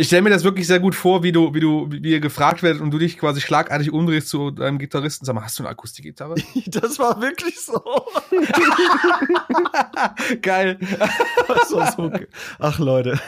Ich stelle mir das wirklich sehr gut vor, wie du, wie du, wie ihr gefragt werdet und du dich quasi schlagartig umdrehst zu deinem Gitarristen. Sag mal, hast du eine Akustikgitarre? das war wirklich so. Geil. War so. Ach Leute.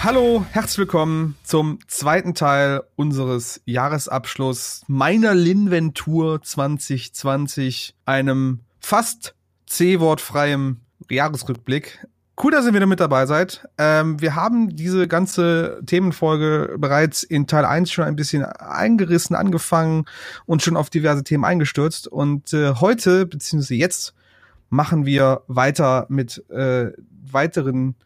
Hallo, herzlich willkommen zum zweiten Teil unseres Jahresabschluss meiner Linventur 2020, einem fast C-wortfreiem Jahresrückblick. Cool, dass ihr wieder mit dabei seid. Ähm, wir haben diese ganze Themenfolge bereits in Teil 1 schon ein bisschen eingerissen, angefangen und schon auf diverse Themen eingestürzt. Und äh, heute, beziehungsweise jetzt, machen wir weiter mit äh, weiteren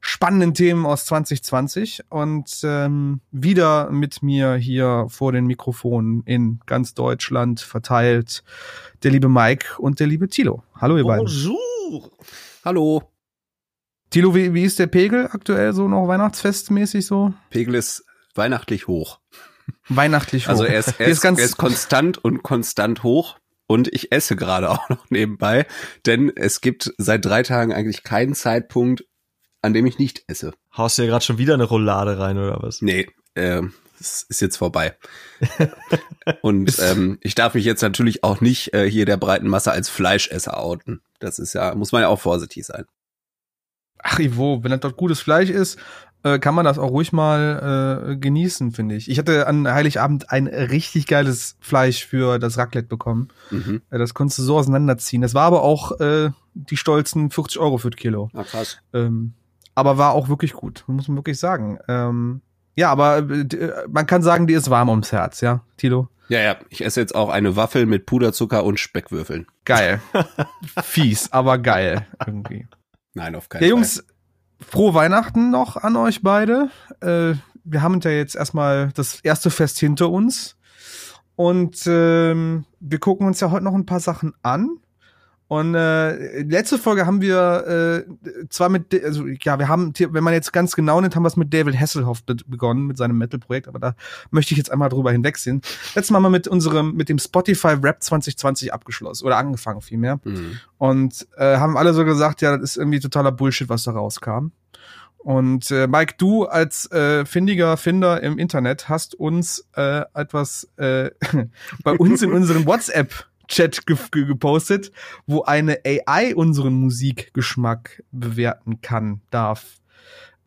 spannenden Themen aus 2020 und ähm, wieder mit mir hier vor den Mikrofonen in ganz Deutschland verteilt der liebe Mike und der liebe Tilo. Hallo ihr beiden. Bonjour. Hallo. Tilo, wie, wie ist der Pegel aktuell so noch weihnachtsfestmäßig so? Pegel ist weihnachtlich hoch. Weihnachtlich hoch. Also er ist, er ist, er ist konstant und konstant hoch. Und ich esse gerade auch noch nebenbei, denn es gibt seit drei Tagen eigentlich keinen Zeitpunkt, an dem ich nicht esse. Haust du ja gerade schon wieder eine Roulade rein oder was? Nee, äh, es ist jetzt vorbei. Und ähm, ich darf mich jetzt natürlich auch nicht äh, hier der breiten Masse als Fleischesser outen. Das ist ja, muss man ja auch vorsichtig sein. Ach, Ivo, wenn das dort gutes Fleisch ist, äh, kann man das auch ruhig mal äh, genießen, finde ich. Ich hatte an Heiligabend ein richtig geiles Fleisch für das Raclette bekommen. Mhm. Äh, das konntest du so auseinanderziehen. Das war aber auch äh, die stolzen 40 Euro für das Kilo. Na krass. Ähm, aber war auch wirklich gut, muss man wirklich sagen. Ähm, ja, aber äh, man kann sagen, die ist warm ums Herz, ja, Tilo? Ja, ja, ich esse jetzt auch eine Waffel mit Puderzucker und Speckwürfeln. Geil. Fies, aber geil irgendwie. Nein, auf keinen ja, Jungs, frohe Weihnachten noch an euch beide. Äh, wir haben ja jetzt erstmal das erste Fest hinter uns. Und ähm, wir gucken uns ja heute noch ein paar Sachen an. Und äh, letzte Folge haben wir äh, zwar mit, also ja, wir haben, wenn man jetzt ganz genau nimmt, haben wir es mit David Hasselhoff begonnen, mit seinem Metal-Projekt, aber da möchte ich jetzt einmal drüber hinwegsehen. Letztes Mal haben wir mit unserem, mit dem Spotify Rap 2020 abgeschlossen oder angefangen vielmehr. Mhm. Und äh, haben alle so gesagt, ja, das ist irgendwie totaler Bullshit, was da rauskam. Und äh, Mike, du als äh, findiger Finder im Internet hast uns äh, etwas äh, bei uns in unserem WhatsApp Chat ge gepostet, wo eine AI unseren Musikgeschmack bewerten kann, darf.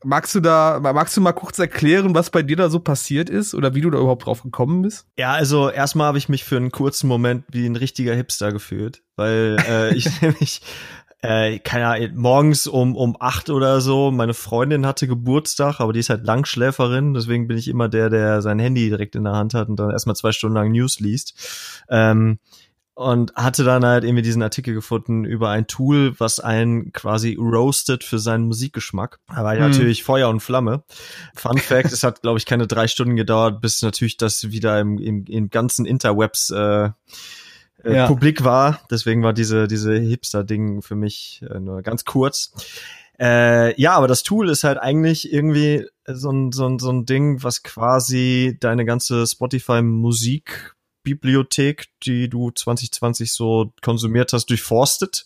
Magst du da, magst du mal kurz erklären, was bei dir da so passiert ist oder wie du da überhaupt drauf gekommen bist? Ja, also erstmal habe ich mich für einen kurzen Moment wie ein richtiger Hipster gefühlt, weil äh, ich nämlich äh, keine Ahnung, morgens um, um acht oder so, meine Freundin hatte Geburtstag, aber die ist halt Langschläferin, deswegen bin ich immer der, der sein Handy direkt in der Hand hat und dann erstmal zwei Stunden lang News liest. Ähm, und hatte dann halt irgendwie diesen Artikel gefunden über ein Tool, was einen quasi roastet für seinen Musikgeschmack. Da war hm. natürlich Feuer und Flamme. Fun Fact, es hat, glaube ich, keine drei Stunden gedauert, bis natürlich das wieder im, im, im ganzen Interwebs äh, äh, ja. publik war. Deswegen war diese, diese Hipster-Ding für mich äh, nur ganz kurz. Äh, ja, aber das Tool ist halt eigentlich irgendwie so ein, so ein, so ein Ding, was quasi deine ganze Spotify-Musik Bibliothek, die du 2020 so konsumiert hast, durchforstet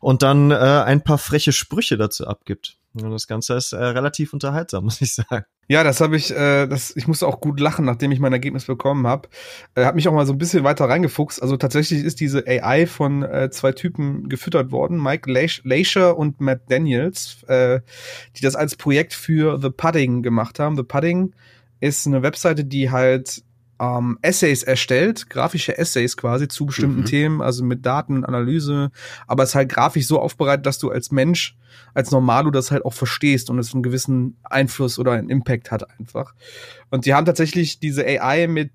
und dann äh, ein paar freche Sprüche dazu abgibt. Und das Ganze ist äh, relativ unterhaltsam, muss ich sagen. Ja, das habe ich, äh, das, ich musste auch gut lachen, nachdem ich mein Ergebnis bekommen habe. Äh, habe mich auch mal so ein bisschen weiter reingefuchst. Also tatsächlich ist diese AI von äh, zwei Typen gefüttert worden, Mike Leischer und Matt Daniels, äh, die das als Projekt für The Pudding gemacht haben. The Pudding ist eine Webseite, die halt ähm, Essays erstellt, grafische Essays quasi zu bestimmten mhm. Themen, also mit Daten, Analyse, aber es ist halt grafisch so aufbereitet, dass du als Mensch, als Normalo das halt auch verstehst und es einen gewissen Einfluss oder einen Impact hat einfach. Und die haben tatsächlich diese AI mit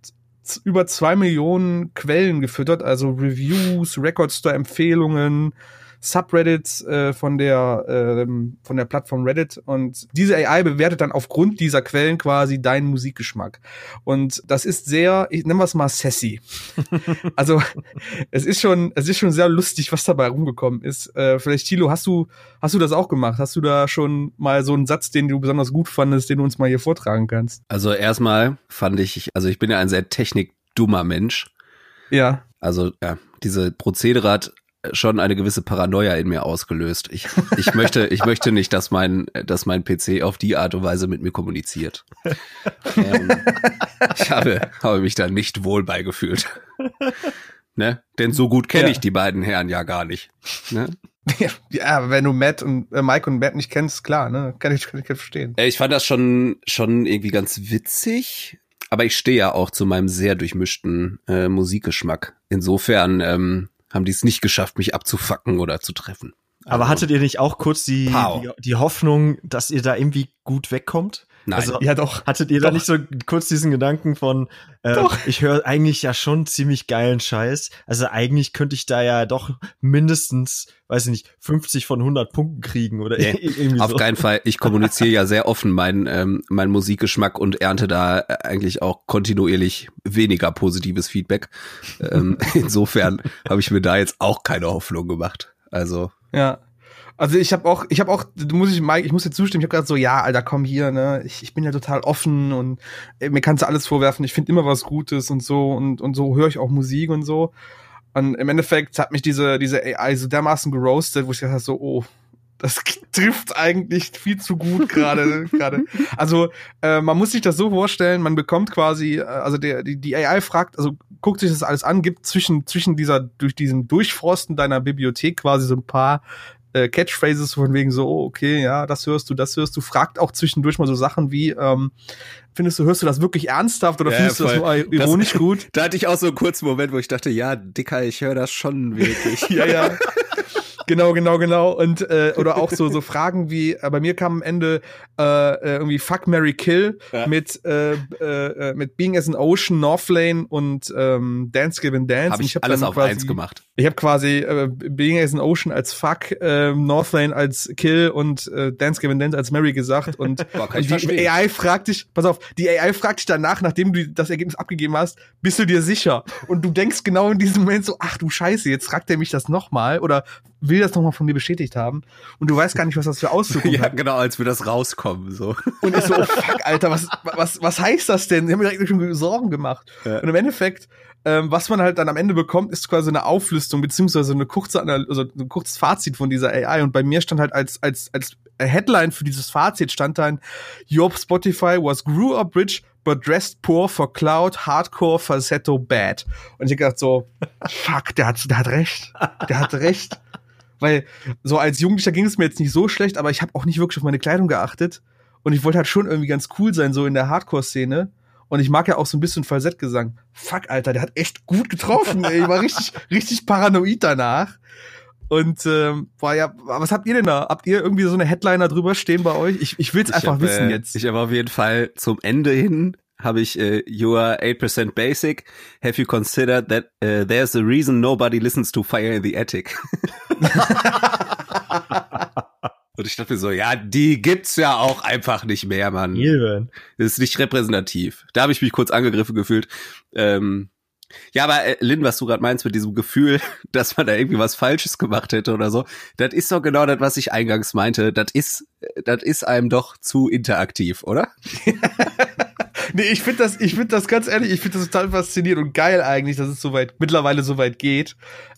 über zwei Millionen Quellen gefüttert, also Reviews, Record Store Empfehlungen, Subreddits äh, von der äh, von der Plattform Reddit und diese AI bewertet dann aufgrund dieser Quellen quasi deinen Musikgeschmack und das ist sehr, ich nenne es mal sassy. also es ist schon es ist schon sehr lustig, was dabei rumgekommen ist. Äh, vielleicht Tilo, hast du hast du das auch gemacht? Hast du da schon mal so einen Satz, den du besonders gut fandest, den du uns mal hier vortragen kannst? Also erstmal fand ich, also ich bin ja ein sehr technikdummer Mensch Ja. Also ja, diese Prozedere hat schon eine gewisse Paranoia in mir ausgelöst. Ich, ich möchte, ich möchte nicht, dass mein, dass mein PC auf die Art und Weise mit mir kommuniziert. ähm, ich habe, habe mich da nicht wohl beigefühlt. Ne? Denn so gut kenne Ja. ich die beiden Herren ja gar nicht. Ne? Ja, wenn du Matt und äh, Mike und Matt nicht kennst, klar, ne? Kann ich, kann ich verstehen. Äh, Ich fand das schon, schon irgendwie ganz witzig, aber ich stehe ja auch zu meinem sehr durchmischten äh, Musikgeschmack. Insofern ähm, haben die es nicht geschafft, mich abzufacken oder zu treffen. Aber Also, hattet ihr nicht auch kurz die, die, die Hoffnung, dass ihr da irgendwie gut wegkommt? Nein. Also, Ja, doch. Hattet ihr da Doch. nicht so kurz diesen Gedanken von, äh, Doch. ich höre eigentlich ja schon ziemlich geilen Scheiß. Also eigentlich könnte ich da ja doch mindestens, weiß ich nicht, 50 von 100 Punkten kriegen oder Nee, irgendwie Auf so. keinen Fall. Ich kommuniziere ja sehr offen meinen ähm, mein Musikgeschmack und ernte da äh, eigentlich auch kontinuierlich weniger positives Feedback. Ähm, insofern habe ich mir da jetzt auch keine Hoffnung gemacht. Also Ja. Also ich habe auch, ich habe auch, muss ich, Mike, ich muss dir zustimmen, ich habe gerade so, ja, Alter, komm hier, ne, ich, ich bin ja total offen und äh, mir kannst du alles vorwerfen, ich finde immer was Gutes und so und, und so höre ich auch Musik und so. Und im Endeffekt hat mich diese, diese AI so dermaßen geroastet, wo ich dachte so, oh, das trifft eigentlich viel zu gut gerade. gerade. Also äh, man muss sich das so vorstellen, man bekommt quasi, äh, also der, die, die AI fragt, also guckt sich das alles an, gibt zwischen, zwischen dieser, durch diesen Durchforsten deiner Bibliothek quasi so ein paar äh, Catchphrases von wegen so, oh, okay, ja, das hörst du, das hörst du, fragt auch zwischendurch mal so Sachen wie, ähm, findest du, hörst du das wirklich ernsthaft oder Ja, findest du das nur ironisch Das- gut? da hatte ich auch so einen kurzen Moment, wo ich dachte, ja, Dicker, ich höre das schon wirklich. ja, ja. Genau, genau, genau. Und äh, oder auch so so Fragen wie äh, bei mir kam am Ende äh, äh, irgendwie Fuck Mary Kill Ja. mit äh, äh, mit Being as an Ocean, Northlane und ähm, Dance Given Dance. Habe Und ich hab alles auf quasi- eins gemacht. Ich habe quasi äh, Being as an Ocean als Fuck, äh, Northlane als Kill und äh, Dance Given Dance als Mary gesagt und, Boah, ich und die verstehen. AI fragt dich, pass auf, die AI fragt dich danach, nachdem du das Ergebnis abgegeben hast, bist du dir sicher? Und du denkst genau in diesem Moment so, ach du Scheiße, jetzt fragt er mich das nochmal oder will das nochmal von mir bestätigt haben und du weißt gar nicht, was das für Auswirkungen Ja, hat. genau, als wir das rauskommen, so. Und ich so, oh fuck, Alter, was, was, was heißt das denn? Ich habe mir direkt schon Sorgen gemacht. Ja. Und im Endeffekt, ähm, was man halt dann am Ende bekommt, ist quasi eine Auflistung, beziehungsweise eine kurze, also ein kurzes Fazit von dieser AI. Und bei mir stand halt als, als, als Headline für dieses Fazit stand dann, Your Spotify was grew up rich, but dressed poor for cloud, hardcore, falsetto, bad. Und ich hab gedacht so, fuck, der hat, der hat recht. Der hat recht. Weil so als Jugendlicher ging es mir jetzt nicht so schlecht, aber ich habe auch nicht wirklich auf meine Kleidung geachtet. Und ich wollte halt schon irgendwie ganz cool sein, so in der Hardcore-Szene. Und ich mag ja auch so ein bisschen Falsettgesang. Fuck, Alter, der hat echt gut getroffen, ey. Ich war richtig, richtig paranoid danach. Und ähm, boah, ja, was habt ihr denn da? Habt ihr irgendwie so eine Headliner drüber stehen bei euch? Ich, ich will's Ich einfach hab, wissen äh, jetzt. Ich habe auf jeden Fall zum Ende hin habe ich äh, You are 8% basic. Have you considered that uh, there's a reason nobody listens to Fire in the Attic? Und ich dachte mir so, ja, die gibt's ja auch einfach nicht mehr, Mann. Eben. Das ist nicht repräsentativ. Da habe ich mich kurz angegriffen gefühlt. Ähm, ja, aber äh, Lynn, was du gerade meinst mit diesem Gefühl, dass man da irgendwie was Falsches gemacht hätte oder so, das ist doch genau das, was ich eingangs meinte. Das ist, das ist einem doch zu interaktiv, oder? Nee, ich finde das, ich finde das ganz ehrlich, ich finde das total faszinierend und geil eigentlich, dass es so weit, mittlerweile so weit geht.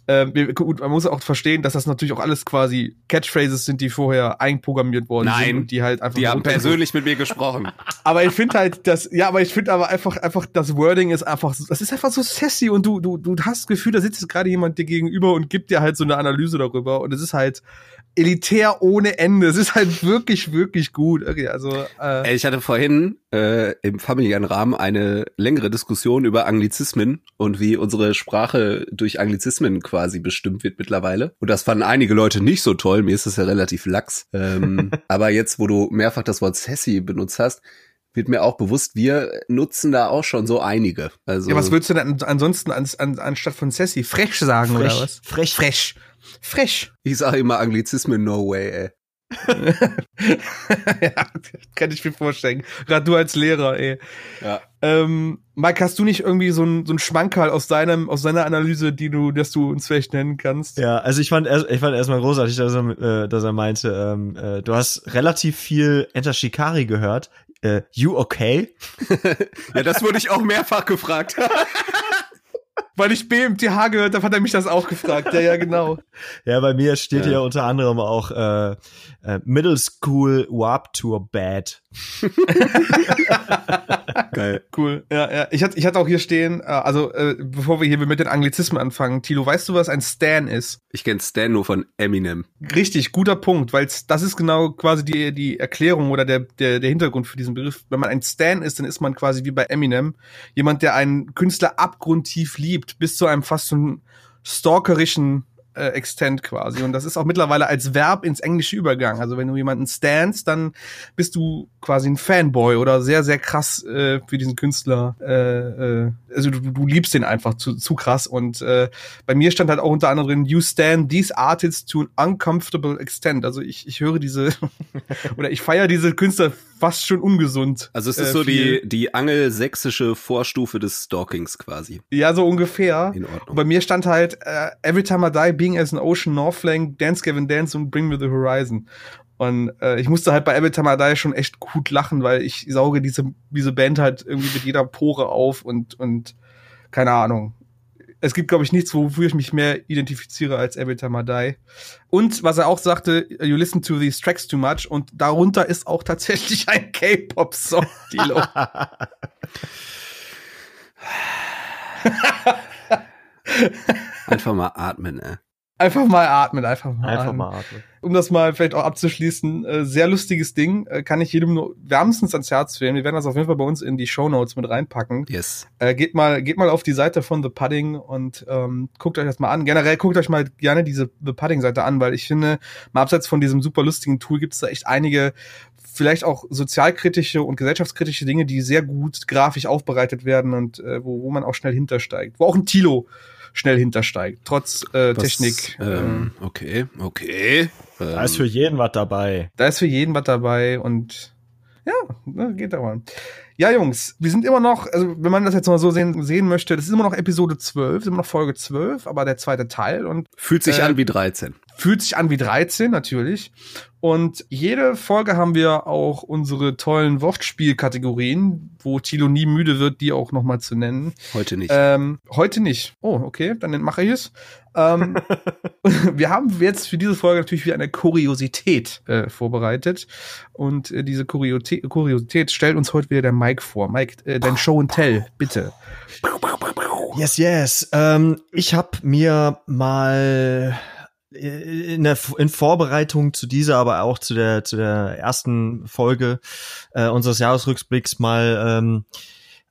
Ähm, gut, man muss auch verstehen, dass das natürlich auch alles quasi Catchphrases sind, die vorher einprogrammiert worden Nein, sind und die halt einfach Die haben persönlich mit mir gesprochen. Aber ich finde halt, das, ja, aber ich finde aber einfach, einfach, das Wording ist einfach, so- das ist einfach so sassy und du, du, du hast das Gefühl, da sitzt jetzt gerade jemand dir gegenüber und gibt dir halt so eine Analyse darüber und es ist halt elitär ohne Ende. Es ist halt wirklich, wirklich gut. Okay, also, äh, Ich hatte vorhin äh, im familiären Rahmen eine längere Diskussion über Anglizismen und wie unsere Sprache durch Anglizismen quasi bestimmt wird mittlerweile. Und das fanden einige Leute nicht so toll. Mir ist das ja relativ lax. Ähm, aber jetzt, wo du mehrfach das Wort sassy benutzt hast, wird mir auch bewusst, wir nutzen da auch schon so einige. Also ja, was würdest du denn ansonsten an, an, anstatt von sassy frech sagen oder Frech. was? Frech. Frech. Frech. ich sage immer Anglizismen, no way, ey. ja, kann ich mir vorstellen. Gerade du als Lehrer, ey. Ja. Ähm, Mike, hast du nicht irgendwie so ein, so ein Schmankerl aus deinem, aus deiner Analyse, die du, dass du uns vielleicht nennen kannst? Ja, also ich fand ich fand erstmal großartig, dass er, äh, dass er meinte, ähm, äh, du hast relativ viel Enter Shikari gehört. Äh, you okay? ja, das wurde ich auch mehrfach gefragt. Weil ich BMTH gehört habe, hat er mich das auch gefragt. Ja, ja, genau. Ja, bei mir steht ja. hier unter anderem auch äh, äh, Middle School Warp Tour Bad. Geil. Cool. Ja, ja. Ich hatte, ich hatte auch hier stehen, äh, also äh, bevor wir hier mit den Anglizismen anfangen, Tilo, weißt du, was ein Stan ist? Ich kenne Stan nur von Eminem. Richtig, guter Punkt, weil das ist genau quasi die, die Erklärung oder der, der, der Hintergrund für diesen Begriff. Wenn man ein Stan ist, dann ist man quasi wie bei Eminem jemand, der einen Künstler abgrundtief liebt, bis zu einem fast so stalkerischen äh, Extent quasi. Und das ist auch mittlerweile als Verb ins Englische übergegangen. Also wenn du jemanden standst, dann bist du quasi ein Fanboy oder sehr, sehr krass äh, für diesen Künstler. Äh, äh, also du, du liebst den einfach zu, zu krass. Und äh, bei mir stand halt auch unter anderem drin, you stand these artists to an uncomfortable extent. Also ich, ich höre diese oder ich feiere diese Künstler fast schon ungesund. Also es ist äh, so die, die angelsächsische Vorstufe des Stalkings quasi. Ja, so ungefähr. In Ordnung. Und bei mir stand halt, uh, every time I die, being as an ocean Northflank, Dance Gavin Dance und Bring Me the Horizon. Und äh, ich musste halt bei Every Time I Die schon echt gut lachen, weil ich sauge diese, diese Band halt irgendwie mit jeder Pore auf und, und keine Ahnung es gibt, glaube ich, nichts, wofür ich mich mehr identifiziere als Every Time I Die. Und was er auch sagte, you listen to these tracks too much und darunter ist auch tatsächlich ein K-Pop-Song, Dilo. Einfach mal atmen, ey. Einfach mal atmen, einfach mal, einfach atmen. mal atmen. Um das mal vielleicht auch abzuschließen, äh, sehr lustiges Ding, äh, kann ich jedem nur wärmstens ans Herz wählen. Wir werden das auf jeden Fall bei uns in die Show Notes mit reinpacken. Yes. Äh, geht mal, geht mal auf die Seite von The Pudding und ähm, guckt euch das mal an. Generell guckt euch mal gerne diese The Pudding Seite an, weil ich finde, mal abseits von diesem super lustigen Tool gibt es da echt einige vielleicht auch sozialkritische und gesellschaftskritische Dinge, die sehr gut grafisch aufbereitet werden und äh, wo, wo man auch schnell hintersteigt. Wo auch ein Tilo schnell hintersteigt, trotz äh, was, Technik. Ähm, okay, okay. Da ist für jeden was dabei. Da ist für jeden was dabei und ja, ne, geht da mal. Ja, Jungs, wir sind immer noch, also wenn man das jetzt mal so sehen, sehen möchte, das ist immer noch Episode 12, ist immer noch Folge 12, aber der zweite Teil und fühlt sich äh, an wie 13. Fühlt sich an wie 13, natürlich. Und jede Folge haben wir auch unsere tollen Wortspielkategorien, wo Tilo nie müde wird, die auch nochmal zu nennen. Heute nicht. Ähm, heute nicht. Oh, okay, dann mache ich es. Ähm, wir haben jetzt für diese Folge natürlich wieder eine Kuriosität äh, vorbereitet. Und äh, diese Kuriosität, Kuriosität stellt uns heute wieder der Mike vor. Mike, äh, dein Show and Tell, bitte. Yes, yes. Ähm, ich habe mir mal in der in Vorbereitung zu dieser, aber auch zu der zu der ersten Folge äh, unseres Jahresrückblicks mal ähm,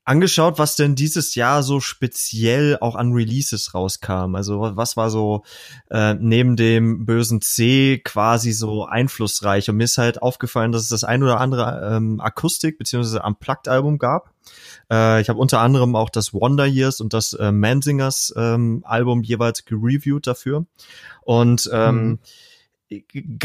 angeschaut, was denn dieses Jahr so speziell auch an Releases rauskam. Also was war so äh, neben dem bösen C quasi so einflussreich. Und mir ist halt aufgefallen, dass es das ein oder andere ähm, Akustik- bzw. Unplugged-Album gab. Äh, ich habe unter anderem auch das Wonder Years und das äh, Mansingers ähm, Album jeweils gereviewt dafür. Und ähm, mhm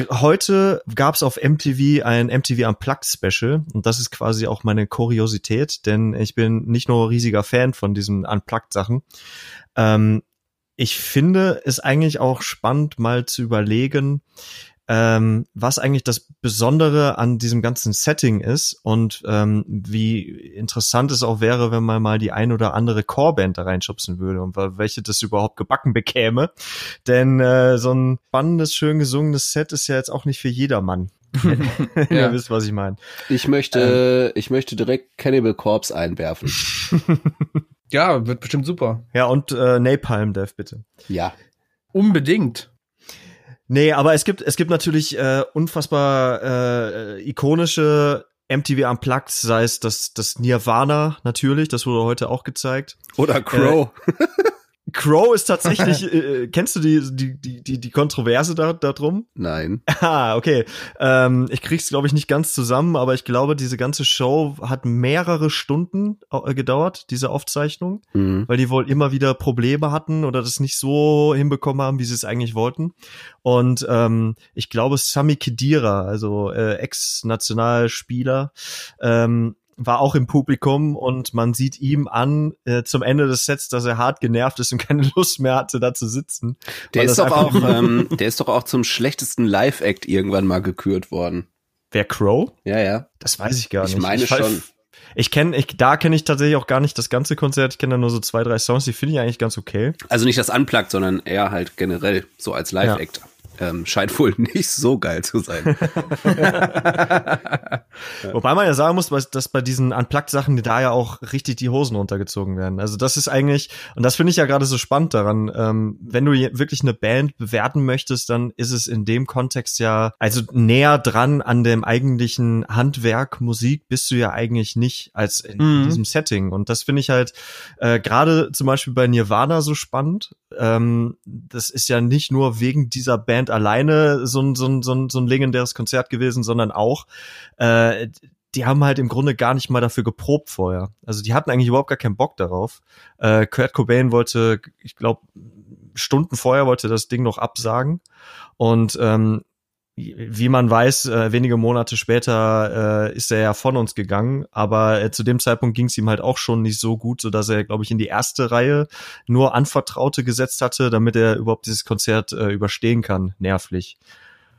heute gab es auf MTV ein MTV Unplugged Special und das ist quasi auch meine Kuriosität, denn ich bin nicht nur riesiger Fan von diesen Unplugged Sachen. Ähm, ich finde es eigentlich auch spannend, mal zu überlegen, ähm, was eigentlich das Besondere an diesem ganzen Setting ist und ähm, wie interessant es auch wäre, wenn man mal die ein oder andere Chorband da reinschubsen würde und welche das überhaupt gebacken bekäme. Denn äh, so ein spannendes, schön gesungenes Set ist ja jetzt auch nicht für jedermann. ja. Ihr wisst, was ich meine. Ich möchte, ähm. ich möchte direkt Cannibal Corpse einwerfen. ja, wird bestimmt super. Ja, und äh, Napalm Death, bitte. Ja. Unbedingt. Nee, aber es gibt, es gibt natürlich äh, unfassbar äh, ikonische MTV Unplugged, sei es das, das Nirvana natürlich, das wurde heute auch gezeigt. Oder Crow. Äh, Crow ist tatsächlich, äh, kennst du die, die, die, die Kontroverse da, da drum? Nein. Ah, okay. Ähm, ich krieg's, glaube ich, nicht ganz zusammen, aber ich glaube, diese ganze Show hat mehrere Stunden äh, gedauert, diese Aufzeichnung, mhm. weil die wohl immer wieder Probleme hatten oder das nicht so hinbekommen haben, wie sie es eigentlich wollten. Und ähm, ich glaube, Sami Khedira, also äh, Ex-Nationalspieler, ähm, war auch im Publikum und man sieht ihm an äh, zum Ende des Sets, dass er hart genervt ist und keine Lust mehr hatte, da zu sitzen. Der ist doch auch, ähm, der ist doch auch zum schlechtesten Live-Act irgendwann mal gekürt worden. Wer Crow? Ja, ja. Das weiß ich gar ich nicht. Meine ich meine schon. Ich kenne, ich, da kenne ich tatsächlich auch gar nicht das ganze Konzert. Ich kenne da nur so zwei, drei Songs, die finde ich eigentlich ganz okay. Also nicht das Unplugged, sondern eher halt generell so als Live-Act. Ja ähm, scheint wohl nicht so geil zu sein. Wobei man ja sagen muss, dass bei diesen Unplugged-Sachen da ja auch richtig die Hosen runtergezogen werden. Also das ist eigentlich, und das finde ich ja gerade so spannend daran, ähm, wenn du wirklich eine Band bewerten möchtest, dann ist es in dem Kontext ja, also näher dran an dem eigentlichen Handwerk Musik bist du ja eigentlich nicht als in mhm. diesem Setting. Und das finde ich halt äh, gerade zum Beispiel bei Nirvana so spannend. Ähm, das ist ja nicht nur wegen dieser Band alleine so ein, so ein, so ein, so ein legendäres Konzert gewesen, sondern auch, äh, die haben halt im Grunde gar nicht mal dafür geprobt vorher. Also die hatten eigentlich überhaupt gar keinen Bock darauf. Äh, Kurt Cobain wollte, ich glaube, Stunden vorher wollte das Ding noch absagen. Und ähm, wie man weiß, äh, wenige Monate später äh, ist er ja von uns gegangen, aber äh, zu dem Zeitpunkt ging es ihm halt auch schon nicht so gut, so dass er, glaube ich, in die erste Reihe nur Anvertraute gesetzt hatte, damit er überhaupt dieses Konzert äh, überstehen kann, nervlich.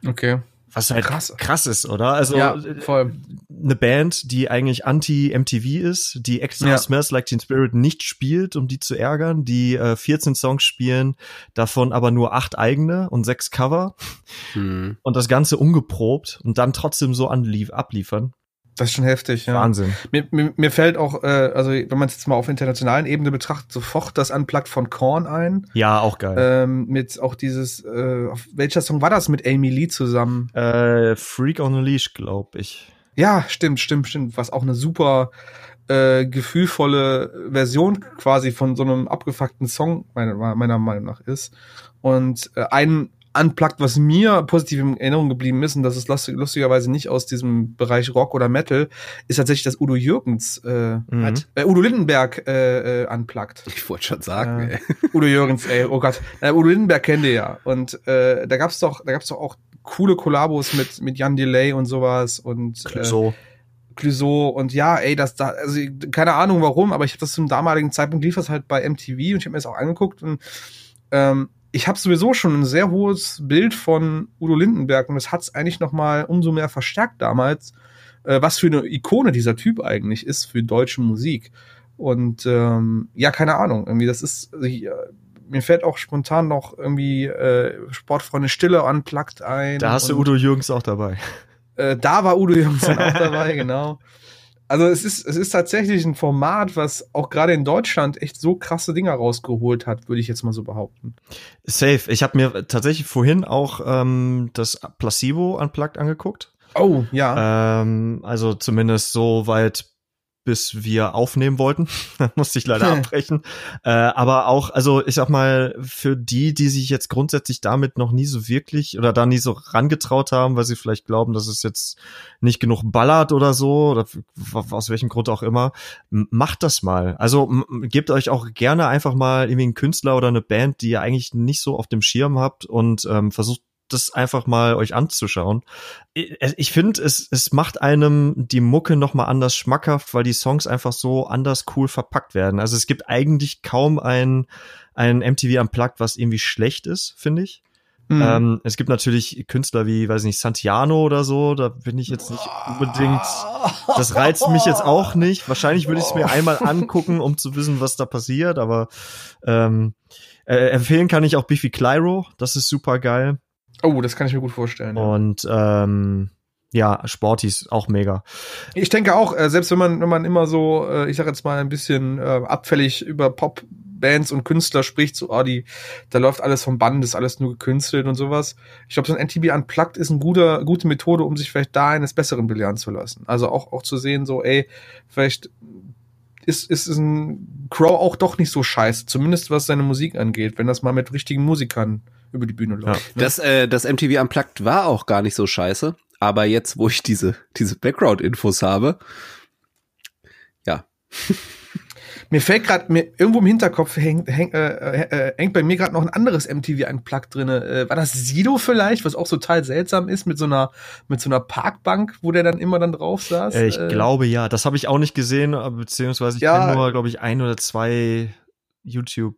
Okay. Was halt krass, krass ist, oder? Also ja, voll. eine Band, die eigentlich anti-MTV ist, die extra ja. Smells Like Teen Spirit nicht spielt, um die zu ärgern, die äh, 14 Songs spielen, davon aber nur acht eigene und sechs Cover hm. und das Ganze ungeprobt und dann trotzdem so anlief, abliefern. Das ist schon heftig, ja. Wahnsinn. Mir, mir, mir fällt auch, äh, also wenn man es jetzt mal auf internationalen Ebene betrachtet, sofort das Unplugged von Korn ein. Ja, auch geil. Ähm, mit auch dieses, äh, auf welcher Song war das mit Amy Lee zusammen? Äh, Freak on a Leash, glaub ich. Ja, stimmt, stimmt, stimmt. Was auch eine super äh, gefühlvolle Version quasi von so einem abgefuckten Song meiner, meiner Meinung nach ist. Und äh, ein unplugged, was mir positiv in Erinnerung geblieben ist, und das ist lustig, lustigerweise nicht aus diesem Bereich Rock oder Metal, ist tatsächlich das Udo Jürgens, äh, mhm. hat, äh, Udo Lindenberg äh, äh, unplugged. Ich wollte schon sagen, äh, ey. Udo Jürgens, ey, oh Gott. Äh, Udo Lindenberg kennt ihr ja. Und äh, da gab's doch, da gab's doch auch coole Kollabos mit, mit Jan Delay und sowas und Clouseau. Äh, Clouseau und ja, ey, das da, also keine Ahnung warum, aber ich habe das zum damaligen Zeitpunkt lief das halt bei MTV und ich habe mir das auch angeguckt und ähm, ich habe sowieso schon ein sehr hohes Bild von Udo Lindenberg und das hat es eigentlich noch mal umso mehr verstärkt damals, äh, was für eine Ikone dieser Typ eigentlich ist für deutsche Musik. Und ähm, ja, keine Ahnung, irgendwie das ist, also ich, äh, mir fällt auch spontan noch irgendwie äh, Sportfreunde Stille anplagt ein. Da hast du Udo Jürgens auch dabei. Äh, da war Udo Jürgens auch dabei, genau. Also es ist, es ist tatsächlich ein Format, was auch gerade in Deutschland echt so krasse Dinger rausgeholt hat, würde ich jetzt mal so behaupten. Safe. Ich habe mir tatsächlich vorhin auch ähm, das Placebo Unplugged angeguckt. Oh, ja. Ähm, also zumindest so weit bis wir aufnehmen wollten. musste ich leider abbrechen. Äh, aber auch, also ich sag mal, für die, die sich jetzt grundsätzlich damit noch nie so wirklich oder da nie so rangetraut haben, weil sie vielleicht glauben, dass es jetzt nicht genug ballert oder so, oder aus welchem Grund auch immer, macht das mal. Also gebt euch auch gerne einfach mal irgendwie einen Künstler oder eine Band, die ihr eigentlich nicht so auf dem Schirm habt und ähm, versucht das einfach mal euch anzuschauen. Ich finde, es, es macht einem die Mucke noch mal anders schmackhaft, weil die Songs einfach so anders cool verpackt werden. Also es gibt eigentlich kaum ein, ein MTV Unplugged, was irgendwie schlecht ist, finde ich. Mhm. Ähm, es gibt natürlich Künstler wie, weiß nicht, Santiano oder so, da bin ich jetzt nicht unbedingt, das reizt mich jetzt auch nicht. Wahrscheinlich würde ich es mir einmal angucken, um zu wissen, was da passiert, aber ähm, äh, empfehlen kann ich auch Biffy Clyro, das ist super geil. Oh, das kann ich mir gut vorstellen. Und ähm, ja, Sportis auch mega. Ich denke auch, äh, selbst wenn man wenn man immer so, äh, ich sag jetzt mal ein bisschen äh, abfällig über Popbands und Künstler spricht, so, ah, die, da läuft alles vom Band, ist alles nur gekünstelt und sowas. Ich glaube, so ein NTB Unplugged ist eine gute, gute Methode, um sich vielleicht da eines Besseren belehren zu lassen. Also auch, auch zu sehen, so, ey, vielleicht ist, ist ein Crow auch doch nicht so scheiße, zumindest was seine Musik angeht, wenn das mal mit richtigen Musikern über die Bühne läuft. Ja. Ne? Das, äh, das MTV Unplugged war auch gar nicht so scheiße, aber jetzt, wo ich diese, diese Background-Infos habe, ja. mir fällt gerade, mir irgendwo im Hinterkopf hängt, häng, äh, äh, äh, hängt bei mir gerade noch ein anderes MTV Unplugged drinne. Äh, war das Sido vielleicht, was auch total seltsam ist mit so einer mit so einer Parkbank, wo der dann immer dann drauf saß? Äh, ich äh, glaube ja, das habe ich auch nicht gesehen, beziehungsweise ich ja, kenne nur, glaube ich, ein oder zwei YouTube.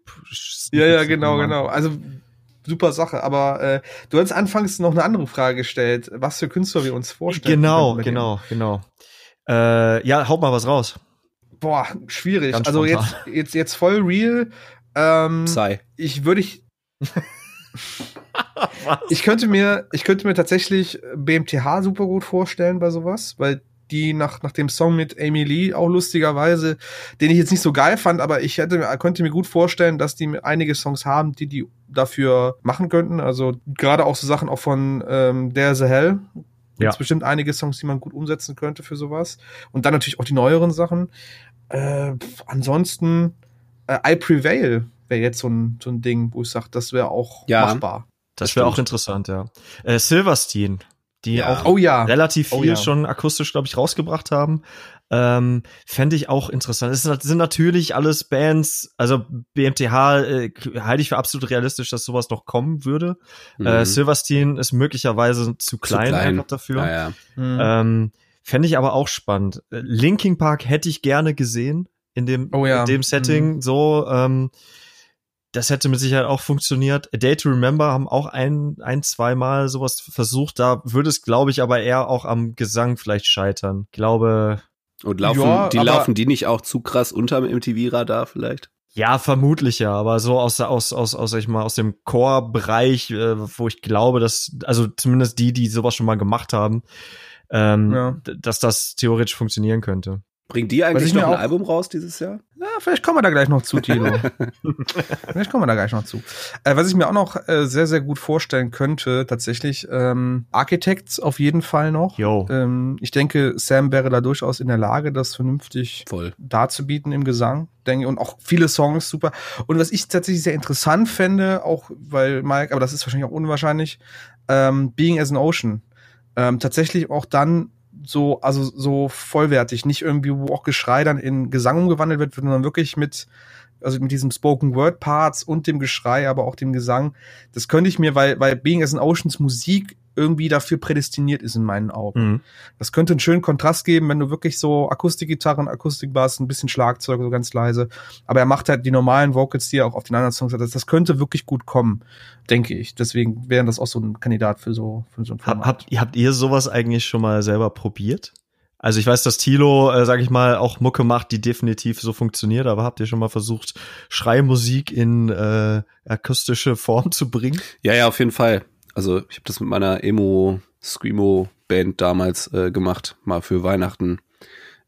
Ja, ja, genau, genau. Also super Sache. Aber äh, du hast anfangs noch eine andere Frage gestellt, was für Künstler wir uns vorstellen. Genau, genau, genau. Äh, ja, haut mal was raus. Boah, schwierig. Ganz also jetzt, spontan. jetzt, jetzt voll real. Ähm, Psy. ich würde ich, ich könnte mir, ich könnte mir tatsächlich BMTH super gut vorstellen bei sowas, weil die nach, nach dem Song mit Amy Lee auch lustigerweise, den ich jetzt nicht so geil fand, aber ich hätte, könnte mir gut vorstellen, dass die einige Songs haben, die die dafür machen könnten. Also gerade auch so Sachen auch von ähm, There's a Hell. Ja. bestimmt einige Songs, die man gut umsetzen könnte für sowas. Und dann natürlich auch die neueren Sachen. Äh, ansonsten äh, I Prevail wäre jetzt so ein, so ein Ding, wo ich sage, das wäre auch Ja. machbar. Das wäre auch interessant, ja. Äh, Silverstein, die Ja. auch Oh ja. relativ viel Oh ja. schon akustisch, glaube ich, rausgebracht haben. Ähm, Fände ich auch interessant. Es sind natürlich alles Bands, also BMTH äh, halte ich für absolut realistisch, dass sowas noch kommen würde. Äh, Mhm. Silverstein ist möglicherweise zu klein, klein. einfach dafür. Ja, ja. Mhm. Ähm, Fände ich aber auch spannend. Äh, Linkin Park hätte ich gerne gesehen in dem, Oh ja. in dem Setting. So, ähm, das hätte mit Sicherheit auch funktioniert. A Day to Remember haben auch ein, ein, zweimal sowas versucht. Da würde es, glaube ich, aber eher auch am Gesang vielleicht scheitern. Ich glaube, Und laufen, Ja, die laufen die nicht auch zu krass unterm MTV-Radar vielleicht? ja, vermutlich ja, aber so aus, aus, aus, aus, sag ich mal, aus dem Core-Bereich, äh, wo ich glaube, dass, also zumindest die, die sowas schon mal gemacht haben, ähm, Ja. dass das theoretisch funktionieren könnte. Bringen die eigentlich ich noch ein Album raus dieses Jahr? Ja, vielleicht kommen wir da gleich noch zu, Tilo. vielleicht kommen wir da gleich noch zu. Äh, was ich mir auch noch äh, sehr, sehr gut vorstellen könnte, tatsächlich, ähm, Architects auf jeden Fall noch. Yo. Ähm, ich denke, Sam wäre da durchaus in der Lage, das vernünftig Voll. darzubieten im Gesang, denke und auch viele Songs super. Und was ich tatsächlich sehr interessant fände, auch weil Mike, aber das ist wahrscheinlich auch unwahrscheinlich, ähm, Being as an Ocean. Ähm, tatsächlich auch dann so, also so vollwertig, nicht irgendwie, wo auch Geschrei dann in Gesang umgewandelt wird, sondern wirklich mit, also mit diesem Spoken Word Parts und dem Geschrei, aber auch dem Gesang. Das könnte ich mir, weil, weil Being as an Oceans Musik irgendwie dafür prädestiniert ist in meinen Augen. Mhm. Das könnte einen schönen Kontrast geben, wenn du wirklich so Akustikgitarren, Akustikbass, ein bisschen Schlagzeug, so ganz leise. Aber er macht halt die normalen Vocals, die er auch auf den anderen Songs hat. Das, das könnte wirklich gut kommen, denke ich. Deswegen wäre das auch so ein Kandidat für so, für so ein Hab, Format. habt, habt ihr sowas eigentlich schon mal selber probiert? Also ich weiß, dass Tilo, äh, sag ich mal, auch Mucke macht, die definitiv so funktioniert, aber habt ihr schon mal versucht, Schreimusik in äh, akustische Form zu bringen? Ja, ja, auf jeden Fall. Also ich habe das mit meiner Emo Screamo Band damals äh, gemacht, mal für Weihnachten.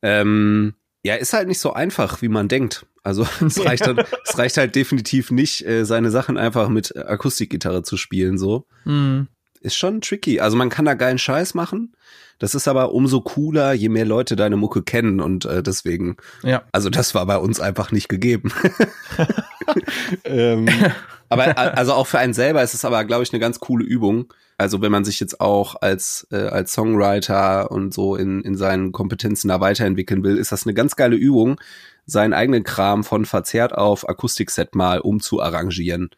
Ähm, ja, ist halt nicht so einfach, wie man denkt. Also es reicht, halt, es reicht halt definitiv nicht, äh, seine Sachen einfach mit Akustikgitarre zu spielen. So Mhm. ist schon tricky. Also man kann da geilen Scheiß machen. Das ist aber umso cooler, je mehr Leute deine Mucke kennen und äh, deswegen Ja. also das war bei uns einfach nicht gegeben. ähm, aber also auch für einen selber ist es aber, glaube ich, eine ganz coole Übung. Also wenn man sich jetzt auch als äh, als Songwriter und so in in seinen Kompetenzen da weiterentwickeln will, ist das eine ganz geile Übung, seinen eigenen Kram von verzerrt auf Akustikset mal umzuarrangieren.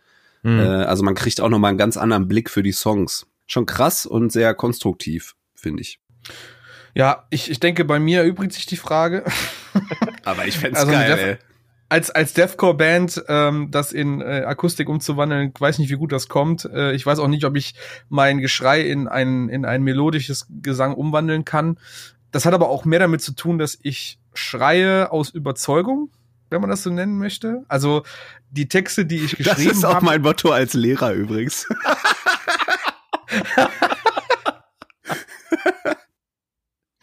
Mhm. Äh, also man kriegt auch noch mal einen ganz anderen Blick für die Songs. Schon krass und sehr konstruktiv, finde ich. Ja, ich, ich denke, bei mir erübrigt sich die Frage. Aber ich fänd's Also geil. Als als Deathcore-Band ähm, das in äh, Akustik umzuwandeln, weiß nicht, wie gut das kommt. Äh, ich weiß auch nicht, ob ich mein Geschrei in ein in ein melodisches Gesang umwandeln kann. Das hat aber auch mehr damit zu tun, dass ich schreie aus Überzeugung, wenn man das so nennen möchte. Also die Texte, die ich Das geschrieben ist auch habe, mein Motto als Lehrer übrigens.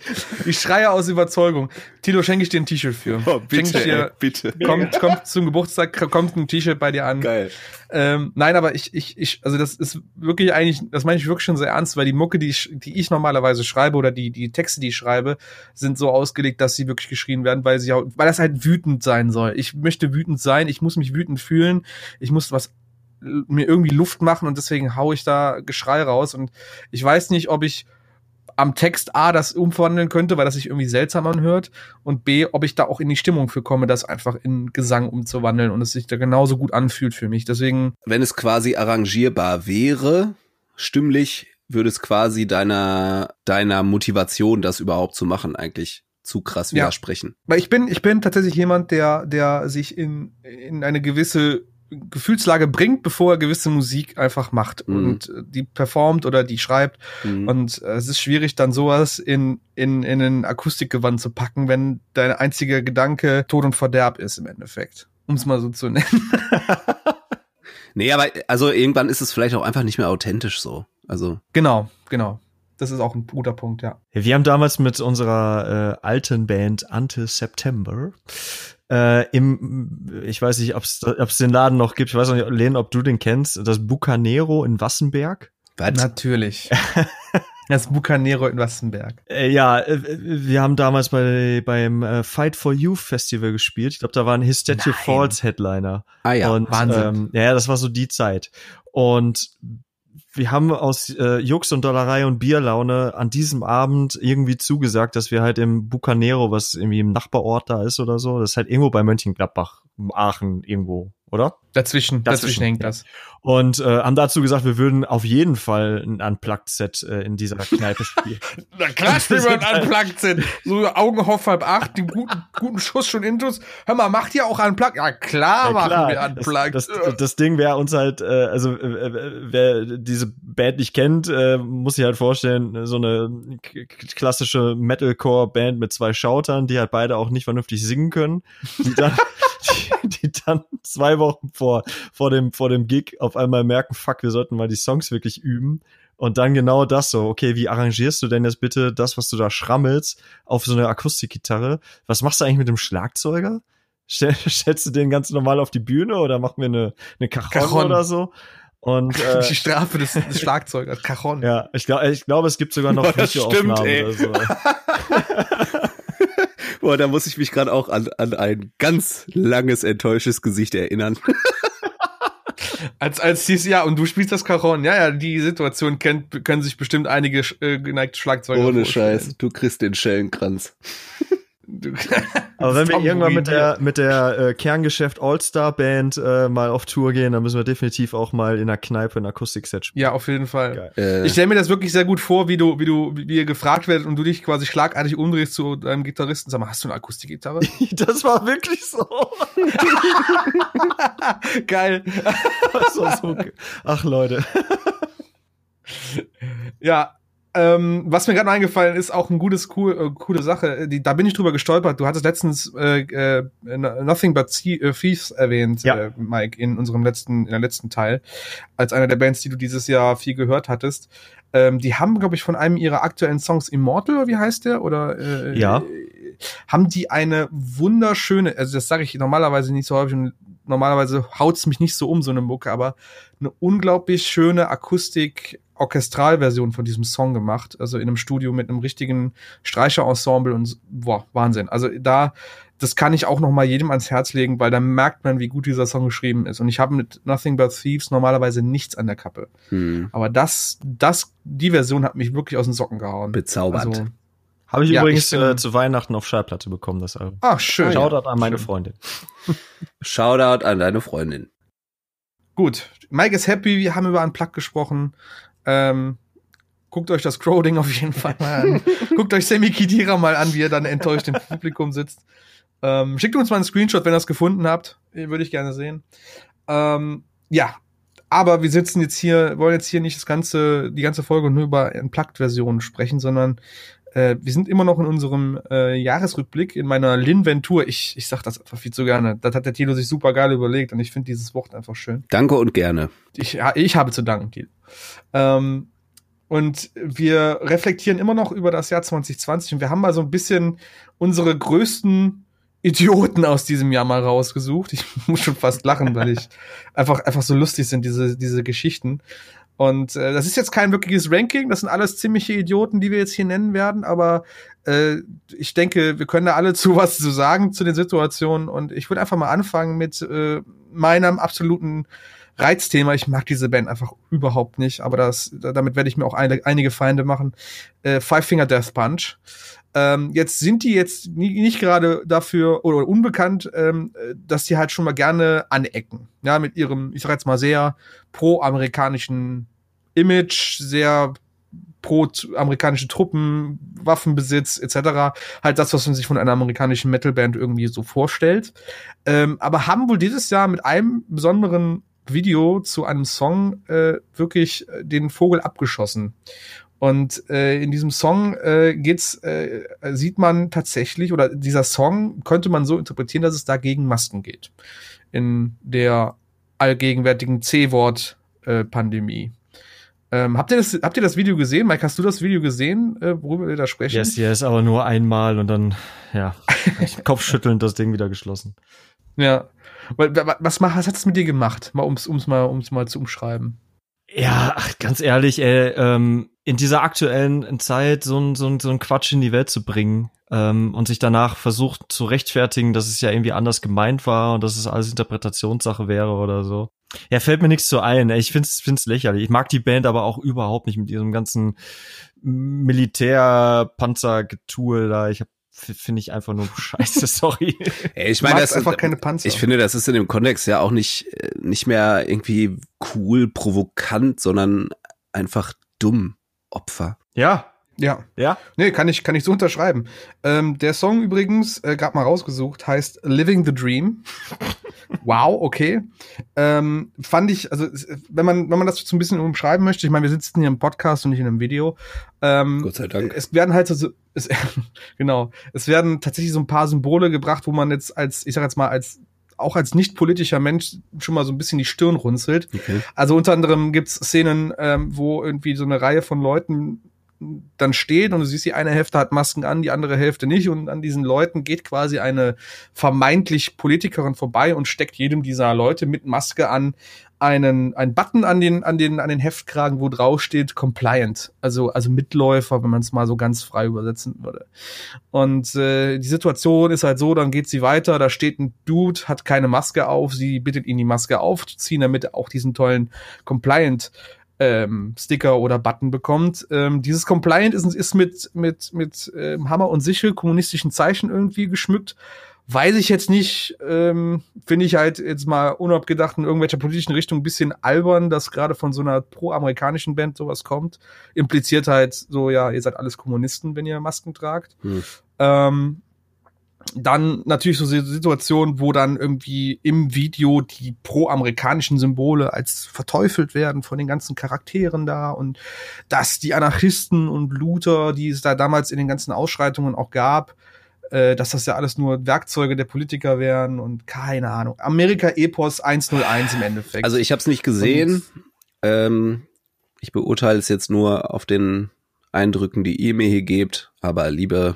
ich schreie aus Überzeugung. Tilo, schenke ich dir ein T-Shirt für. Oh, Schenke ich bitte, ey, dir, bitte. kommt, kommt zum Geburtstag, kommt ein T-Shirt bei dir an. Geil. Ähm, nein, aber ich, ich, ich, also das ist wirklich eigentlich, das meine ich wirklich schon sehr ernst, weil die Mucke, die ich, die ich normalerweise schreibe oder die, die Texte, die ich schreibe, sind so ausgelegt, dass sie wirklich geschrien werden, weil sie auch, weil das halt wütend sein soll. Ich möchte wütend sein, ich muss mich wütend fühlen, ich muss was mir irgendwie Luft machen und deswegen hau ich da Geschrei raus und ich weiß nicht, ob ich am Text A das umwandeln könnte, weil das sich irgendwie seltsam anhört und B, ob ich da auch in die Stimmung für komme, das einfach in Gesang umzuwandeln und es sich da genauso gut anfühlt für mich. Deswegen Wenn es quasi arrangierbar wäre, stimmlich, würde es quasi deiner, deiner Motivation, das überhaupt zu machen, eigentlich zu krass Ja. widersprechen. Weil ich bin, ich bin tatsächlich jemand, der, der sich in, in eine gewisse Gefühlslage bringt, bevor er gewisse Musik einfach macht Mhm. und äh, die performt oder die schreibt. Mhm. Und äh, es ist schwierig, dann sowas in, in, in ein Akustikgewand zu packen, wenn dein einziger Gedanke Tod und Verderb ist im Endeffekt. Um es mal so zu nennen. Nee, aber also irgendwann ist es vielleicht auch einfach nicht mehr authentisch so. Also, genau, genau. Das ist auch ein guter Punkt, ja. Wir haben damals mit unserer äh, alten Band Ante September äh, im, ich weiß nicht, ob es den Laden noch gibt, ich weiß nicht, Len, ob du den kennst, das Bucanero in Wassenberg. was? Natürlich. das Bucanero in Wassenberg. Äh, ja, äh, wir haben damals bei beim äh, Fight for Youth Festival gespielt. Ich glaube, da war ein Hysteria. Falls Headliner. ah ja. und, Wahnsinn. Ähm, ja, das war so die Zeit. Und wir haben aus äh, Jux und Dollerei und Bierlaune an diesem Abend irgendwie zugesagt, dass wir halt im Bucanero, was irgendwie im Nachbarort da ist oder so, das ist halt irgendwo bei Mönchengladbach, Aachen irgendwo, oder? Dazwischen, dazwischen, Dazwischen, hängt das. Und äh, haben dazu gesagt, wir würden auf jeden Fall ein Unplugged-Set äh, in dieser Kneipe spielen. Na klar, spielen wir ein Unplugged sind. So Augen auf halb acht, den guten, guten Schuss schon intus. Hör mal, macht ihr auch Unplugged? Ja klar, Ja, machen klar. wir Unplugged. Das, das, das Ding wäre uns halt, äh, also äh, äh, wer diese Band nicht kennt, äh, muss sich halt vorstellen, so eine klassische Metalcore-Band mit zwei Schautern, die halt beide auch nicht vernünftig singen können, die dann, die, die dann zwei Wochen vor, vor, dem, vor dem Gig auf einmal merken, fuck, wir sollten mal die Songs wirklich üben. Und dann genau das so, okay, wie arrangierst du denn jetzt bitte das, was du da schrammelst, auf so eine Akustikgitarre? Was machst du eigentlich mit dem Schlagzeuger? Stell, stellst du den ganz normal auf die Bühne oder machen wir eine, eine Cajon, Cajon. oder so? Und äh, die Strafe des, des Schlagzeugers, Cajon. ja, ich glaube, ich glaube, es gibt sogar noch Boah, das Videoaufnahmen stimmt, ey. oder so. Boah, da muss ich mich gerade auch an, an ein ganz langes, enttäuschtes Gesicht erinnern. Als, als dies, ja, und du spielst das Cajon. Ja, ja, die Situation kennt, können sich bestimmt einige äh, geneigte Schlagzeuger Ohne vorstellen. Scheiß. Du kriegst den Schellenkranz. Du, Aber wenn wir irgendwann mit der mit der äh, Kerngeschäft All-Star Band äh, mal auf Tour gehen, dann müssen wir definitiv auch mal in einer Kneipe ein Akustikset spielen. Ja, auf jeden Fall. Äh, Ich stelle mir das wirklich sehr gut vor, wie du, wie du, wie ihr gefragt werdet und du dich quasi schlagartig umdrehst zu deinem Gitarristen. Sag mal, hast du eine Akustikgitarre? Das war wirklich so. Geil. Das war so ge- Ach Leute. Ja, ähm, was mir gerade eingefallen ist, auch ein gutes, cool, äh, coole Sache. Die, da bin ich drüber gestolpert. Du hattest letztens äh, äh, Nothing But äh, Thieves erwähnt, Ja. äh, Mike, in unserem letzten, in der letzten Teil, als einer der Bands, die du dieses Jahr viel gehört hattest. Ähm, die haben, glaube ich, von einem ihrer aktuellen Songs Immortal, wie heißt der? Oder äh, Ja. äh, haben die eine wunderschöne, also das sage ich normalerweise nicht so häufig und normalerweise haut's mich nicht so um, so eine Mucke, aber eine unglaublich schöne Akustik Orchestralversion von diesem Song gemacht, also in einem Studio mit einem richtigen Streicherensemble und boah, Wahnsinn. Also da das kann ich auch noch mal jedem ans Herz legen, weil da merkt man, wie gut dieser Song geschrieben ist und ich habe mit Nothing But Thieves normalerweise nichts an der Kappe, hm, aber das das die Version hat mich wirklich aus den Socken gehauen. bezaubernd. Also, Habe ich Ja, übrigens ich bin- äh, zu Weihnachten auf Schallplatte bekommen, das Album. ach schön. Shoutout an meine Schön. Freundin. Shoutout an deine Freundin. Gut, Mike ist happy, wir haben über einen Plug gesprochen. Ähm, guckt euch das Crow-Ding auf jeden Fall mal an. guckt euch Sammy Kidira mal an, wie er dann enttäuscht im Publikum sitzt. Ähm, schickt uns mal einen Screenshot, wenn ihr es gefunden habt. Würde ich gerne sehen. Ähm, ja, aber wir sitzen jetzt hier, wollen jetzt hier nicht das ganze, die ganze Folge nur über Unplugged-Versionen sprechen, sondern äh, wir sind immer noch in unserem äh, Jahresrückblick in meiner Linventur. Ich, ich sag das einfach viel zu gerne. Das hat der Tilo sich super geil überlegt und ich finde dieses Wort einfach schön. Danke und gerne. Ich, ich habe zu danken, Tilo. Ähm, und wir reflektieren immer noch über das Jahr 2020 und wir haben mal so ein bisschen unsere größten Idioten aus diesem Jahr mal rausgesucht. Ich muss schon fast lachen, weil ich einfach, einfach so lustig sind, diese, diese Geschichten. Und äh, das ist jetzt kein wirkliches Ranking, das sind alles ziemliche Idioten, die wir jetzt hier nennen werden, aber äh, ich denke, wir können da alle zu was zu sagen zu den Situationen und ich würde einfach mal anfangen mit äh, meinem absoluten Reizthema. Ich mag diese Band einfach überhaupt nicht, aber das, damit werde ich mir auch eine, einige Feinde machen. Äh, Five Finger Death Punch. Ähm, jetzt sind die jetzt nie, nicht gerade dafür oder unbekannt, ähm, äh, dass die halt schon mal gerne anecken. Ja, mit ihrem, ich sag jetzt mal sehr pro-amerikanischen Image, sehr pro-amerikanische Truppen, Waffenbesitz etc. Halt das, was man sich von einer amerikanischen Metalband irgendwie so vorstellt. Ähm, aber haben wohl dieses Jahr mit einem besonderen Video zu einem Song äh, wirklich äh, den Vogel abgeschossen. Und äh, in diesem Song äh, geht's, äh, sieht man tatsächlich, oder dieser Song könnte man so interpretieren, dass es da gegen Masken geht. In der allgegenwärtigen C-Wort-Pandemie. Äh, ähm, habt, ihr das, habt ihr das Video gesehen? Mike, hast du das Video gesehen, äh, worüber wir da sprechen? Yes, yes, aber nur einmal und dann, ja, kopfschüttelnd das Ding wieder geschlossen. Ja. Was, was hat es mit dir gemacht? Mal ums, ums mal, ums mal zu umschreiben. Ja, ach, ganz ehrlich, ey, ähm, in dieser aktuellen Zeit so ein, so, ein, so ein Quatsch in die Welt zu bringen ähm, und sich danach versucht zu rechtfertigen, dass es ja irgendwie anders gemeint war und dass es alles Interpretationssache wäre oder so. Ja, fällt mir nichts zu ein. Ey. Ich find's, find's lächerlich. Ich mag die Band aber auch überhaupt nicht mit diesem ganzen Militär-Panzer-Getue da. Ich hab finde ich einfach nur scheiße, sorry. Ey, ich meine, das einfach keine Panzer. Ich finde, das ist in dem Kontext ja auch nicht äh, nicht mehr irgendwie cool, provokant, sondern einfach dumm. Opfer. Ja, ja. Ja? Nee, kann ich, kann ich so unterschreiben. Ähm, der Song übrigens, äh, gerade mal rausgesucht, heißt Living the Dream. wow, okay. Ähm, fand ich, also wenn man, wenn man das so ein bisschen umschreiben möchte, ich meine, wir sitzen hier im Podcast und nicht in einem Video. Ähm, Gott sei Dank. Es werden halt so, es, genau, es werden tatsächlich so ein paar Symbole gebracht, wo man jetzt als, ich sag jetzt mal, als auch als nicht politischer Mensch schon mal so ein bisschen die Stirn runzelt. Okay. Also unter anderem gibt's Szenen, ähm, wo irgendwie so eine Reihe von Leuten dann steht und du siehst, die eine Hälfte hat Masken an, die andere Hälfte nicht. Und an diesen Leuten geht quasi eine vermeintlich Politikerin vorbei und steckt jedem dieser Leute mit Maske an einen, einen Button an den, an den, an den Heftkragen, wo drauf steht compliant, also, also Mitläufer, wenn man es mal so ganz frei übersetzen würde. Und äh, die Situation ist halt so, dann geht sie weiter, da steht ein Dude, hat keine Maske auf, sie bittet ihn die Maske aufzuziehen, damit er auch diesen tollen Compliant ähm, Sticker oder Button bekommt. Ähm, dieses Compliant ist, ist mit, mit, mit ähm, Hammer und Sichel kommunistischen Zeichen irgendwie geschmückt. Weiß ich jetzt nicht, ähm, finde ich halt jetzt mal unabgedacht in irgendwelcher politischen Richtung ein bisschen albern, dass gerade von so einer pro-amerikanischen Band sowas kommt. Impliziert halt so, ja, ihr seid alles Kommunisten, wenn ihr Masken tragt. Hm. Ähm, dann natürlich so Situationen, wo dann irgendwie im Video die pro-amerikanischen Symbole als verteufelt werden von den ganzen Charakteren da und dass die Anarchisten und Luther, die es da damals in den ganzen Ausschreitungen auch gab, äh, dass das ja alles nur Werkzeuge der Politiker wären und keine Ahnung. Amerika-Epos 101 im Endeffekt. Also ich habe es nicht gesehen. Ähm, ich beurteile es jetzt nur auf den Eindrücken, die ihr mir hier gebt. Aber liebe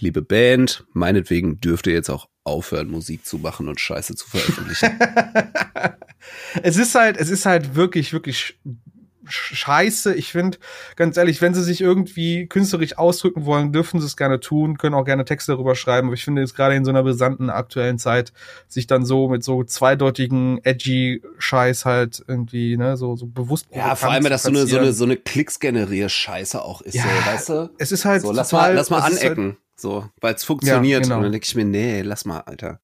liebe Band, meinetwegen dürft ihr jetzt auch aufhören, Musik zu machen und Scheiße zu veröffentlichen. es ist halt, es ist halt wirklich, wirklich scheiße. Ich finde, ganz ehrlich, wenn sie sich irgendwie künstlerisch ausdrücken wollen, dürfen sie es gerne tun, können auch gerne Texte darüber schreiben. Aber ich finde jetzt gerade in so einer brisanten aktuellen Zeit, sich dann so mit so zweideutigen, edgy Scheiß halt irgendwie, ne, so, so bewusst. Ja, vor allem, dass so eine, so eine, so eine Klicks-Generier-Scheiße auch ist, ja, so, weißt du? Es ist halt. So, lass mal, lass mal halt anecken. Halt so, weil es funktioniert. Ja, genau. Und dann denke ich mir, nee, lass mal, Alter.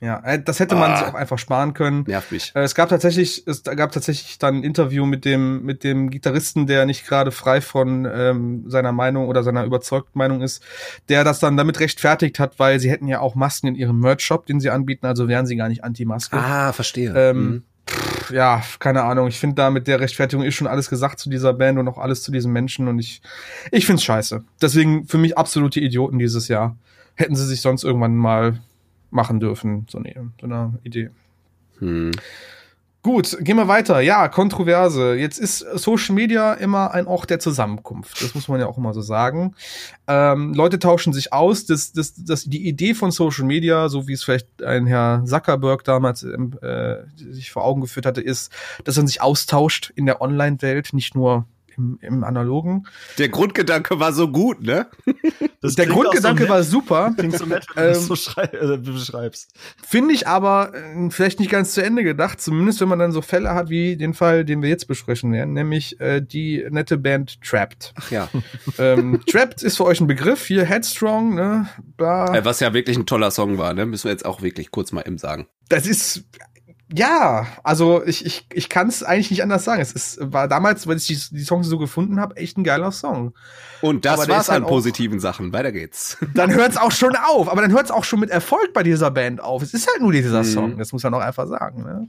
Ja, äh, das hätte man ah, sich auch einfach sparen können. Nervt mich. Äh, es gab tatsächlich, es gab tatsächlich dann ein Interview mit dem mit dem Gitarristen, der nicht gerade frei von ähm, seiner Meinung oder seiner überzeugten Meinung ist, der das dann damit rechtfertigt hat, weil sie hätten ja auch Masken in ihrem Merch-Shop, den sie anbieten, also wären sie gar nicht Anti-Maske. Ah, verstehe. Ähm, mhm ja, keine Ahnung. Ich finde da mit der Rechtfertigung ist schon alles gesagt zu dieser Band und auch alles zu diesen Menschen und ich, ich find's scheiße. Deswegen für mich absolute Idioten dieses Jahr. Hätten sie sich sonst irgendwann mal machen dürfen, so eine, so eine Idee. Hm. Gut, gehen wir weiter. Ja, Kontroverse. Jetzt ist Social Media immer ein Ort der Zusammenkunft. Das muss man ja auch immer so sagen. Ähm, Leute tauschen sich aus. Das, das, das, die Idee von Social Media, so wie es vielleicht ein Herr Zuckerberg damals äh, sich vor Augen geführt hatte, ist, dass man sich austauscht in der Online-Welt, nicht nur im, im Analogen. Der Grundgedanke war so gut, ne? Das der Grundgedanke so war super. Klingt so nett, wenn ähm, du das so äh, beschreibst. Finde ich aber äh, vielleicht nicht ganz zu Ende gedacht, zumindest wenn man dann so Fälle hat wie den Fall, den wir jetzt besprechen werden, nämlich äh, die nette Band Trapped. Ach ja. ähm, Trapped ist für euch ein Begriff, hier Headstrong, ne? Bla. Äh, was ja wirklich ein toller Song war, ne? Müssen wir jetzt auch wirklich kurz mal eben sagen. Das ist Ja, also ich, ich, ich kann es eigentlich nicht anders sagen. Es ist, war damals, weil ich die, die Songs so gefunden habe, echt ein geiler Song. Und das war's halt an positiven Sachen. Weiter geht's. Dann hört's auch schon auf, aber dann hört's auch schon mit Erfolg bei dieser Band auf. Es ist halt nur dieser Mhm. Song, das muss man auch einfach sagen. Ne?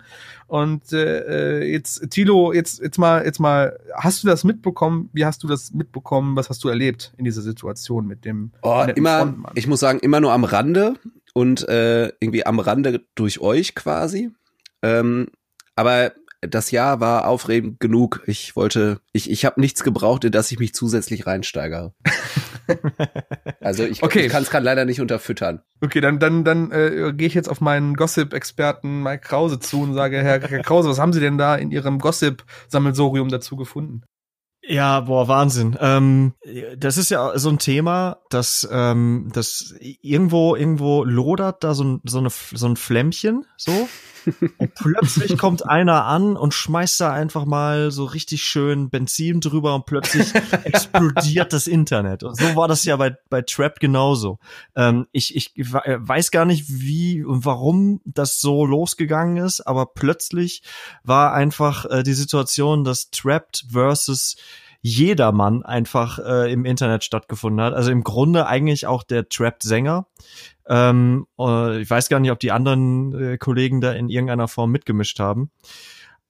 Und äh, äh, jetzt, Tilo, jetzt, jetzt mal, jetzt mal, hast du das mitbekommen? Wie hast du das mitbekommen? Was hast du erlebt in dieser Situation mit dem Oh, immer, Frontmann? ich muss sagen, immer nur am Rande und äh, irgendwie am Rande durch euch quasi. Ähm, aber das Jahr war aufregend genug. Ich wollte, ich, ich habe nichts gebraucht, in das ich mich zusätzlich reinsteigere. also ich, Okay. ich kann es gerade leider nicht unterfüttern. Okay, dann, dann, dann äh, gehe ich jetzt auf meinen Gossip-Experten Mike Krause zu und sage, Herr, Herr Krause, was haben Sie denn da in Ihrem Gossip-Sammelsorium dazu gefunden? Ja, boah, Wahnsinn. Ähm, das ist ja so ein Thema, dass ähm, das irgendwo irgendwo lodert da so ein so eine so ein Flämmchen so und plötzlich kommt einer an und schmeißt da einfach mal so richtig schön Benzin drüber und plötzlich explodiert das Internet. Und so war das ja bei bei Trap genauso. Ähm, ich ich we- weiß gar nicht wie und warum das so losgegangen ist, aber plötzlich war einfach äh, die Situation, dass Trapped versus jedermann einfach äh, im Internet stattgefunden hat. Also im Grunde eigentlich auch der Trapped-Sänger. Ähm, äh, ich weiß gar nicht, ob die anderen äh, Kollegen da in irgendeiner Form mitgemischt haben.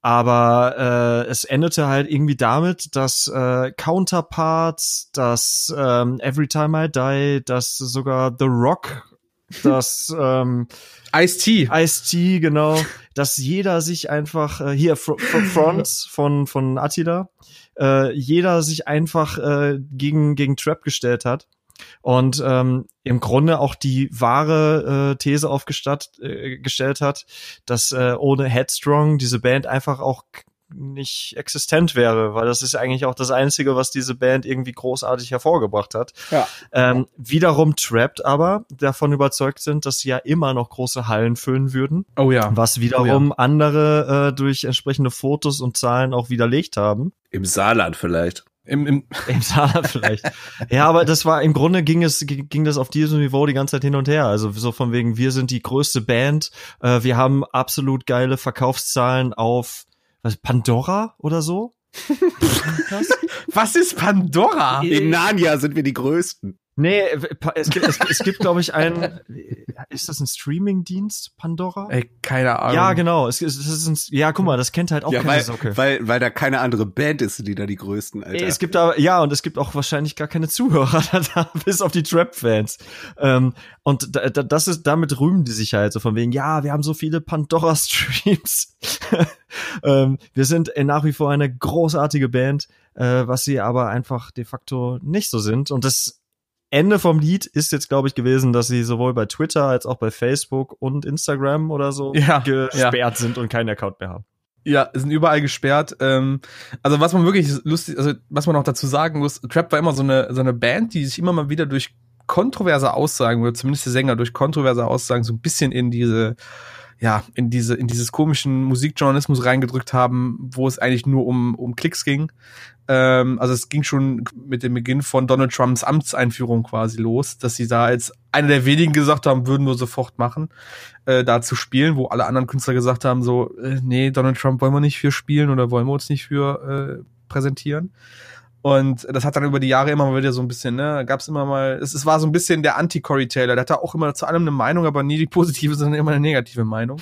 Aber äh, es endete halt irgendwie damit, dass äh, Counterparts, dass ähm, Every Time I Die, dass sogar The Rock, dass ähm, Ice-T. Ice-T, genau, dass jeder sich einfach, äh, hier, Fr Fr Fronts von, von Attila, äh, jeder sich einfach äh, gegen, gegen Trap gestellt hat. Und ähm, im Grunde auch die wahre äh, These aufgestellt äh, gestellt hat, dass äh, ohne Headstrong diese Band einfach auch nicht existent wäre, weil das ist eigentlich auch das Einzige, was diese Band irgendwie großartig hervorgebracht hat. Ja. Ähm, wiederum Trapped aber davon überzeugt sind, dass sie ja immer noch große Hallen füllen würden, Oh ja. was wiederum andere äh, durch entsprechende Fotos und Zahlen auch widerlegt haben. Im Saarland vielleicht. Im, im, Im Saarland vielleicht. ja, aber das war im Grunde ging es ging das auf diesem Niveau die ganze Zeit hin und her. Also so von wegen wir sind die größte Band, äh, wir haben absolut geile Verkaufszahlen auf was Pandora oder so. Was? was ist Pandora? In Narnia sind wir die Größten. Nee, es gibt, es, es gibt glaube ich, einen, ist das ein Streaming-Dienst, Pandora? Ey, keine Ahnung. Ja, genau. Es, es, es ist ein, ja, guck mal, das kennt halt auch ja, keine weil, Socke. weil, weil da keine andere Band ist, die da die Größten, Alter. Ey, Es gibt aber, ja, und es gibt auch wahrscheinlich gar keine Zuhörer da, bis auf die Trap-Fans. Ähm, und da, da, das ist, damit rühmen die sich halt so von wegen, ja, wir haben so viele Pandora-Streams. ähm, wir sind äh, nach wie vor eine großartige Band, äh, was sie aber einfach de facto nicht so sind. Und das Ende vom Lied ist jetzt, glaube ich, gewesen, dass sie sowohl bei Twitter als auch bei Facebook und Instagram oder so Ja, gesperrt sind und keinen Account mehr haben. Ja, sind überall gesperrt. Ähm, also was man wirklich lustig, also was man auch dazu sagen muss, Trap war immer so eine, so eine Band, die sich immer mal wieder durch kontroverse Aussagen, oder zumindest der Sänger durch kontroverse Aussagen so ein bisschen in diese, ja, in diese, in dieses komischen Musikjournalismus reingedrückt haben, wo es eigentlich nur um, um Klicks ging. Ähm, also es ging schon mit dem Beginn von Donald Trumps Amtseinführung quasi los, dass sie da als einer der wenigen gesagt haben, würden wir sofort machen, äh, da zu spielen, wo alle anderen Künstler gesagt haben, so, äh, nee, Donald Trump wollen wir nicht für spielen oder wollen wir uns nicht für äh, präsentieren. Und das hat dann über die Jahre immer mal wieder so ein bisschen, ne, gab's immer mal, es, es war so ein bisschen der Anti-Corey Taylor, der hatte auch immer zu allem eine Meinung, aber nie die positive, sondern immer eine negative Meinung.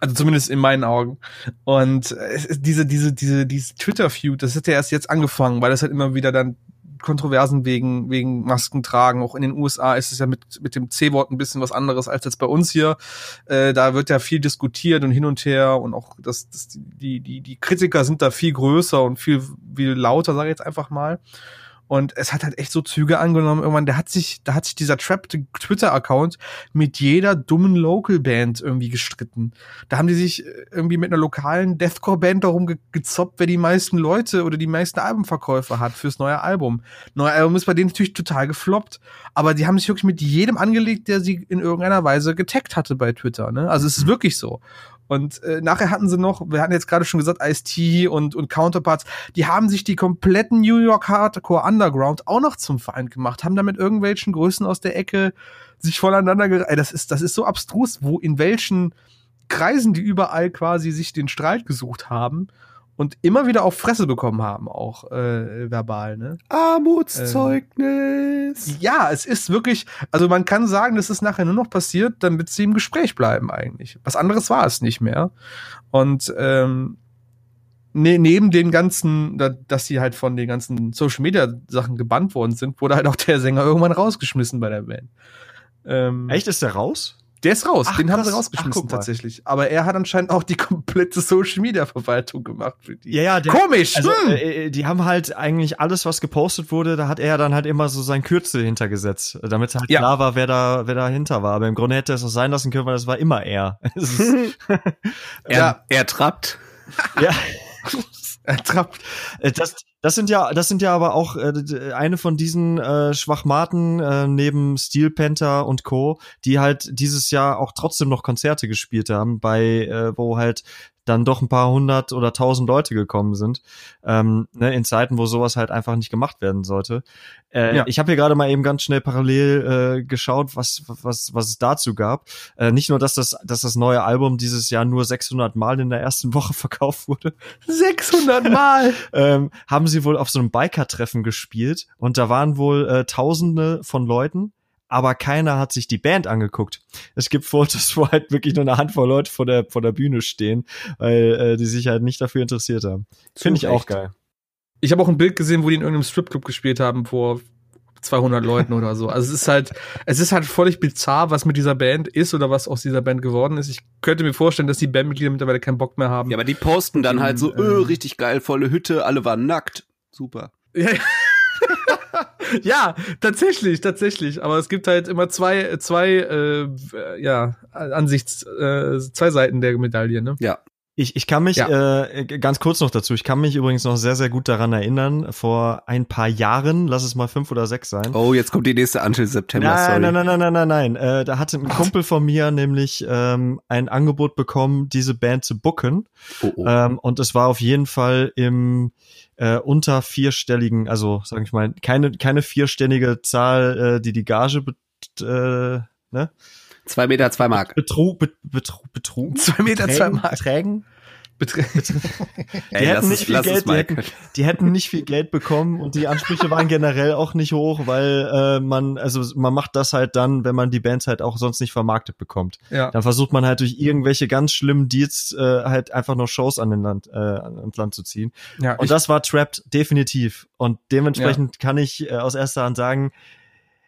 Also zumindest in meinen Augen. Und äh, es ist diese, diese, diese, diese Twitter-Feud, das hat ja erst jetzt angefangen, weil das halt immer wieder dann Kontroversen wegen, wegen Masken tragen. Auch in den USA ist es ja mit, mit dem C-Wort ein bisschen was anderes als jetzt bei uns hier. Äh, da wird ja viel diskutiert und hin und her und auch das, das die, die, die Kritiker sind da viel größer und viel, viel lauter, sage ich jetzt einfach mal. Und es hat halt echt so Züge angenommen. Irgendwann, der hat sich, da hat sich dieser Trapped Twitter-Account mit jeder dummen Local-Band irgendwie gestritten. Da haben die sich äh, irgendwie mit einer lokalen Deathcore-Band darum ge gezoppt, wer die meisten Leute oder die meisten Albumverkäufe hat fürs neue Album. Neue Album ist bei denen natürlich total gefloppt. Aber die haben sich wirklich mit jedem angelegt, der sie in irgendeiner Weise getaggt hatte bei Twitter. Ne? Also es ist wirklich so. Und äh, nachher hatten sie noch, wir hatten jetzt gerade schon gesagt, Ice-T und, und Counterparts, die haben sich die kompletten New York Hardcore Underground auch noch zum Feind gemacht, haben da mit irgendwelchen Größen aus der Ecke sich voneinander gereiht. Das ist, das ist so abstrus, wo in welchen kreisen die überall quasi sich den Streit gesucht haben und immer wieder auf Fresse bekommen haben, auch äh, verbal, ne? Armutszeugnis. Ja, es ist wirklich, also man kann sagen, das ist nachher nur noch passiert, damit sie im Gespräch bleiben eigentlich. Was anderes war es nicht mehr. Und ähm, ne, neben den ganzen, da, dass sie halt von den ganzen Social Media Sachen gebannt worden sind, wurde halt auch der Sänger irgendwann rausgeschmissen bei der Band. Ähm, Echt, ist der raus? Der ist raus, Ach, den haben sie rausgeschmissen Ach, tatsächlich. Aber er hat anscheinend auch die komplette Social Media Verwaltung gemacht für die. Ja, ja, der, Komisch! Also, hm. äh, äh, die haben halt eigentlich alles, was gepostet wurde, da hat er dann halt immer so sein Kürzel hintergesetzt, damit halt Ja. klar war, wer da, wer dahinter war. Aber im Grunde hätte er es auch sein lassen können, weil das war immer er. Er, er trappt. ja, er trappt. Äh, Das, das sind ja, das sind ja aber auch äh, eine von diesen äh, Schwachmaten äh, neben Steel Panther und Co., die halt dieses Jahr auch trotzdem noch Konzerte gespielt haben, bei äh, wo halt dann doch ein paar hundert oder tausend Leute gekommen sind, ähm, ne, in Zeiten, wo sowas halt einfach nicht gemacht werden sollte. Äh, Ja. Ich habe hier gerade mal eben ganz schnell parallel äh, geschaut, was, was, was es dazu gab. Äh, nicht nur, dass das, dass das neue Album dieses Jahr nur 600 Mal in der ersten Woche verkauft wurde, 600 Mal! ähm, haben sie wohl auf so einem Biker-Treffen gespielt und da waren wohl äh, Tausende von Leuten, aber keiner hat sich die Band angeguckt. Es gibt Fotos, wo halt wirklich nur eine Handvoll Leute vor der vor der Bühne stehen, weil äh, die sich halt nicht dafür interessiert haben. Finde ich auch geil. Ich habe auch ein Bild gesehen, wo die in irgendeinem Stripclub gespielt haben vor 200 Leuten oder so. Also es ist halt, es ist halt völlig bizarr, was mit dieser Band ist oder was aus dieser Band geworden ist. Ich könnte mir vorstellen, dass die Bandmitglieder mittlerweile keinen Bock mehr haben. Ja, aber die posten dann halt so, Ähm, öh, richtig geil, volle Hütte, alle waren nackt. Super. Ja, ja, tatsächlich, tatsächlich. Aber es gibt halt immer zwei, zwei, äh, ja, Ansichts, äh, zwei Seiten der Medaille, ne? Ja. Ich, ich kann mich, Ja. äh, ganz kurz noch dazu, ich kann mich übrigens noch sehr, sehr gut daran erinnern, vor ein paar Jahren, lass es mal fünf oder sechs sein. Oh, jetzt kommt die nächste Until September Nein, Story. nein, nein, nein, nein, nein, nein. Äh, da hatte ein Kumpel von mir nämlich ähm, ein Angebot bekommen, diese Band zu booken. Oh, oh. Ähm, und es war auf jeden Fall im äh, unter vierstelligen, also sag ich mal, keine keine vierstellige Zahl, äh, die die Gage äh, ne? Zwei Meter, zwei Mark. Betrug, bet, betrug, betrug. Zwei Meter, zwei Beträgen- Mark. Beträgen. Betre Die hätten nicht viel Geld, die hätten, die hätten nicht viel Geld bekommen und die Ansprüche waren generell auch nicht hoch, weil äh, man, also man macht das halt dann, wenn man die Bands halt auch sonst nicht vermarktet bekommt. ja. Dann versucht man halt durch irgendwelche ganz schlimmen Deals äh, halt einfach noch Shows an den Land, äh, ans Land zu ziehen. ja Und das war Trapped definitiv. Und dementsprechend kann ich äh, aus erster Hand sagen,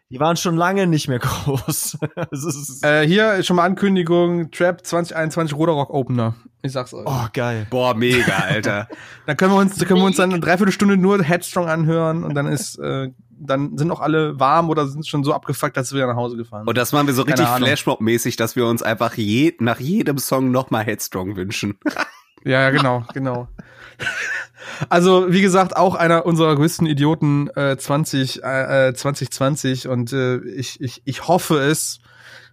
die waren schon lange nicht mehr groß. es ist, äh, hier schon mal Ankündigung, Trap 2021 Roder Rock Opener. Ich sag's euch. oh, geil. Boah, mega, Alter. Da können wir uns, können wir uns dann eine Dreiviertelstunde nur Headstrong anhören und dann ist, äh, dann sind auch alle warm oder sind schon so abgefuckt, dass sie wieder nach Hause gefahren. Und das machen wir so richtig. Flashmob-mäßig, dass wir uns einfach je, nach jedem Song nochmal Headstrong wünschen. Ja, ja, genau, genau. Also, wie gesagt, auch einer unserer größten Idioten äh, 20, äh, äh, 2020 und äh, ich, ich, ich hoffe es,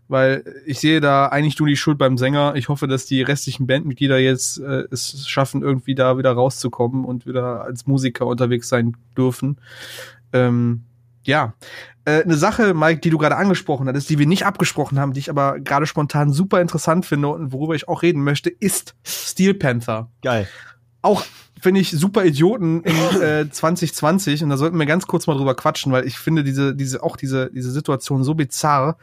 weil ich sehe da eigentlich nur die Schuld beim Sänger. Ich hoffe, dass die restlichen Bandmitglieder jetzt äh, es schaffen, irgendwie da wieder rauszukommen und wieder als Musiker unterwegs sein dürfen. Ähm, ja, äh, eine Sache, Mike, die du gerade angesprochen hattest, die wir nicht abgesprochen haben, die ich aber gerade spontan super interessant finde und worüber ich auch reden möchte, ist Steel Panther. Geil. Auch finde ich super Idioten in äh, 2020 und da sollten wir ganz kurz mal drüber quatschen, weil ich finde diese diese auch diese diese Situation so bizarr.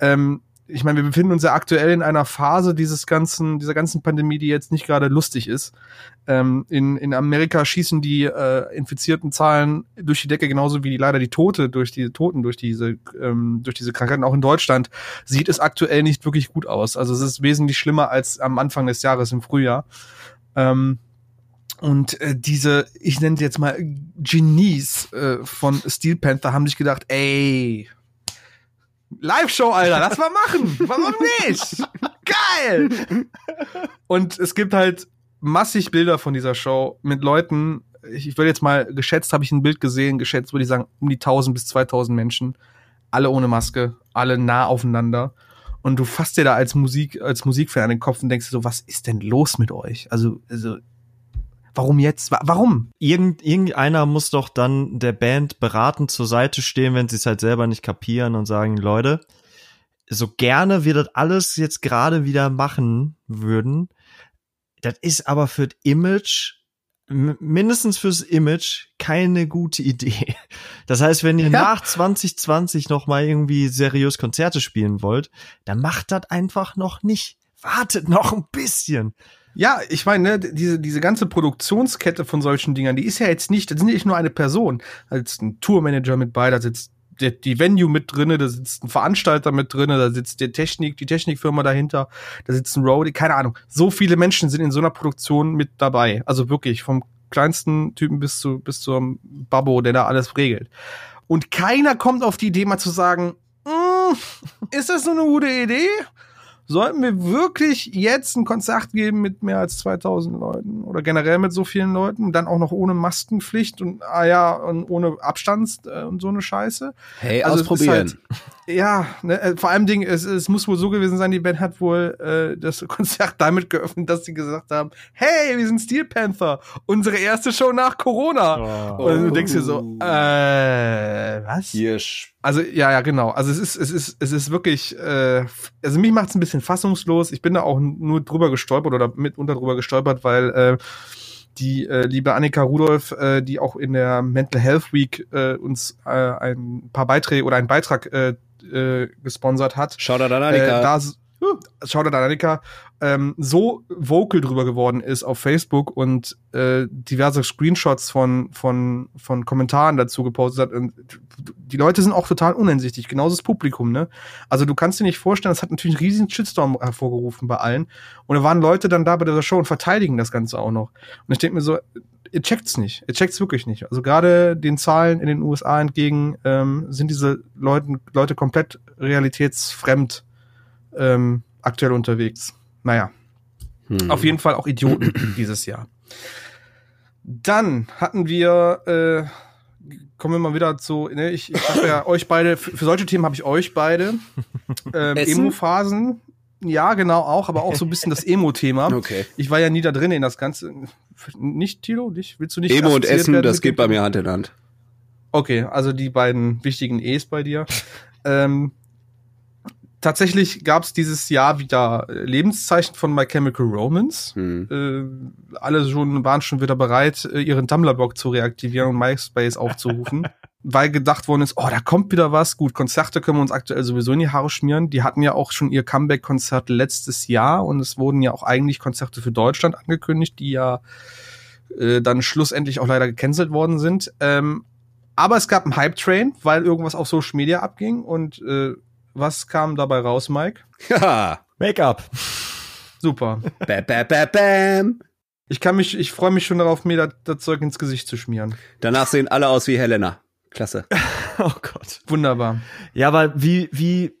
Ähm, ich meine, wir befinden uns ja aktuell in einer Phase dieses ganzen, dieser ganzen Pandemie, die jetzt nicht gerade lustig ist. Ähm, in, in Amerika schießen die äh, infizierten Zahlen durch die Decke, genauso wie leider die Tote durch die Toten durch diese ähm, durch diese Krankheiten. Auch in Deutschland sieht es aktuell nicht wirklich gut aus. Also es ist wesentlich schlimmer als am Anfang des Jahres im Frühjahr. Ähm, und äh, diese, ich nenne sie jetzt mal Genies äh, von Steel Panther haben sich gedacht, ey, Live-Show, Alter, lass mal machen. Warum nicht? Geil! Und es gibt halt massig Bilder von dieser Show mit Leuten, ich, ich würde jetzt mal, geschätzt habe ich ein Bild gesehen, geschätzt würde ich sagen, um die 1000 bis 2000 Menschen, alle ohne Maske, alle nah aufeinander. Und du fasst dir da als Musik, als Musikfan an den Kopf und denkst dir so, was ist denn los mit euch? Also, also, warum jetzt? Wa- Warum? Irgend, irgendeiner muss doch dann der Band beratend zur Seite stehen, wenn sie es halt selber nicht kapieren und sagen, Leute, so gerne wir das alles jetzt gerade wieder machen würden, das ist aber für das Image, mindestens fürs Image, keine gute Idee. Das heißt, wenn ihr ja. nach 2020 noch mal irgendwie seriös Konzerte spielen wollt, dann macht das einfach noch nicht. Wartet noch ein bisschen. Ja, ich meine, ne, diese, diese ganze Produktionskette von solchen Dingern, die ist ja jetzt nicht, das sind nicht nur eine Person. Da sitzt ein Tourmanager mit bei, da sitzt der, die Venue mit drinne, da sitzt ein Veranstalter mit drinne, da sitzt die Technik, die Technikfirma dahinter, da sitzt ein Roadie, keine Ahnung. So viele Menschen sind in so einer Produktion mit dabei. Also wirklich vom kleinsten Typen bis zu bis zum Babbo, der da alles regelt. Und keiner kommt auf die Idee mal zu sagen, mm, ist das so eine gute Idee? Sollten wir wirklich jetzt ein Konzert geben mit mehr als 2000 Leuten oder generell mit so vielen Leuten, dann auch noch ohne Maskenpflicht und ah ja und ohne Abstand äh, und so eine Scheiße. Hey, also ausprobieren. Halt, ja, ne, äh, vor allem Ding, es, es muss wohl so gewesen sein, die Band hat wohl äh, das Konzert damit geöffnet, dass sie gesagt haben, hey, wir sind Steel Panther, unsere erste Show nach Corona. Oh. Und du denkst dir so, äh, was? Hier also ja, ja, genau. Also es ist, es ist, es ist wirklich, äh, also mich macht es ein bisschen fassungslos. Ich bin da auch nur drüber gestolpert oder mitunter drüber gestolpert, weil äh, die äh, liebe Annika Rudolph, äh, die auch in der Mental Health Week äh, uns äh, ein paar Beiträge oder einen Beitrag äh, äh, gesponsert hat. Shoutout an Annika. Äh, da, Shoutout an Annika, ähm, so vocal drüber geworden ist auf Facebook und äh, diverse Screenshots von, von, von Kommentaren dazu gepostet hat. Und die Leute sind auch total uneinsichtig, genauso das Publikum, ne? Also du kannst dir nicht vorstellen, das hat natürlich einen riesigen Shitstorm hervorgerufen bei allen. Und da waren Leute dann da bei der Show und verteidigen das Ganze auch noch. Und ich denke mir so, ihr checkt's nicht. Ihr checkt's wirklich nicht. Also gerade den Zahlen in den USA entgegen ähm, sind diese Leute, Leute komplett realitätsfremd ähm, aktuell unterwegs. Naja. Hm. Auf jeden Fall auch Idioten dieses Jahr. Dann hatten wir, äh, kommen wir mal wieder zu, ne, ich, ich habe ja euch beide, für, für solche Themen habe ich euch beide. Ähm, Emo-Phasen, ja, genau, auch, aber auch so ein bisschen das Emo-Thema. Okay. Ich war ja nie da drin in das Ganze. Nicht, Tilo? Nicht? Willst du nicht? Emo und Essen, das geht bei mir Hand in Hand. Okay, also die beiden wichtigen E's bei dir. ähm, tatsächlich gab es dieses Jahr wieder Lebenszeichen von My Chemical Romance. Hm. Äh, alle schon, waren schon wieder bereit, äh, ihren Tumblr-Blog zu reaktivieren und MySpace aufzurufen. weil gedacht worden ist, oh, da kommt wieder was. Gut, Konzerte können wir uns aktuell sowieso in die Haare schmieren. Die hatten ja auch schon ihr Comeback-Konzert letztes Jahr und es wurden ja auch eigentlich Konzerte für Deutschland angekündigt, die ja äh, dann schlussendlich auch leider gecancelt worden sind. Ähm, aber es gab einen Hype-Train, weil irgendwas auf Social Media abging und äh, was kam dabei raus, Mike? Ja. Make-up. Super. Bam, bam, bam, bam. Ich kann mich, ich freue mich schon darauf, mir das, das Zeug ins Gesicht zu schmieren. Danach sehen alle aus wie Helena. Klasse. oh Gott. Wunderbar. Ja, aber wie, wie,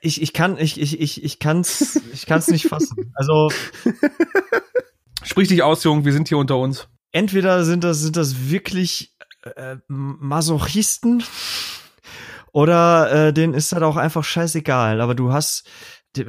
ich, ich kann, ich, ich, ich, ich kann's, ich kann's nicht fassen. Also. Sprich dich aus, Jung, wir sind hier unter uns. Entweder sind das, sind das wirklich äh, Masochisten oder äh, denen ist das auch einfach scheißegal. Aber du hast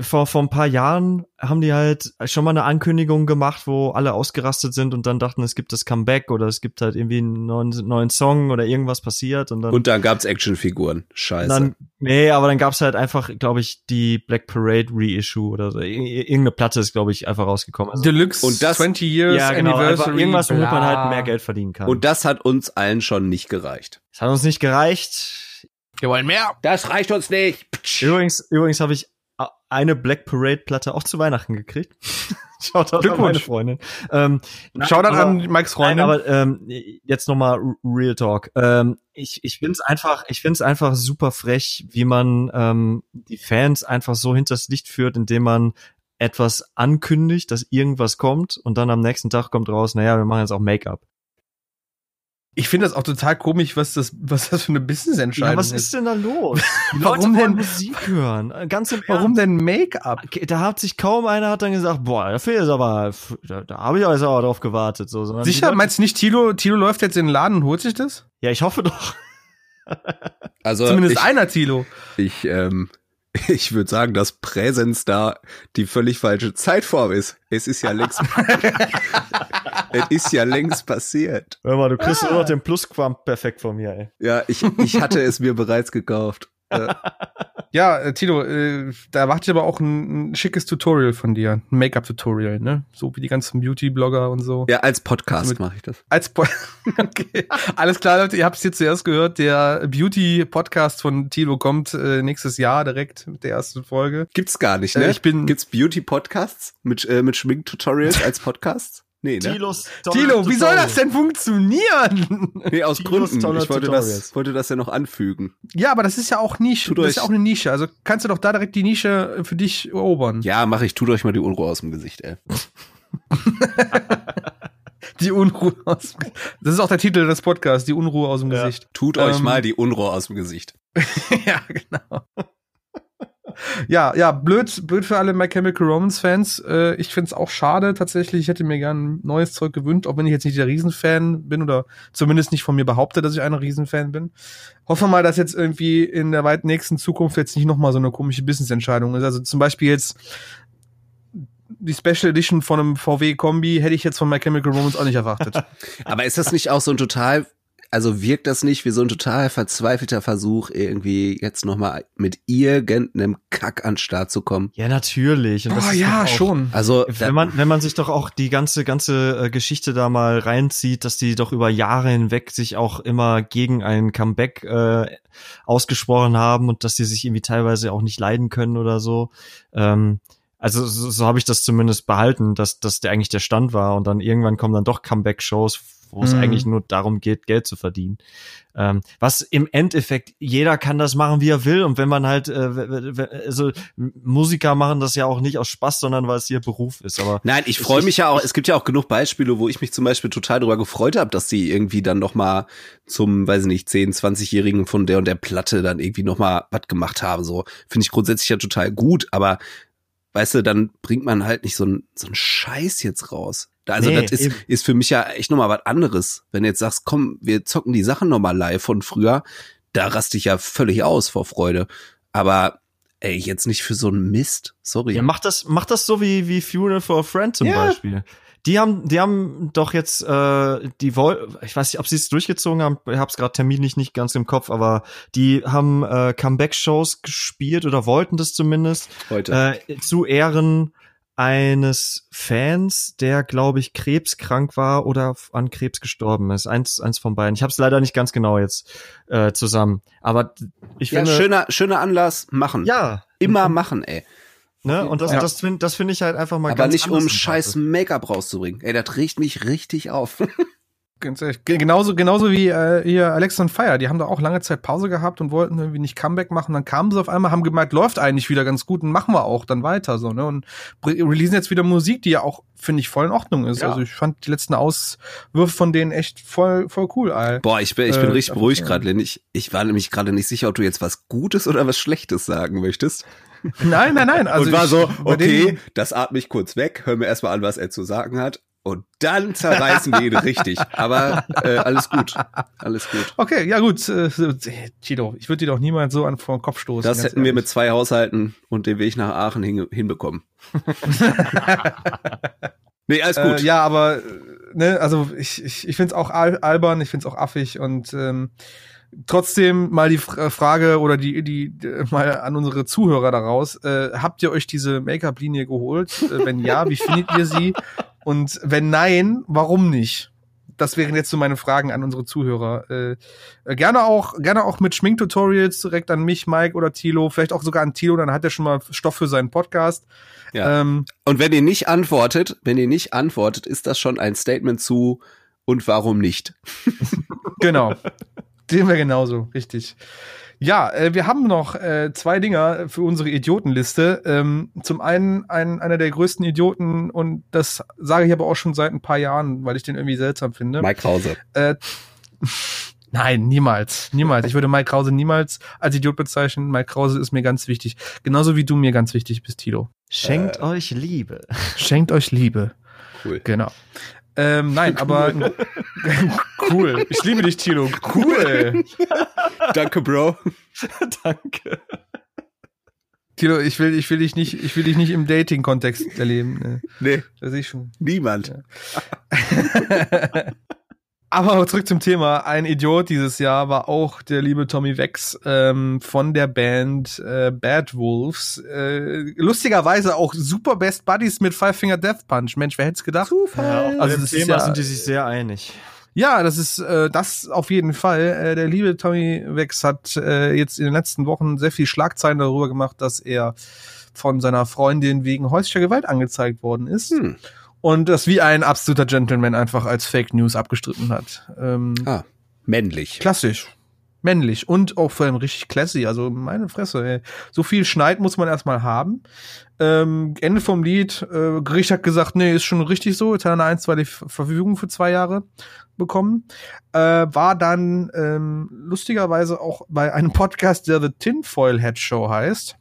vor, vor ein paar Jahren haben die halt schon mal eine Ankündigung gemacht, wo alle ausgerastet sind und dann dachten, es gibt das Comeback oder es gibt halt irgendwie einen neuen, neuen Song oder irgendwas passiert und dann. Und dann gab's Actionfiguren. Scheiße. Dann, nee, aber dann gab's halt einfach, glaube ich, die Black Parade Reissue oder so. Irgendeine Platte ist, glaube ich, einfach rausgekommen. Also, Deluxe und das, 20 Years ja, genau, Anniversary. Irgendwas, womit man halt mehr Geld verdienen kann. Und das hat uns allen schon nicht gereicht. Es hat uns nicht gereicht. Wir wollen mehr. Das reicht uns nicht. Übrigens, übrigens habe ich eine Black Parade Platte auch zu Weihnachten gekriegt. Schaut an meine Freundin. Ähm, Schaut an Mikes Freundin. Nein, aber ähm, jetzt nochmal Real Talk. Ähm, ich ich finde es einfach, ich finde es einfach super frech, wie man ähm, die Fans einfach so hinters Licht führt, indem man etwas ankündigt, dass irgendwas kommt und dann am nächsten Tag kommt raus, naja, wir machen jetzt auch Make-up. Ich finde das auch total komisch, was das, was das für eine Business-Entscheidung ja, was ist. denn da los? warum denn Musik hören? Ganz im Warum denn Make-up? Da hat sich kaum einer hat dann gesagt, boah, dafür ist aber, da, da habe ich also aber drauf gewartet. So, Sicher? Meinst du nicht, Tilo, Tilo läuft jetzt in den Laden und holt sich das? Ja, ich hoffe doch. Also Zumindest ich, einer Tilo. Ich, ähm, ich würde sagen, dass Präsenz da die völlig falsche Zeitform ist. Es ist ja längst, es ist ja längst passiert. Hör mal, du kriegst ah. nur noch den Plusquamp perfekt von mir, ey. Ja, ich, ich hatte es mir bereits gekauft. Äh, Ja, äh, Tilo, äh, da erwarte ich aber auch ein, ein schickes Tutorial von dir. Ein Make-up-Tutorial, ne? So wie die ganzen Beauty-Blogger und so. Ja, als Podcast mache ich das. Als po okay. Alles klar, Leute, ihr habt es hier zuerst gehört. Der Beauty-Podcast von Tilo kommt äh, nächstes Jahr direkt mit der ersten Folge. Gibt's gar nicht, ne? Äh, ich bin- Gibt's Beauty-Podcasts mit, äh, mit Schminktutorials als Podcasts? Nee, ne? Tilos Tilo, wie soll das denn funktionieren? Nee, aus Tilos Gründen. Ich wollte das, wollte das ja noch anfügen. ja, aber das ist ja auch Nische. Tut Das euch- ist ja auch eine Nische. Also kannst du doch da direkt die Nische für dich erobern. Ja, mach ich. Tut euch mal die Unruhe aus dem Gesicht, ey. Die Unruhe aus. Das ist auch der Titel des Podcasts, die Unruhe aus dem Ja. Gesicht. Tut euch Ähm, mal die Unruhe aus dem Gesicht. ja, genau. Ja, ja, blöd, blöd für alle My Chemical Romance Fans. Äh, ich find's auch schade tatsächlich. Ich hätte mir gern neues Zeug gewünscht, auch wenn ich jetzt nicht der Riesenfan bin oder zumindest nicht von mir behaupte, dass ich ein Riesenfan bin. Hoffe mal, dass jetzt irgendwie in der weit nächsten Zukunft jetzt nicht nochmal so eine komische Business-Entscheidung ist. Also zum Beispiel jetzt die Special Edition von einem VW-Kombi hätte ich jetzt von My Chemical Romance auch nicht erwartet. Aber ist das nicht auch so ein total, also wirkt das nicht wie so ein total verzweifelter Versuch, irgendwie jetzt nochmal mit irgendeinem Kack an den Start zu kommen? Ja, natürlich. Und das oh ist ja, auch- schon. Also, Wenn man, wenn man sich doch auch die ganze, ganze äh, Geschichte da mal reinzieht, dass die doch über Jahre hinweg sich auch immer gegen ein Comeback äh, ausgesprochen haben und dass die sich irgendwie teilweise auch nicht leiden können oder so. Ähm, also so, so habe ich das zumindest behalten, dass, dass der eigentlich der Stand war und dann irgendwann kommen dann doch Comeback-Shows, wo es Mhm. eigentlich nur darum geht, Geld zu verdienen. Ähm, was im Endeffekt, jeder kann das machen, wie er will. Und wenn man halt, äh, also Musiker machen das ja auch nicht aus Spaß, sondern weil es ihr Beruf ist. Aber Nein, ich freue mich ja auch. Es gibt ja auch genug Beispiele, wo ich mich zum Beispiel total darüber gefreut habe, dass die irgendwie dann noch mal zum, weiß ich nicht, 10, 20-Jährigen von der und der Platte dann irgendwie noch mal was gemacht haben. So finde ich grundsätzlich ja total gut. Aber weißt du, dann bringt man halt nicht so ein so ein Scheiß jetzt raus. Also Nee, das ist eben. ist für mich ja echt noch mal was anderes. Wenn du jetzt sagst, komm, wir zocken die Sachen noch mal live von früher, da raste ich ja völlig aus vor Freude. Aber ey, jetzt nicht für so einen Mist. Sorry. Ja, macht das, macht das so wie, wie Funeral for a Friend zum Ja. Beispiel. Die haben, die haben doch jetzt, äh, die woll, ich weiß nicht, ob sie es durchgezogen haben, ich hab's gerade terminlich nicht ganz im Kopf, aber die haben äh, Comeback-Shows gespielt oder wollten das zumindest Heute. äh, zu Ehren eines Fans, der, glaube ich, krebskrank war oder an Krebs gestorben ist. Eins, eins von beiden. Ich habe es leider nicht ganz genau jetzt äh, zusammen. Aber ich ja, finde, schöner, schöner Anlass, machen. ja, Immer machen, ey. ne? Und das, Ja. das finde das finde ich halt einfach mal Aber ganz nicht um scheiß Make-up rauszubringen. Ey, das regt mich richtig auf. Ganz ehrlich. Ge- Genauso, genauso wie äh, hier Alex und Fire. Die haben da auch lange Zeit Pause gehabt und wollten irgendwie nicht Comeback machen. Dann kamen sie auf einmal, haben gemerkt, läuft eigentlich wieder ganz gut und machen wir auch dann weiter so, ne? Und re- releasen jetzt wieder Musik, die ja auch, finde ich, voll in Ordnung ist. Ja. Also ich fand die letzten Auswürfe von denen echt voll, voll cool, ey. Boah, ich bin, ich bin Äh, richtig beruhigt gerade. Lynn. Ich, ich war nämlich gerade nicht sicher, ob du jetzt was Gutes oder was Schlechtes sagen möchtest. Nein, nein, nein. Also und war so, okay, das atme ich kurz weg, hör mir erstmal an, was er zu sagen hat. Und dann zerreißen wir ihn richtig. Aber äh, alles gut. Alles gut. Okay, ja gut. Äh, Tito, ich würde dir doch niemals so an vor den Kopf stoßen. Das hätten wir ehrlich. mit zwei Haushalten und dem Weg nach Aachen hin, hinbekommen. nee, alles gut. Äh, ja, aber äh, ne, also ich, ich, ich finde es auch al albern, ich finde es auch affig und ähm, trotzdem mal die Fra- Frage oder die, die, die mal an unsere Zuhörer daraus. Äh, habt ihr euch diese Make-up-Linie geholt? Äh, wenn ja, wie findet ihr sie? Und wenn nein, warum nicht? Das wären jetzt so meine Fragen an unsere Zuhörer. Äh, gerne auch, gerne auch mit Schminktutorials direkt an mich, Mike oder Tilo, vielleicht auch sogar an Tilo, dann hat er schon mal Stoff für seinen Podcast. Ja. Ähm, Und wenn ihr nicht antwortet, wenn ihr nicht antwortet, ist das schon ein Statement zu und warum nicht? Genau. Sehen wir genauso, richtig. Ja, äh, wir haben noch äh, zwei Dinger für unsere Idiotenliste. Ähm, zum einen ein, einer der größten Idioten und das sage ich aber auch schon seit ein paar Jahren, weil ich den irgendwie seltsam finde. Mike Krause. Äh, nein, niemals, niemals. Ich würde Mike Krause niemals als Idiot bezeichnen. Mike Krause ist mir ganz wichtig. Genauso wie du mir ganz wichtig bist, Tilo. Schenkt Äh. euch Liebe. Schenkt euch Liebe. Cool. Genau. Ähm, nein, aber cool. Ich liebe dich, Tilo. Cool. Danke, Bro. Danke. Tilo, ich will, ich will dich nicht, ich will dich nicht im Dating-Kontext erleben. Ne? Nee, Das sehe ich schon. niemand. Aber zurück zum Thema. Ein Idiot dieses Jahr war auch der liebe Tommy Wex ähm, von der Band äh, Bad Wolves. Äh, lustigerweise auch super Best Buddies mit Five Finger Death Punch. Mensch, wer hätte es gedacht? Zufall. Ja, also das Thema ist ja, sind die sich sehr einig. Ja, das ist äh, das auf jeden Fall. Äh, der liebe Tommy Wex hat äh, jetzt in den letzten Wochen sehr viel Schlagzeilen darüber gemacht, dass er von seiner Freundin wegen häuslicher Gewalt angezeigt worden ist. Hm. Und das wie ein absoluter Gentleman einfach als Fake News abgestritten hat. Ähm, Ah, männlich. Klassisch. Männlich und auch vor allem richtig classy. Also meine Fresse, ey. So viel Schneid muss man erstmal haben. Ähm, Ende vom Lied. Äh, Gericht hat gesagt, nee, ist schon richtig so. Jetzt hat er eine einstweilige Verfügung für zwei Jahre bekommen. Äh, war dann ähm, lustigerweise auch bei einem Podcast, der The Tinfoil Head Show heißt.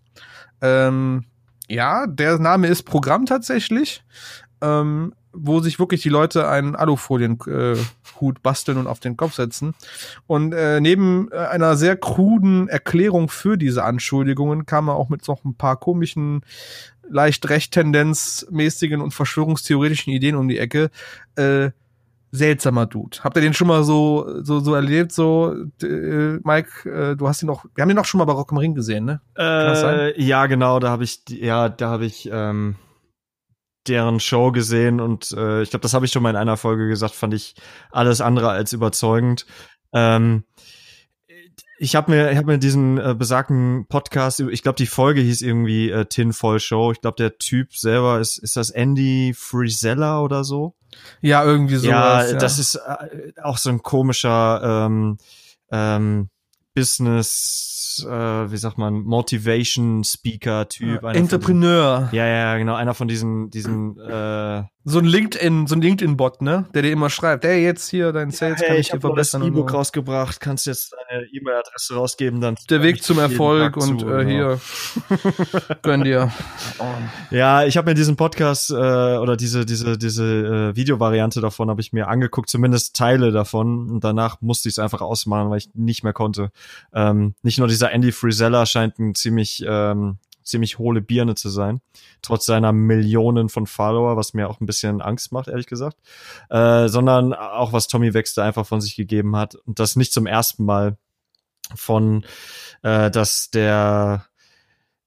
Ähm, ja, der Name ist Programm tatsächlich. Ähm, wo sich wirklich die Leute einen Alufolienhut basteln und auf den Kopf setzen. Und äh, neben äh, einer sehr kruden Erklärung für diese Anschuldigungen kam er auch mit noch ein paar komischen, leicht recht-tendenzmäßigen und verschwörungstheoretischen Ideen um die Ecke. Äh, seltsamer Dude. Habt ihr den schon mal so so so erlebt? So, äh, Mike, äh, du hast ihn noch, wir haben ihn noch schon mal bei Rock am Ring gesehen, ne? Äh, ja, genau, da habe ich, ja, da habe ich ähm, deren Show gesehen und äh, ich glaube, das habe ich schon mal in einer Folge gesagt, fand ich alles andere als überzeugend. Ähm, ich habe mir, ich habe mir diesen äh, besagten Podcast, ich glaube, die Folge hieß irgendwie äh, Tinfoil Show. Ich glaube, der Typ selber ist, ist das Andy Frisella oder so? Ja, irgendwie so. ja, das ist äh, auch so ein komischer ähm, ähm, Business, äh, wie sagt man, Motivation Speaker Typ. von Entrepreneur. diesen- Ja, ja, genau, einer von diesen, diesen, äh, So ein LinkedIn, so ein LinkedIn-Bot, ne? Der dir immer schreibt, hey, jetzt hier dein Sales kann hey, ich ich dir verbessern. und E-Book rausgebracht, kannst jetzt deine E-Mail-Adresse rausgeben, dann Der Weg zum Erfolg und zu, äh, genau. hier gönn dir. Ja, ich habe mir diesen Podcast äh, oder diese diese diese äh, Videovariante davon habe ich mir angeguckt, zumindest Teile davon und danach musste ich es einfach ausmachen, weil ich nicht mehr konnte. Ähm, nicht nur dieser Andy Frisella scheint ein ziemlich ähm, ziemlich hohle Birne zu sein, trotz seiner Millionen von Follower, was mir auch ein bisschen Angst macht, ehrlich gesagt, äh, sondern auch was Tommy Wexter einfach von sich gegeben hat. Und das nicht zum ersten Mal von, äh, dass der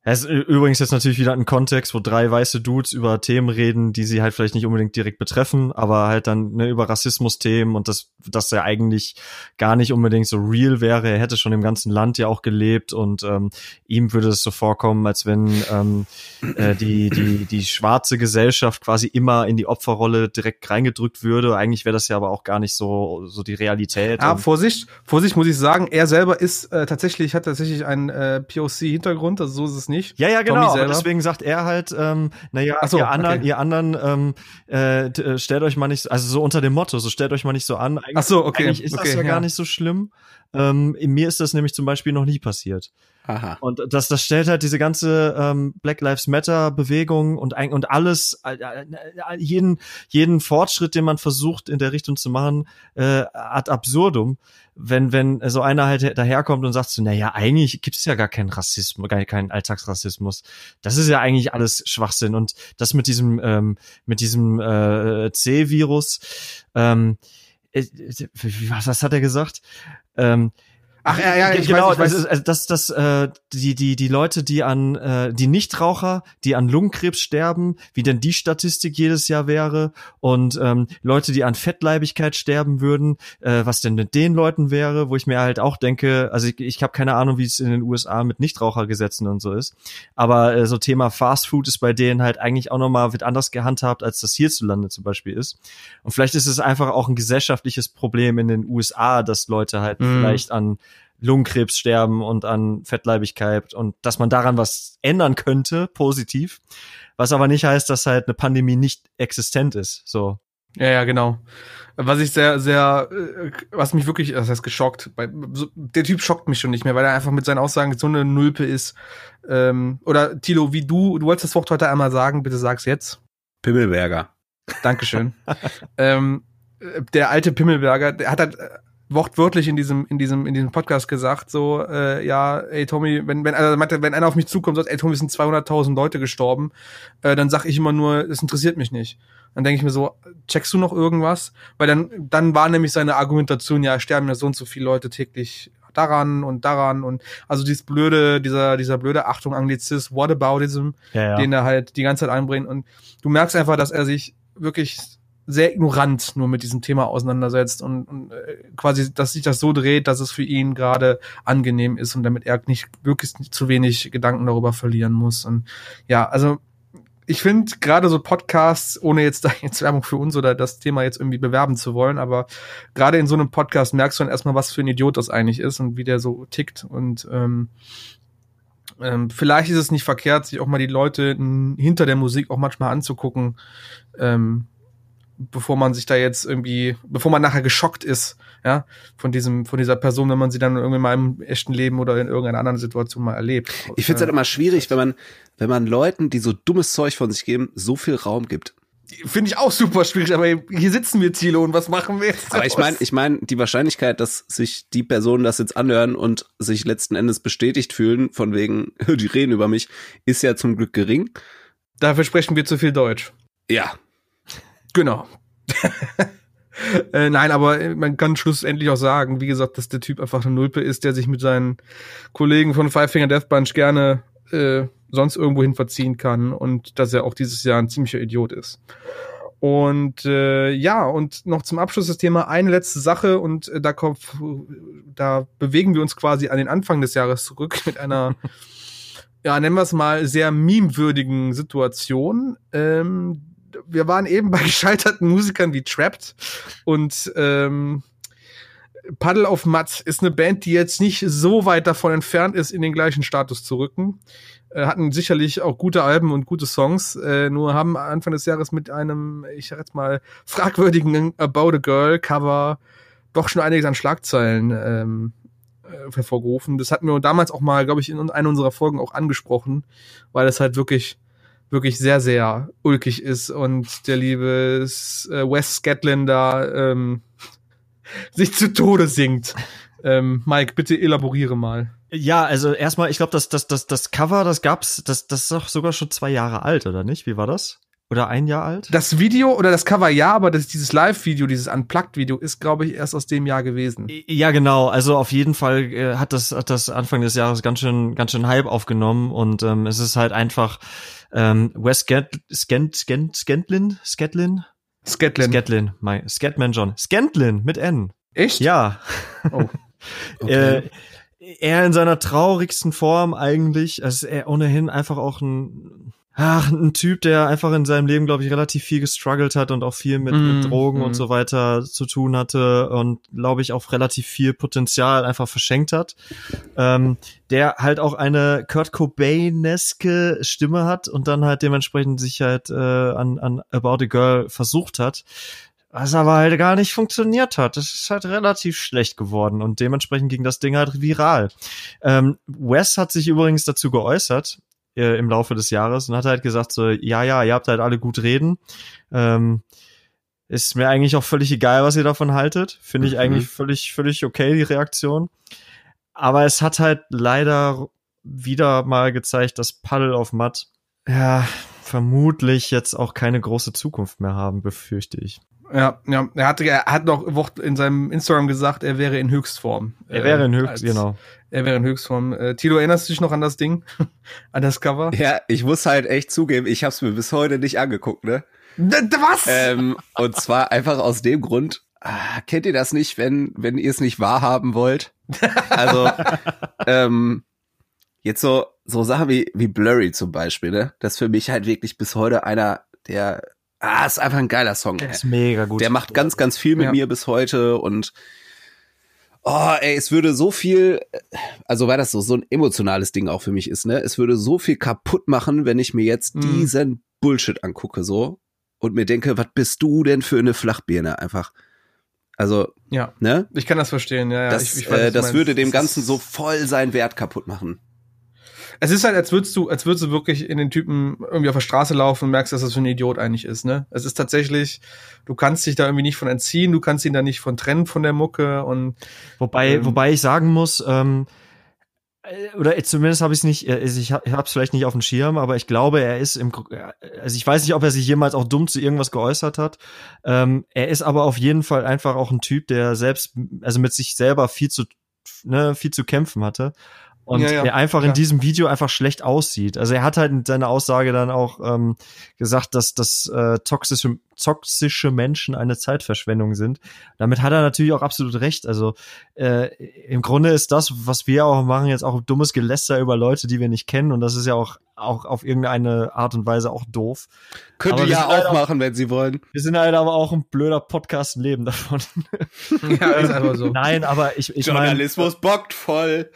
es ist übrigens jetzt natürlich wieder ein Kontext, wo drei weiße Dudes über Themen reden, die sie halt vielleicht nicht unbedingt direkt betreffen, aber halt dann ne, über Rassismus-Themen und das, dass er eigentlich gar nicht unbedingt so real wäre. Er hätte schon im ganzen Land ja auch gelebt und ähm, ihm würde es so vorkommen, als wenn ähm, äh, die, die, die schwarze Gesellschaft quasi immer in die Opferrolle direkt reingedrückt würde. Eigentlich wäre das ja aber auch gar nicht so, so die Realität. Ah, Vorsicht, Vorsicht muss ich sagen, er selber ist äh, tatsächlich, hat tatsächlich einen äh, POC-Hintergrund, also so ist es nicht. Ja, ja, genau. Deswegen sagt er halt, ähm, naja, so, ihr anderen, okay. ihr anderen, ähm, äh, äh, stellt euch mal nicht, also so unter dem Motto, so stellt euch mal nicht so an. Eigentlich, Ach so, okay, Eigentlich ist das okay, ja, ja. gar nicht so schlimm. Ähm, in mir ist das nämlich zum Beispiel noch nie passiert. Aha. Und das, das stellt halt diese ganze ähm, Black Lives Matter Bewegung und ein- und alles, äh, jeden jeden Fortschritt, den man versucht in der Richtung zu machen, äh, ad absurdum. Wenn wenn so einer halt daherkommt und sagt so, na ja, eigentlich gibt es ja gar keinen Rassismus, gar keinen Alltagsrassismus. Das ist ja eigentlich alles Schwachsinn und das mit diesem ähm, mit diesem äh, C-Virus. Ähm, äh, wie- was, was hat er gesagt? Ähm, Ach, ja, ja, ich genau, weiß, ich weiß. ist, also das, das, äh, die, die, die Leute, die an, äh, die Nichtraucher, die an Lungenkrebs sterben, wie denn die Statistik jedes Jahr wäre und ähm, Leute, die an Fettleibigkeit sterben würden, äh, was denn mit den Leuten wäre, wo ich mir halt auch denke, also ich, ich habe keine Ahnung, wie es in den USA mit Nichtrauchergesetzen und so ist, aber äh, so Thema Fast Food ist bei denen halt eigentlich auch nochmal wird anders gehandhabt, als das hierzulande zum Beispiel ist. Und vielleicht ist es einfach auch ein gesellschaftliches Problem in den USA, dass Leute halt Mhm. vielleicht an Lungenkrebs sterben und an Fettleibigkeit und dass man daran was ändern könnte, positiv. Was aber nicht heißt, dass halt eine Pandemie nicht existent ist. So. Ja, ja, genau. Was ich sehr, sehr, äh, was mich wirklich, das heißt geschockt, bei, so, der Typ schockt mich schon nicht mehr, weil er einfach mit seinen Aussagen so eine Nulpe ist. Ähm, oder Tilo, wie du, du wolltest das Wort heute einmal sagen, bitte sag's jetzt. Pimmelberger. Dankeschön. ähm, äh, der alte Pimmelberger, der hat halt, äh, wortwörtlich in diesem in diesem in diesem Podcast gesagt so äh, ja ey Tommy wenn wenn also meinte, wenn einer auf mich zukommt und sagt ey Tommy es sind 200.000 Leute gestorben äh, dann sag ich immer nur es interessiert mich nicht. Dann denke ich mir so checkst du noch irgendwas? Weil dann dann war nämlich seine Argumentation ja sterben ja so und so viele Leute täglich daran und daran und also dieses blöde dieser dieser blöde Achtung Anglizist Whataboutism Ja, ja. den er halt die ganze Zeit einbringt. Und du merkst einfach dass er sich wirklich sehr ignorant nur mit diesem Thema auseinandersetzt und, und äh, quasi, dass sich das so dreht, dass es für ihn gerade angenehm ist und damit er nicht wirklich zu wenig Gedanken darüber verlieren muss. Und ja, also ich finde gerade so Podcasts, ohne jetzt da jetzt Werbung für uns oder das Thema jetzt irgendwie bewerben zu wollen, aber gerade in so einem Podcast merkst du dann erstmal, was für ein Idiot das eigentlich ist und wie der so tickt und ähm, ähm, vielleicht ist es nicht verkehrt, sich auch mal die Leute hinter der Musik auch manchmal anzugucken, ähm, bevor man sich da jetzt irgendwie, bevor man nachher geschockt ist, ja, von diesem, von dieser Person, wenn man sie dann irgendwie mal im echten Leben oder in irgendeiner anderen Situation mal erlebt. Ich finde es halt immer schwierig, wenn man, wenn man Leuten, die so dummes Zeug von sich geben, so viel Raum gibt. Finde ich auch super schwierig, aber hier sitzen wir, Thilo, und was machen wir jetzt? Aber ich meine, ich meine, die Wahrscheinlichkeit, dass sich die Personen das jetzt anhören und sich letzten Endes bestätigt fühlen, von wegen, die reden über mich, ist ja zum Glück gering. Dafür sprechen wir zu viel Deutsch. Ja. Genau. äh, nein, aber äh, man kann schlussendlich auch sagen, wie gesagt, dass der Typ einfach eine Nulpe ist, der sich mit seinen Kollegen von Five Finger Death Bunch gerne äh, sonst irgendwo hin verziehen kann und dass er auch dieses Jahr ein ziemlicher Idiot ist. Und äh, ja, und noch zum Abschluss das Thema eine letzte Sache und äh, da kommt, da bewegen wir uns quasi an den Anfang des Jahres zurück mit einer, ja, nennen wir es mal, sehr memewürdigen Situation. Ähm, wir waren eben bei gescheiterten Musikern wie Trapped und ähm, Puddle of Mud ist eine Band, die jetzt nicht so weit davon entfernt ist, in den gleichen Status zu rücken. Äh, hatten sicherlich auch gute Alben und gute Songs, äh, nur haben Anfang des Jahres mit einem, ich sag jetzt mal, fragwürdigen About a Girl Cover doch schon einiges an Schlagzeilen ähm, äh, hervorgerufen. Das hatten wir damals auch mal, glaube ich, in einer unserer Folgen auch angesprochen, weil es halt wirklich wirklich sehr, sehr ulkig ist und der liebe äh, Wes Scatlin da ähm, sich zu Tode singt. Ähm, Mike, bitte elaboriere mal. Ja, also erstmal, ich glaube, das, das, das, das Cover, das gab's, das, das ist doch sogar schon zwei Jahre alt, oder nicht? Wie war das? Oder ein Jahr alt? Das Video oder das Cover ja, aber das, dieses Live-Video, dieses Unplugged-Video ist, glaube ich, erst aus dem Jahr gewesen. Ja, genau. Also auf jeden Fall äh, hat das hat das Anfang des Jahres ganz schön ganz schön Hype aufgenommen und ähm, es ist halt einfach ähm, Wes Scant, Scant, Scant, Scantlin, Scatlin, Scatlin. Scatlin, mein Scatman John, Scantlin mit N. Echt? Ja. Oh. Äh, er in seiner traurigsten Form eigentlich. Also er ohnehin einfach auch ein, ach, ein Typ, der einfach in seinem Leben, glaube ich, relativ viel gestruggelt hat und auch viel mit, Mm, mit Drogen mm. und so weiter zu tun hatte und glaube ich auch relativ viel Potenzial einfach verschenkt hat. Ähm, der halt auch eine Kurt Cobain-eske Stimme hat und dann halt dementsprechend sich halt äh, an, an About a Girl versucht hat was aber halt gar nicht funktioniert hat. Das ist halt relativ schlecht geworden und dementsprechend ging das Ding halt viral. Ähm, Wes hat sich übrigens dazu geäußert äh, im Laufe des Jahres und hat halt gesagt so, ja, ja, ihr habt halt alle gut reden. Ähm, ist mir eigentlich auch völlig egal, was ihr davon haltet. Finde ich Mhm. eigentlich völlig, völlig okay, die Reaktion. Aber es hat halt leider wieder mal gezeigt, dass Puddle of Mud ja vermutlich jetzt auch keine große Zukunft mehr haben, befürchte ich. Ja, ja. Er hatte, er hat noch Wort in seinem Instagram gesagt, er wäre in Höchstform. Er wäre in Äh, Höchst, als- genau. Er wäre in Höchstform. Äh, Tilo, erinnerst du dich noch an das Ding? an das Cover? Ja, ich muss halt echt zugeben, ich habe es mir bis heute nicht angeguckt, ne? Was? Ähm, und zwar einfach aus dem Grund, ah, kennt ihr das nicht, wenn, wenn ihr es nicht wahrhaben wollt? Also, ähm, jetzt so, so Sachen wie, wie Blurry zum Beispiel, ne? Das ist für mich halt wirklich bis heute einer der, ah, ist einfach ein geiler Song. Der ist mega gut. Der macht ganz, ganz viel mit Ja. mir bis heute und oh, ey, es würde so viel, also weil das so, so ein emotionales Ding auch für mich ist, ne? Es würde so viel kaputt machen, wenn ich mir jetzt Mhm. diesen Bullshit angucke, so und mir denke, was bist du denn für eine Flachbirne einfach? Also, ja, ne? ich kann das verstehen. Ja, ja, Das, ich, ich weiß, äh, das würde dem Ganzen so voll seinen Wert kaputt machen. Es ist halt, als würdest du, als würdest du wirklich in den Typen irgendwie auf der Straße laufen und merkst, dass das für ein Idiot eigentlich ist, ne? Es ist tatsächlich, du kannst dich da irgendwie nicht von entziehen, du kannst ihn da nicht von trennen von der Mucke und wobei, ähm, wobei ich sagen muss, ähm, äh, oder zumindest habe ich es nicht, äh, ich habe es vielleicht nicht auf dem Schirm, aber ich glaube, er ist im, also ich weiß nicht, ob er sich jemals auch dumm zu irgendwas geäußert hat. Ähm, er ist aber auf jeden Fall einfach auch ein Typ, der selbst, also mit sich selber viel zu, ne, viel zu kämpfen hatte und ja, ja, er einfach klar. in diesem Video einfach schlecht aussieht. Also er hat halt in seiner Aussage dann auch ähm, gesagt, dass das äh, toxische toxische Menschen eine Zeitverschwendung sind. Damit hat er natürlich auch absolut recht. Also äh, im Grunde ist das, was wir auch machen, jetzt auch dummes Geläster über Leute, die wir nicht kennen. Und das ist ja auch auch auf irgendeine Art und Weise auch doof. Könnt ihr ja auch machen, wenn sie wollen. Wir sind halt aber auch ein blöder Podcast leben davon. Ja, ist einfach so. Nein, aber ich, ich Journalismus mein, bockt voll.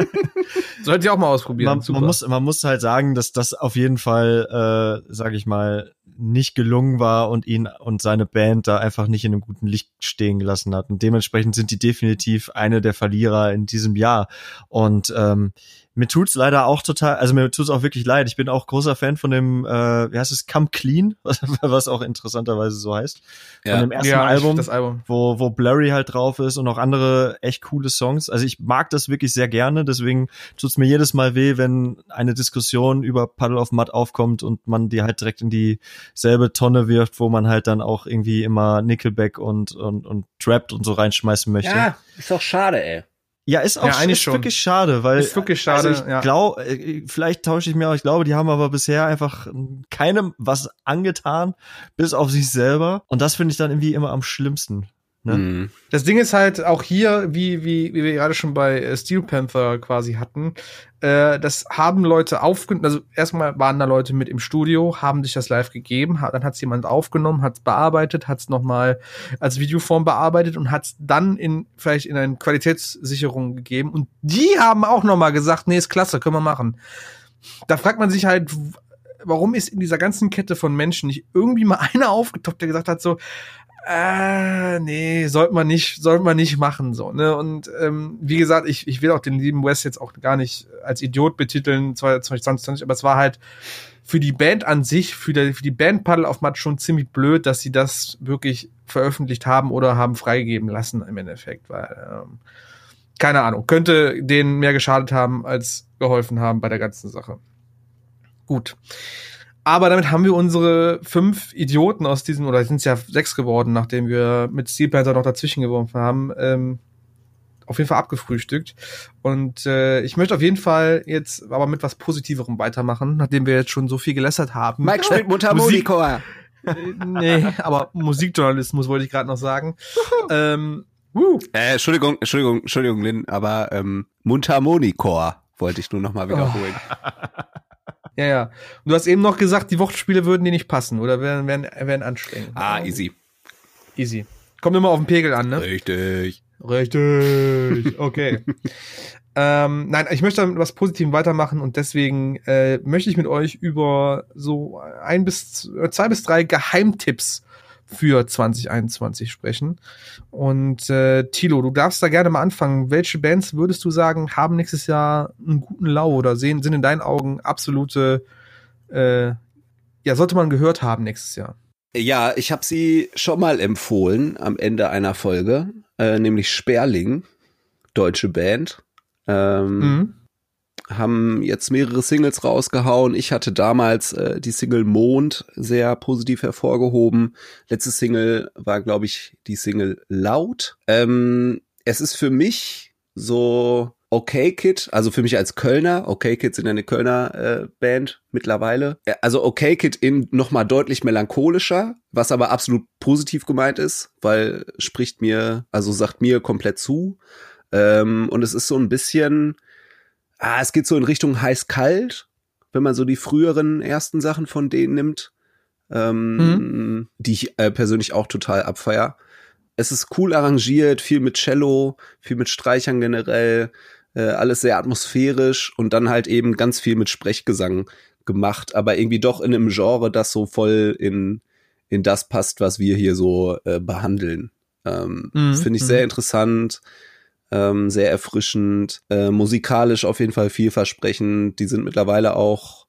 Sollte ich auch mal ausprobieren. Man, man, muss, man muss halt sagen, dass das auf jeden Fall, äh, sage ich mal, nicht gelungen war und ihn und seine Band da einfach nicht in einem guten Licht stehen gelassen hat. Und dementsprechend sind die definitiv eine der Verlierer in diesem Jahr. Und ähm, mir tut's leider auch total, also mir tut's auch wirklich leid. Ich bin auch großer Fan von dem, äh, wie heißt es, Come Clean, was, was auch interessanterweise so heißt. Ja. Von dem ersten ja, Album, das Album, wo, wo Blurry halt drauf ist und auch andere echt coole Songs. Also ich mag das wirklich sehr gerne, deswegen tut's mir jedes Mal weh, wenn eine Diskussion über Puddle of Mud aufkommt und man die halt direkt in dieselbe Tonne wirft, wo man halt dann auch irgendwie immer Nickelback und, und, und Trapped und so reinschmeißen möchte. Ja, ist doch schade, ey. Ja, ist auch ja, eigentlich ist schon. wirklich schade, weil ist wirklich schade. Also ich ja. glaube, äh, vielleicht tausche ich mir auch. Ich glaube, die haben aber bisher einfach keinem was angetan, bis auf sich selber. Und das finde ich dann irgendwie immer am schlimmsten. Ne? Mhm. Das Ding ist halt auch hier, wie, wie, wie wir gerade schon bei äh, Steel Panther quasi hatten, äh, das haben Leute aufgenommen, also erstmal waren da Leute mit im Studio, haben sich das live gegeben, dann hat es jemand aufgenommen, hat es bearbeitet, hat es nochmal als Videoform bearbeitet und hat es dann in vielleicht in eine Qualitätssicherung gegeben und die haben auch nochmal gesagt, nee, ist klasse, können wir machen. Da fragt man sich halt, warum ist in dieser ganzen Kette von Menschen nicht irgendwie mal einer aufgetoppt, der gesagt hat so, äh, nee, sollte man nicht, sollte man nicht machen, so, ne? Und ähm, wie gesagt, ich, ich will auch den lieben Wes jetzt auch gar nicht als Idiot betiteln, 2020, aber es war halt für die Band an sich, für die, für die Band Paddle auf Matt schon ziemlich blöd, dass sie das wirklich veröffentlicht haben oder haben freigegeben lassen im Endeffekt, weil, ähm, keine Ahnung, könnte denen mehr geschadet haben, als geholfen haben bei der ganzen Sache. Gut. Aber damit haben wir unsere fünf Idioten aus diesem, oder sind es ja sechs geworden, nachdem wir mit Steel Panther noch dazwischen geworfen haben, ähm, auf jeden Fall abgefrühstückt. Und äh, ich möchte auf jeden Fall jetzt aber mit was Positiverem weitermachen, nachdem wir jetzt schon so viel gelässert haben. Mike spielt Mundharmonika. Äh, nee, aber Musikjournalismus wollte ich gerade noch sagen. ähm, uh. äh, Entschuldigung, Entschuldigung, Entschuldigung, Lynn, aber ähm, Mundharmonikor wollte ich nur noch mal wiederholen. Oh. Ja, ja. Und du hast eben noch gesagt, die Wortspiele würden dir nicht passen oder wären, wären, wären anstrengend. Ah, easy. Easy. Kommt immer auf den Pegel an, ne? Richtig. Richtig. Okay. ähm, nein, ich möchte mit was Positivem weitermachen und deswegen äh, möchte ich mit euch über so ein bis zwei bis drei Geheimtipps für 2021 sprechen. Und äh, Tilo, du darfst da gerne mal anfangen. Welche Bands würdest du sagen, haben nächstes Jahr einen guten Lau oder sehen, sind in deinen Augen absolute, äh, ja, sollte man gehört haben nächstes Jahr? Ja, ich habe sie schon mal empfohlen am Ende einer Folge, äh, nämlich Sperling, deutsche Band. Ähm, mhm haben jetzt mehrere Singles rausgehauen. Ich hatte damals äh, die Single Mond sehr positiv hervorgehoben. Letzte Single war, glaube ich, die Single Laut. Ähm, es ist für mich so Okay Kid, also für mich als Kölner, Okay Kid sind eine Kölner äh, Band mittlerweile. Also Okay Kid in nochmal deutlich melancholischer, was aber absolut positiv gemeint ist, weil spricht mir, also sagt mir komplett zu. Ähm, und es ist so ein bisschen, Ah, es geht so in Richtung heiß-kalt, wenn man so die früheren ersten Sachen von denen nimmt, ähm, mhm. die ich äh, persönlich auch total abfeier. Es ist cool arrangiert, viel mit Cello, viel mit Streichern generell, äh, alles sehr atmosphärisch und dann halt eben ganz viel mit Sprechgesang gemacht, aber irgendwie doch in einem Genre, das so voll in, in das passt, was wir hier so äh, behandeln. Ähm, mhm. Finde ich sehr mhm. Ähm, sehr erfrischend, äh, musikalisch auf jeden Fall vielversprechend. Die sind mittlerweile auch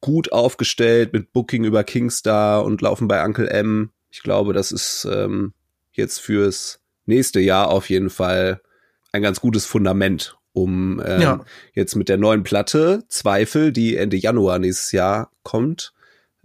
gut aufgestellt mit Booking über Kingstar und laufen bei Uncle M. Ich glaube, das ist ähm, jetzt fürs nächste Jahr auf jeden Fall ein ganz gutes Fundament, um ähm, ja. jetzt mit der neuen Platte Zweifel, die Ende Januar nächstes Jahr kommt,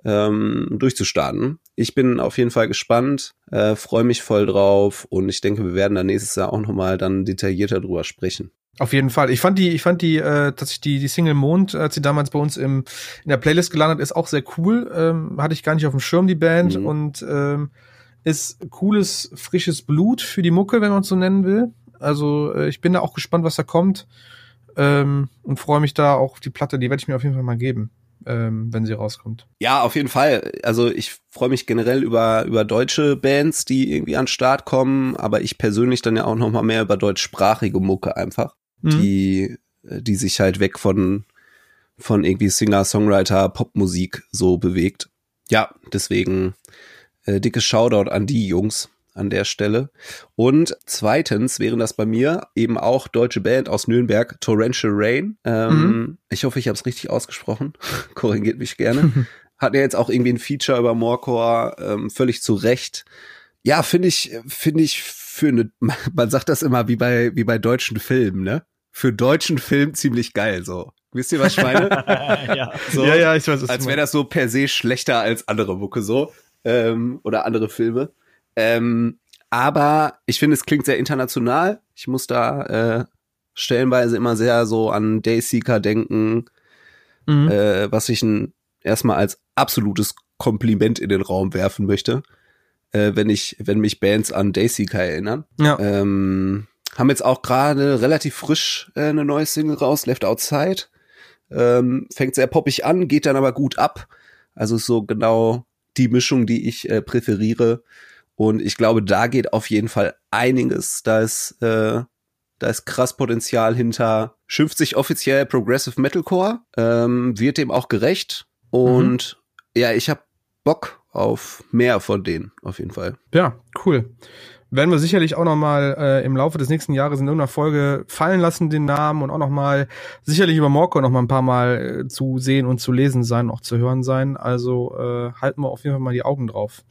ähm, durchzustarten. Ich bin auf jeden Fall gespannt, äh, freue mich voll drauf und ich denke, wir werden da nächstes Jahr auch nochmal dann detaillierter drüber sprechen. Auf jeden Fall. Ich fand die, ich fand die, äh, dass ich die, die Single Mond, als sie damals bei uns im, in der Playlist gelandet ist, auch sehr cool. Ähm, hatte ich gar nicht auf dem Schirm, die Band. Mhm. Und ähm, ist cooles, frisches Blut für die Mucke, wenn man es so nennen will. Also äh, ich bin da auch gespannt, was da kommt. Ähm, und freue mich da auch auf die Platte, die werde ich mir auf jeden Fall mal geben ähm, wenn sie rauskommt. Ja, auf jeden Fall. Also ich freue mich generell über über deutsche Bands, die irgendwie an den Start kommen, aber ich persönlich dann ja auch noch mal mehr über deutschsprachige Mucke einfach, mhm. die die sich halt weg von von irgendwie Singer, Songwriter, Popmusik so bewegt. Ja, deswegen äh, dickes Shoutout an die Jungs an der Stelle. Und zweitens wären das bei mir eben auch deutsche Band aus Nürnberg, Torrential Rain. Ähm, mhm. Ich hoffe, ich habe es richtig ausgesprochen. Korrigiert mich gerne. Hat ja jetzt auch irgendwie ein Feature über Morecore, ähm, völlig zu Recht. Ja, finde ich, finde ich für eine, man sagt das immer wie bei, wie bei deutschen Filmen, ne? Für deutschen Film ziemlich geil, so. Wisst ihr, was ich meine? ja. So, ja, ja, ich weiß es. Als wäre das so per se schlechter als andere Mucke so. Ähm, oder andere Filme. Ähm, aber ich finde, es klingt sehr international. Ich muss da äh, stellenweise immer sehr so an Dayseeker denken, mhm. äh, was ich ein, erstmal als absolutes Kompliment in den Raum werfen möchte, äh, wenn ich, wenn mich Bands an Dayseeker erinnern. Ja. Ähm, haben jetzt auch gerade relativ frisch äh, eine neue Single raus, Left Outside. Ähm, fängt sehr poppig an, geht dann aber gut ab. Also so genau die Mischung, die ich äh, präferiere. Und ich glaube, da geht auf jeden Fall einiges. Da ist, äh, da ist krass Potenzial hinter. Schimpft sich offiziell Progressive Metalcore, ähm, wird dem auch gerecht. Und mhm. ja, ich habe Bock auf mehr von denen, auf jeden Fall. Ja, cool. Werden wir sicherlich auch noch mal äh, im Laufe des nächsten Jahres in irgendeiner Folge fallen lassen, den Namen und auch noch mal sicherlich über Morco noch mal ein paar Mal äh, zu sehen und zu lesen sein, auch zu hören sein. Also äh, halten wir auf jeden Fall mal die Augen drauf.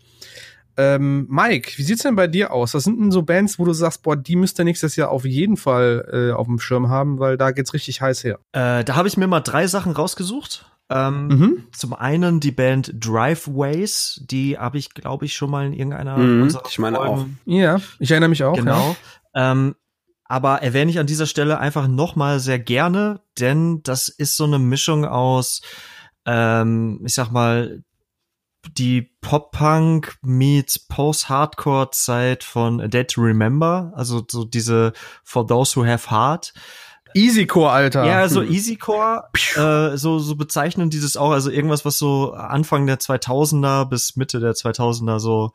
Ähm, Mike, wie sieht's denn bei dir aus? Was sind denn so Bands, wo du sagst, boah, die müsst ihr nächstes Jahr auf jeden Fall äh, auf dem Schirm haben, weil da geht's richtig heiß her. Äh, da habe ich mir mal drei Sachen rausgesucht. Ähm, mhm. Zum einen die Band Driveways, die habe ich, glaube ich, schon mal in irgendeiner mhm, unserer Ich meine Folgen. auch. Ja, ich erinnere mich auch. Genau. Ja. Ähm, aber erwähne ich an dieser Stelle einfach noch mal sehr gerne, denn das ist so eine Mischung aus, ähm, ich sag mal, die Pop-Punk meets Post-Hardcore-Zeit von A Dead to Remember, also so diese For Those Who Have Heart. Easycore, Alter. Ja, so Easycore, äh, so, so bezeichnen dieses auch, also irgendwas, was so Anfang der 2000er bis Mitte der 2000er so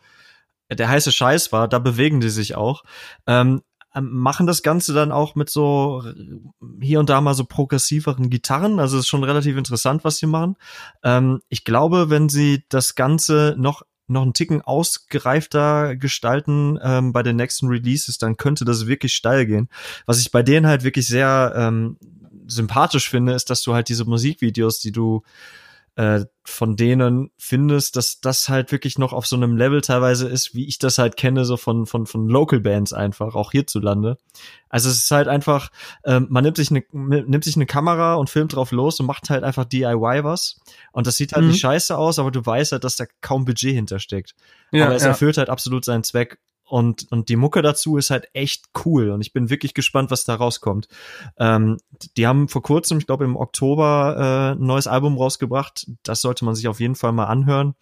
der heiße Scheiß war, da bewegen die sich auch. Ähm, ähm, machen das Ganze dann auch mit so hier und da mal so progressiveren Gitarren. Also es ist schon relativ interessant, was sie machen. Ähm, ich glaube, wenn sie das Ganze noch noch einen Ticken ausgereifter gestalten ähm, bei den nächsten Releases, dann könnte das wirklich steil gehen. Was ich bei denen halt wirklich sehr ähm, sympathisch finde, ist, dass du halt diese Musikvideos, die du äh, von denen findest, dass das halt wirklich noch auf so einem Level teilweise ist, wie ich das halt kenne, so von, von, von Local Bands einfach, auch hierzulande. Also es ist halt einfach, ähm, man nimmt sich eine, nimmt sich eine Kamera und filmt drauf los und macht halt einfach DIY was. Und das sieht halt mhm. nicht scheiße aus, aber du weißt halt, dass da kaum Budget hintersteckt. Ja, aber es ja. erfüllt halt absolut seinen Zweck. Und, und die Mucke dazu ist halt echt cool und ich bin wirklich gespannt, was da rauskommt. Ähm, die haben vor kurzem, ich glaube im Oktober, äh, ein neues Album rausgebracht. Das sollte man sich auf jeden Fall mal anhören.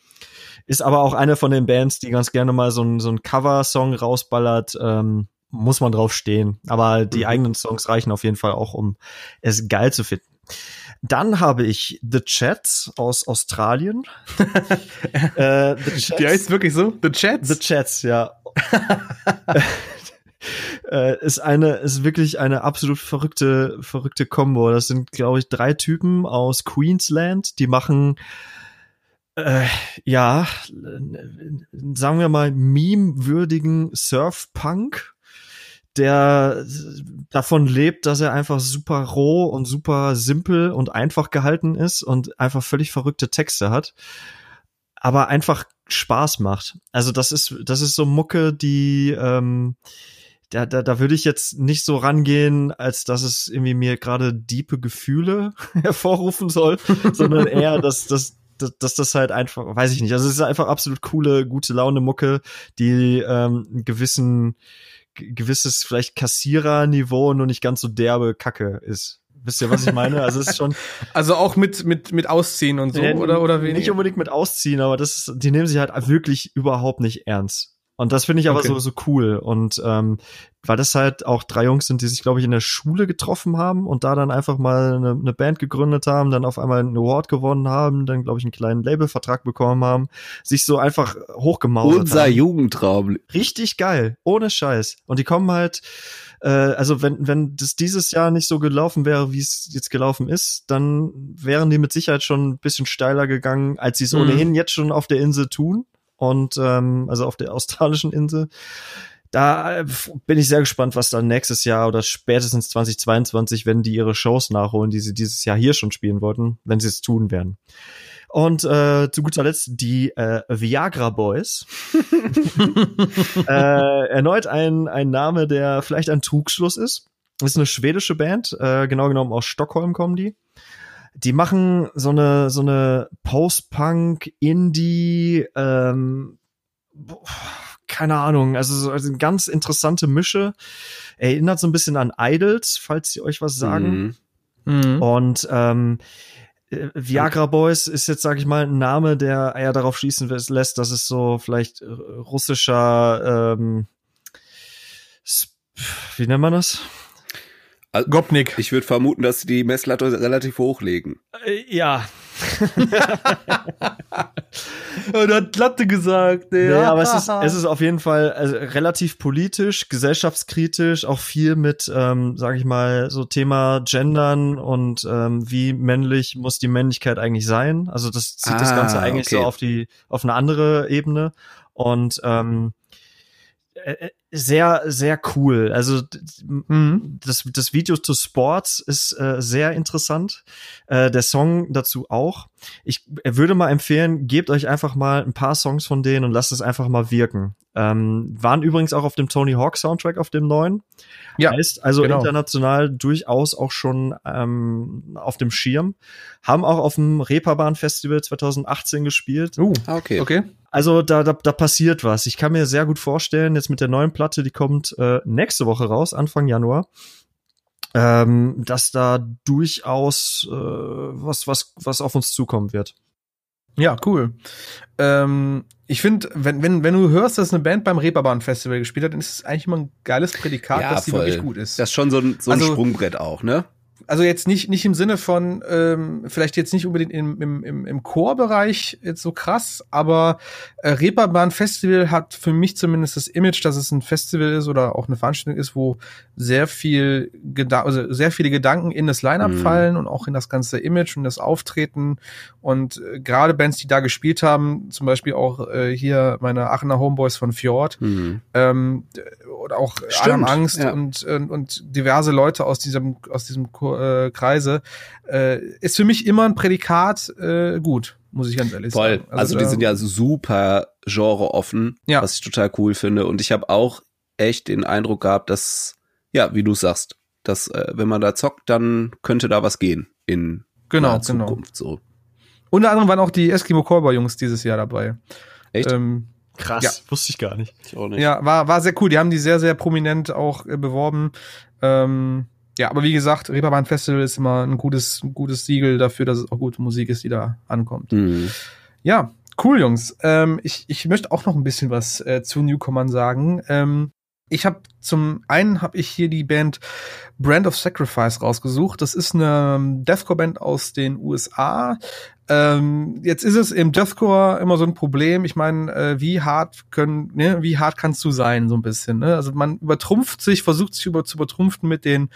Ist aber auch eine von den Bands, die ganz gerne mal so ein, so ein Cover-Song rausballert. Ähm, muss man drauf stehen. Aber die mhm. eigenen Songs reichen auf jeden Fall auch, um es geil zu finden. Dann habe ich The Chats aus Australien. äh, The Chats. Die heißt wirklich so? The Chats? The Chats, ja. äh, ist eine, ist wirklich eine absolut verrückte, verrückte Combo. Das sind, glaube ich, drei Typen aus Queensland, die machen äh, ja, sagen wir mal, meme-würdigen Surf-Punk. der davon lebt, dass er einfach super roh und super simpel und einfach gehalten ist und einfach völlig verrückte Texte hat, aber einfach Spaß macht. Also das ist das ist so Mucke, die ähm, da, da, da würde ich jetzt nicht so rangehen, als dass es irgendwie mir gerade diepe Gefühle hervorrufen soll, sondern eher, dass, dass, dass, dass das halt einfach, weiß ich nicht, also es ist einfach absolut coole, gute Laune Mucke, die ähm, einen gewissen, gewisses vielleicht Kassiererniveau nur nicht ganz so derbe Kacke ist. Wisst ihr, was ich meine? Also es ist schon. Also auch mit mit mit Ausziehen und so äh, oder oder weniger? Nicht unbedingt mit Ausziehen, aber das ist, die nehmen sich halt wirklich überhaupt nicht ernst. Und das finde ich aber okay. so, so cool. Und ähm, weil das halt auch drei Jungs sind, die sich, glaube ich, in der Schule getroffen haben und da dann einfach mal eine, eine Band gegründet haben, dann auf einmal einen Award gewonnen haben, dann, glaube ich, einen kleinen Labelvertrag bekommen haben, sich so einfach hochgemausert Unser haben. Jugendtraum. Richtig geil, ohne Scheiß. Und die kommen halt, äh, also wenn, wenn das dieses Jahr nicht so gelaufen wäre, wie es jetzt gelaufen ist, dann wären die mit Sicherheit schon ein bisschen steiler gegangen, als sie es mhm. ohnehin jetzt schon auf der Insel tun und ähm, also auf der australischen Insel. Da äh, bin ich sehr gespannt, was dann nächstes Jahr oder spätestens 2022, wenn die ihre Shows nachholen, die sie dieses Jahr hier schon spielen wollten, wenn sie es tun werden. Und äh, zu guter Letzt die äh, Viagra Boys. äh, erneut ein, ein Name, der vielleicht ein Trugschluss ist. Das ist eine schwedische Band, äh, genau genommen aus Stockholm kommen die die machen so eine so eine Post-Punk Indie ähm, keine Ahnung, also so also eine ganz interessante Mische. Erinnert so ein bisschen an Idols, falls sie euch was sagen. Mhm. Mhm. Und ähm, äh, Viagra Boys ist jetzt, sag ich mal, ein Name, der eher darauf schließen lässt, dass es so vielleicht russischer, ähm, wie nennt man das? Also, Gopnik. Ich würde vermuten, dass sie die Messlatte relativ hochlegen. Äh, ja. er hat Latte gesagt. Ja, ja aber es ist, es ist auf jeden Fall also, relativ politisch, gesellschaftskritisch, auch viel mit, ähm, sage ich mal, so Thema Gendern und ähm, wie männlich muss die Männlichkeit eigentlich sein. Also das zieht ah, das Ganze eigentlich okay. so auf die auf eine andere Ebene und ähm, äh, äh, sehr, sehr cool. Also mhm. das, das Video zu Sports ist äh, sehr interessant. Äh, der Song dazu auch. Ich würde mal empfehlen, gebt euch einfach mal ein paar Songs von denen und lasst es einfach mal wirken. Ähm, waren übrigens auch auf dem Tony Hawk Soundtrack auf dem neuen. Ja. Heißt also genau. international durchaus auch schon ähm, auf dem Schirm. Haben auch auf dem Reeperbahn Festival 2018 gespielt. Uh, okay. okay. Also da, da, da passiert was. Ich kann mir sehr gut vorstellen, jetzt mit der neuen Platte, die kommt äh, nächste Woche raus, Anfang Januar, ähm, dass da durchaus äh, was, was, was auf uns zukommen wird. Ja, cool. Ähm, ich finde, wenn, wenn, wenn du hörst, dass eine Band beim Reeperbahn Festival gespielt hat, dann ist es eigentlich immer ein geiles Prädikat, ja, dass die wirklich gut ist. Das ist schon so ein, so ein also, Sprungbrett auch, ne? Also jetzt nicht, nicht im Sinne von, ähm, vielleicht jetzt nicht unbedingt im, im, im, im Chorbereich jetzt so krass, aber äh, Reeperbahn Festival hat für mich zumindest das Image, dass es ein Festival ist oder auch eine Veranstaltung ist, wo sehr viel Geda also sehr viele Gedanken in das Line-Up mhm. fallen und auch in das ganze Image und das Auftreten und äh, gerade Bands, die da gespielt haben, zum Beispiel auch äh, hier meine Aachener Homeboys von Fjord mhm. ähm, oder auch Adam Angst ja. und, und, und diverse Leute aus diesem aus diesem äh, Kreise, äh, ist für mich immer ein Prädikat äh, gut, muss ich ganz ehrlich Voll. sagen. Also, also die sind ja super genreoffen, ja. was ich total cool finde. Und ich habe auch echt den Eindruck gehabt, dass, ja, wie du sagst, dass äh, wenn man da zockt, dann könnte da was gehen in genau, genau. Zukunft. Genau. So. Unter anderem waren auch die Eskimo Callboy Jungs dieses Jahr dabei. Echt? Ähm, Krass, ja. wusste ich gar nicht. Ich auch nicht. Ja, war, war sehr cool. Die haben die sehr, sehr prominent auch äh, beworben. Ähm, ja, aber wie gesagt, Reeperbahn Festival ist immer ein gutes, ein gutes Siegel dafür, dass es auch gute Musik ist, die da ankommt. Mhm. Ja, cool, Jungs. Ähm, ich, ich möchte auch noch ein bisschen was äh, zu Newcomern sagen. Ähm, ich habe zum einen habe ich hier die Band Brand of Sacrifice rausgesucht. Das ist eine ähm, Deathcore-Band aus den USA. Ähm, jetzt ist es im Deathcore immer so ein Problem. Ich meine, äh, wie hart können, ne, wie hart kannst du sein, so ein bisschen. Ne? Also man übertrumpft sich, versucht sich über, zu übertrumpfen mit den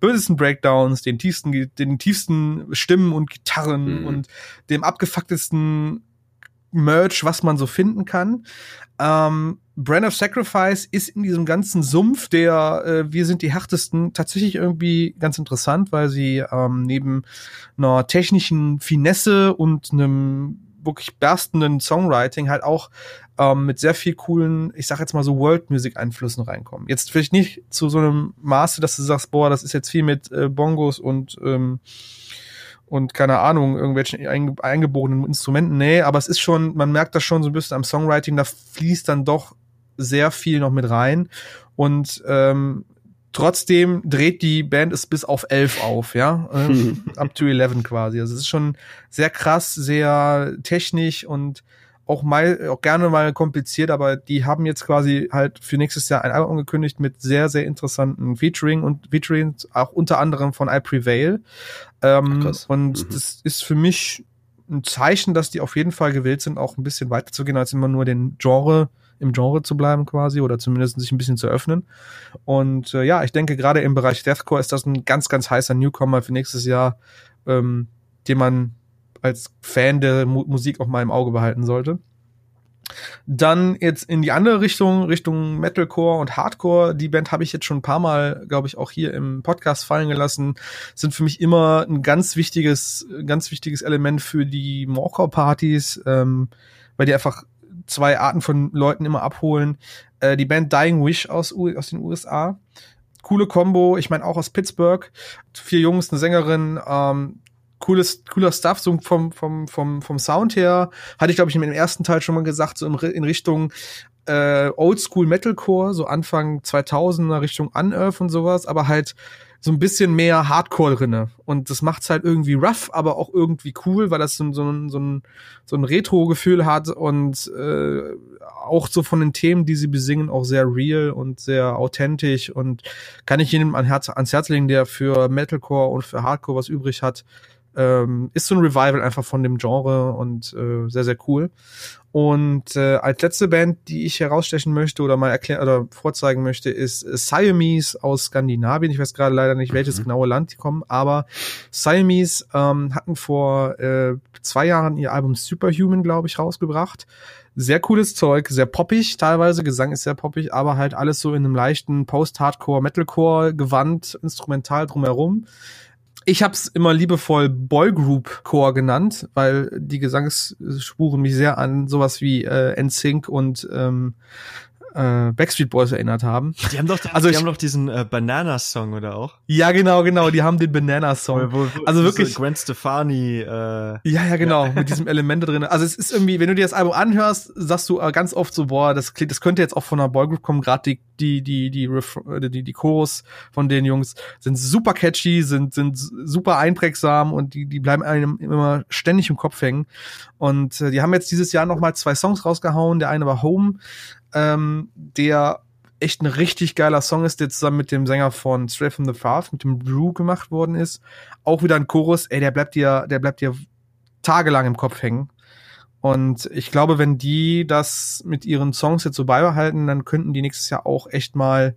bösesten Breakdowns, den tiefsten, den tiefsten Stimmen und Gitarren mhm. und dem abgefucktesten Merch, was man so finden kann. Ähm, Brand of Sacrifice ist in diesem ganzen Sumpf der äh, Wir sind die härtesten tatsächlich irgendwie ganz interessant, weil sie ähm, neben einer technischen Finesse und einem wirklich berstenden Songwriting halt auch ähm, mit sehr viel coolen, ich sag jetzt mal so World Music Einflüssen reinkommen. Jetzt vielleicht nicht zu so einem Maße, dass du sagst, boah, das ist jetzt viel mit äh, Bongos und ähm, und keine Ahnung, irgendwelchen eingeborenen Instrumenten. Nee, aber es ist schon, man merkt das schon so ein bisschen am Songwriting, da fließt dann doch sehr viel noch mit rein. Und ähm, trotzdem dreht die Band es bis auf elf auf, ja. Ähm, up to 11 quasi. Also es ist schon sehr krass, sehr technisch und auch mal auch gerne mal kompliziert, aber die haben jetzt quasi halt für nächstes Jahr ein Album angekündigt mit sehr sehr interessanten Featuring und Featuring auch unter anderem von I Prevail. Ähm, Ach, und mhm. das ist für mich ein Zeichen, dass die auf jeden Fall gewillt sind, auch ein bisschen weiter zu gehen als immer nur den Genre im Genre zu bleiben quasi oder zumindest sich ein bisschen zu öffnen. Und äh, ja, ich denke gerade im Bereich Deathcore ist das ein ganz ganz heißer Newcomer für nächstes Jahr, ähm, den man als Fan der Mu Musik auch mal im Auge behalten sollte. Dann jetzt in die andere Richtung, Richtung Metalcore und Hardcore. Die Band habe ich jetzt schon ein paar Mal, glaube ich, auch hier im Podcast fallen gelassen. Sind für mich immer ein ganz wichtiges, ganz wichtiges Element für die Morecore-Partys, ähm, weil die einfach zwei Arten von Leuten immer abholen. Äh, die Band Dying Wish aus, aus den USA. Coole Combo, ich meine auch aus Pittsburgh. Vier Jungs, eine Sängerin, ähm, cooles, cooler Stuff, so vom, vom, vom, vom Sound her. Hatte ich, glaube ich, im ersten Teil schon mal gesagt, so in, in Richtung äh, Oldschool Metalcore, so Anfang 2000er Richtung Unearth und sowas, aber halt so ein bisschen mehr Hardcore drinne. Und das macht's halt irgendwie rough, aber auch irgendwie cool, weil das so, so, ein, so ein, so ein Retro-Gefühl hat und äh, auch so von den Themen, die sie besingen, auch sehr real und sehr authentisch und kann ich jedem an Herz, ans Herz legen, der für Metalcore und für Hardcore was übrig hat, ähm, ist so ein Revival einfach von dem Genre und äh, sehr, sehr cool. Und äh, als letzte Band, die ich herausstechen möchte oder mal erklären oder vorzeigen möchte, ist äh, Siamese aus Skandinavien. Ich weiß gerade leider nicht, welches mhm. genaue Land die kommen, aber Siamese ähm, hatten vor äh, zwei Jahren ihr Album Superhuman, glaube ich, rausgebracht. Sehr cooles Zeug, sehr poppig teilweise, Gesang ist sehr poppig, aber halt alles so in einem leichten Post-Hardcore, Metalcore Gewand, instrumental drumherum. Ich habe es immer liebevoll Boygroup Core genannt, weil die Gesangsspuren mich sehr an sowas wie äh, NSYNC und ähm, äh, Backstreet Boys erinnert haben. Die haben doch, also die ich, haben doch diesen äh, Banana Song oder auch? Ja, genau, genau. Die haben den Banana Song. Wo, wo, also wirklich. So Gwen Stefani. Äh, ja, ja, genau. Ja. Mit diesem Element drin. Also es ist irgendwie, wenn du dir das Album anhörst, sagst du äh, ganz oft so, boah, das klingt, das könnte jetzt auch von einer Boygroup kommen. Gerade die die die die die die, die Chorus von den Jungs sind super catchy, sind sind super einprägsam und die die bleiben einem immer ständig im Kopf hängen. Und äh, die haben jetzt dieses Jahr noch mal zwei Songs rausgehauen. Der eine war Home ähm, der echt ein richtig geiler Song ist, der zusammen mit dem Sänger von Straight from the Path, mit dem Drew gemacht worden ist. Auch wieder ein Chorus, ey, der bleibt dir, der bleibt dir tagelang im Kopf hängen. Und ich glaube, wenn die das mit ihren Songs jetzt so beibehalten, dann könnten die nächstes Jahr auch echt mal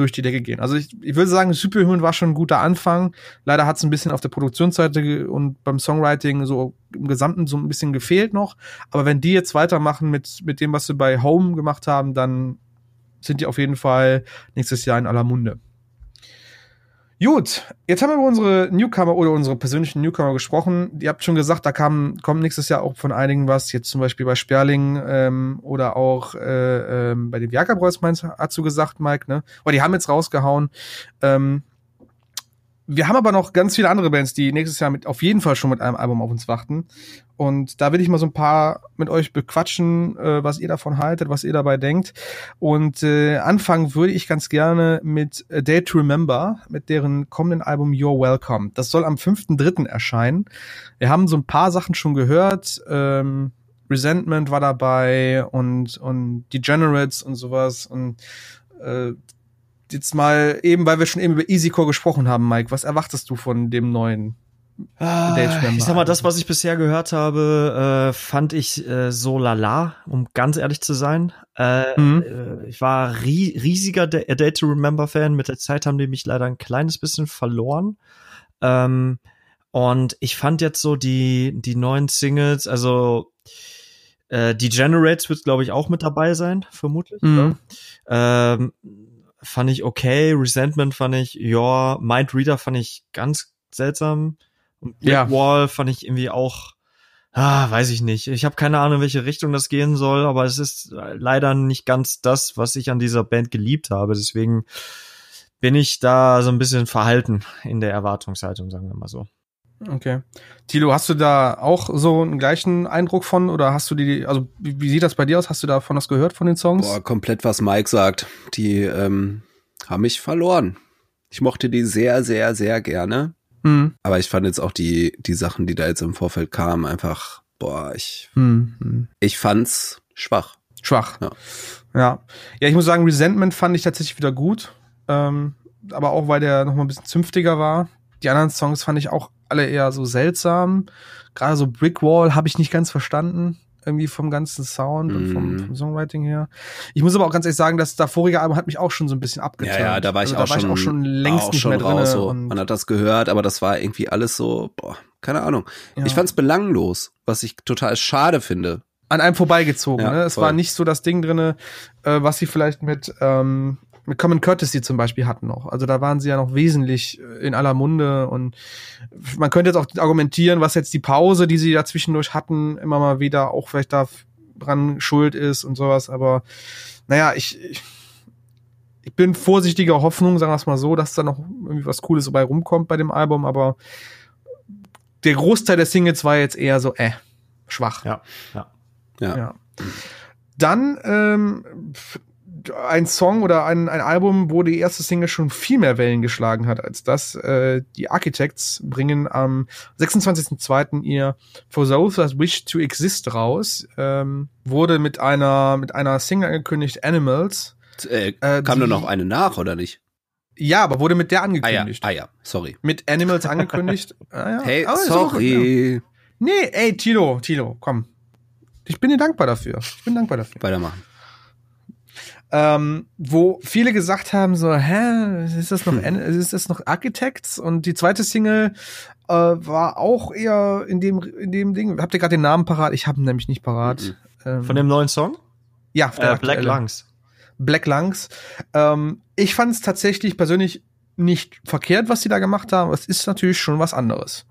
durch die Decke gehen. Also ich, ich würde sagen, Superhuman war schon ein guter Anfang. Leider hat es ein bisschen auf der Produktionsseite und beim Songwriting so im Gesamten so ein bisschen gefehlt noch. Aber wenn die jetzt weitermachen mit, mit dem, was sie bei Home gemacht haben, dann sind die auf jeden Fall nächstes Jahr in aller Munde. Gut, jetzt haben wir über unsere Newcomer oder unsere persönlichen Newcomer gesprochen. Ihr habt schon gesagt, da kam, kommt nächstes Jahr auch von einigen was. Jetzt zum Beispiel bei Sperling ähm, oder auch äh, ähm, bei den Jackerbräus, meinst hast du gesagt, Mike, ne? Aber die haben jetzt rausgehauen. Ähm, wir haben aber noch ganz viele andere Bands, die nächstes Jahr mit auf jeden Fall schon mit einem Album auf uns warten. Und da will ich mal so ein paar mit euch bequatschen, äh, was ihr davon haltet, was ihr dabei denkt. Und äh, anfangen würde ich ganz gerne mit A Day to Remember, mit deren kommenden Album You're Welcome. Das soll am 5.3. erscheinen. Wir haben so ein paar Sachen schon gehört. Ähm, Resentment war dabei und, und Degenerates und sowas. Und äh, jetzt mal eben, weil wir schon eben über Easycore gesprochen haben, Mike, was erwartest du von dem neuen ah, Ich sag mal, das, was ich bisher gehört habe, äh, fand ich äh, so lala, um ganz ehrlich zu sein. Äh, mhm. äh, ich war rie riesiger Day, Day to Remember Fan. Mit der Zeit haben die mich leider ein kleines bisschen verloren. Ähm, und ich fand jetzt so die, die neuen Singles, also Äh, Degenerates wird, glaube ich, auch mit dabei sein, vermutlich. Mhm. Ähm, fand ich okay. Resentment fand ich, ja. Mind Reader fand ich ganz seltsam. Und Brick Ja. Wall fand ich irgendwie auch, ah, weiß ich nicht. Ich habe keine Ahnung, in welche Richtung das gehen soll, aber es ist leider nicht ganz das, was ich an dieser Band geliebt habe. Deswegen bin ich da so ein bisschen verhalten in der Erwartungshaltung, sagen wir mal so. Okay. Tilo, hast du da auch so einen gleichen Eindruck von oder hast du die, also wie, sieht das bei dir aus? Hast du davon was gehört von den Songs? Boah, komplett was Mike sagt. Die ähm, haben mich verloren. Ich mochte die sehr, sehr, sehr gerne. Hm. Aber ich fand jetzt auch die, die Sachen, die da jetzt im Vorfeld kamen, einfach, boah, ich, Hm. Hm. ich fand's schwach. Schwach. Ja. ja. Ja, ich muss sagen, Resentment fand ich tatsächlich wieder gut. Ähm, aber auch, weil der noch mal ein bisschen zünftiger war. Die anderen Songs fand ich auch alle eher so seltsam. Gerade so Brick Wall habe ich nicht ganz verstanden. Irgendwie vom ganzen Sound und vom, Mhm. vom Songwriting her. Ich muss aber auch ganz ehrlich sagen, das davorige Album hat mich auch schon so ein bisschen abgeturnt. Ja, ja, da war ich, also, auch, schon, schon längst war auch nicht schon mehr drin. raus. So. Man hat das gehört, aber das war irgendwie alles so, boah, keine Ahnung. ja. Ich fand's belanglos, was ich total schade finde. an einem vorbeigezogen. Ja, ne? Es voll. war nicht so das Ding drinne, äh, was sie vielleicht mit ähm, mit Common Courtesy zum Beispiel hatten noch. Also da waren sie ja noch wesentlich äh, in aller Munde und man könnte jetzt auch argumentieren, was jetzt die Pause, die sie da zwischendurch hatten, immer mal wieder auch vielleicht da dran schuld ist und sowas. Aber naja, ich, ich, ich bin vorsichtiger Hoffnung, sagen wir es mal so, dass da noch irgendwie was Cooles dabei rumkommt bei dem Album. Aber der Großteil der Singles war jetzt eher so, äh, schwach. Ja, ja. Ja. Ja. Dann ähm, ein Song oder ein, ein Album, wo die erste Single schon viel mehr Wellen geschlagen hat als das. Äh, die Architects bringen am 26.02. ihr For Those That Wish to Exist raus. Ähm, wurde mit einer, mit einer Single angekündigt, Animals. Äh, Äh, kam die- noch eine nach, oder nicht? Ja, aber wurde mit der Ah ja, angekündigt. ah ja, sorry. Mit Animals angekündigt. ah, ja. Hey, Aber aber gut, ja. sorry. Nee, ey, Tilo, Tilo, komm. Ich bin dir dankbar dafür. Ich bin dankbar dafür. Weitermachen. Ähm, wo viele gesagt haben so, hä, ist das noch, Hm. Ist das noch Architects? Und die zweite Single äh, war auch eher in dem in dem Ding. Habt ihr gerade den Namen parat? Ich habe ihn nämlich nicht parat. Ähm, Von dem neuen Song? ja, der Äh, Black. Lungs. Black Lungs. Ähm, ich fand es tatsächlich persönlich nicht verkehrt, was die da gemacht haben. Es ist natürlich schon was anderes.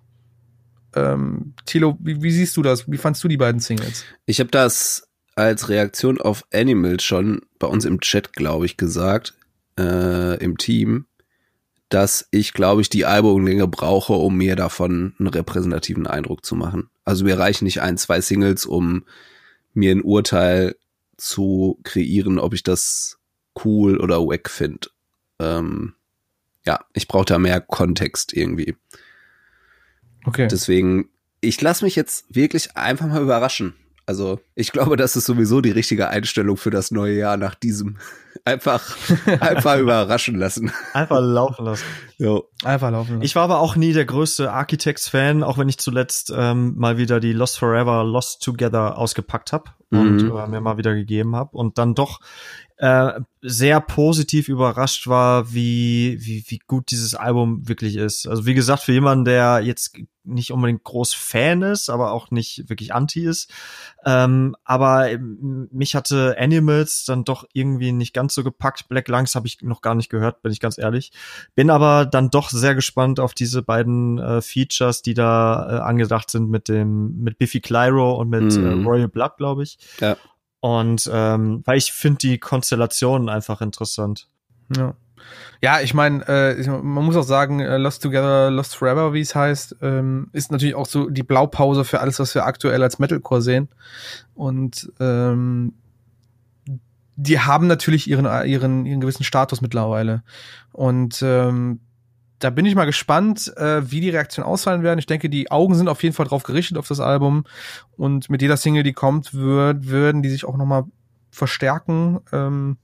Ähm, Thilo, wie, wie siehst du das? Wie fandst du die beiden Singles? Ich habe das als Reaktion auf Animals schon bei uns im Chat, glaube ich, gesagt, äh, im Team, dass ich, glaube ich, die Albumlänge brauche, um mir davon einen repräsentativen Eindruck zu machen. Also mir reichen nicht ein, zwei Singles, um mir ein Urteil zu kreieren, ob ich das cool oder wack finde. Ähm, ja, ich brauche da mehr Kontext irgendwie. Okay. Deswegen, ich lasse mich jetzt wirklich einfach mal überraschen. Also, ich glaube, das ist sowieso die richtige Einstellung für das neue Jahr nach diesem. Einfach, einfach überraschen lassen. Einfach laufen lassen. Jo. Einfach laufen. lassen. Ich war aber auch nie der größte Architects-Fan, auch wenn ich zuletzt ähm, mal wieder die Lost Forever, Lost Together ausgepackt habe und Mhm. äh, mir mal wieder gegeben habe und dann doch äh, sehr positiv überrascht war, wie, wie, wie gut dieses Album wirklich ist. Also wie gesagt, für jemanden, der jetzt nicht unbedingt groß Fan ist, aber auch nicht wirklich anti ist. Ähm, aber ähm, mich hatte Animals dann doch irgendwie nicht ganz so gepackt. Black Lungs habe ich noch gar nicht gehört, bin ich ganz ehrlich. Bin aber dann doch sehr gespannt auf diese beiden äh, Features, die da äh, angedacht sind mit dem mit Biffy Clyro und mit Mhm. äh, Royal Blood, glaube ich. Ja. Und ähm, weil ich finde die Konstellationen einfach interessant. Ja. Ja, ich meine, äh, man muss auch sagen, äh, Lost Together, Lost Forever, wie es heißt, ähm, ist natürlich auch so die Blaupause für alles, was wir aktuell als Metalcore sehen. Und ähm, die haben natürlich ihren, ihren, ihren gewissen Status mittlerweile. Und ähm, da bin ich mal gespannt, äh, wie die Reaktionen ausfallen werden. Ich denke, die Augen sind auf jeden Fall drauf gerichtet auf das Album. Und mit jeder Single, die kommt, wird, würden die sich auch noch mal verstärken. Ähm,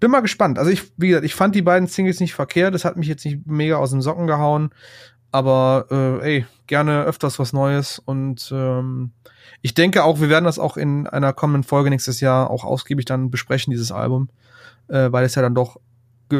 bin mal gespannt. Also ich, wie gesagt, ich fand die beiden Singles nicht verkehrt. Das hat mich jetzt nicht mega aus den Socken gehauen. Aber äh, ey, gerne öfters was Neues. Und ähm, ich denke auch, wir werden das auch in einer kommenden Folge nächstes Jahr auch ausgiebig dann besprechen, dieses Album. Äh, weil es ja dann doch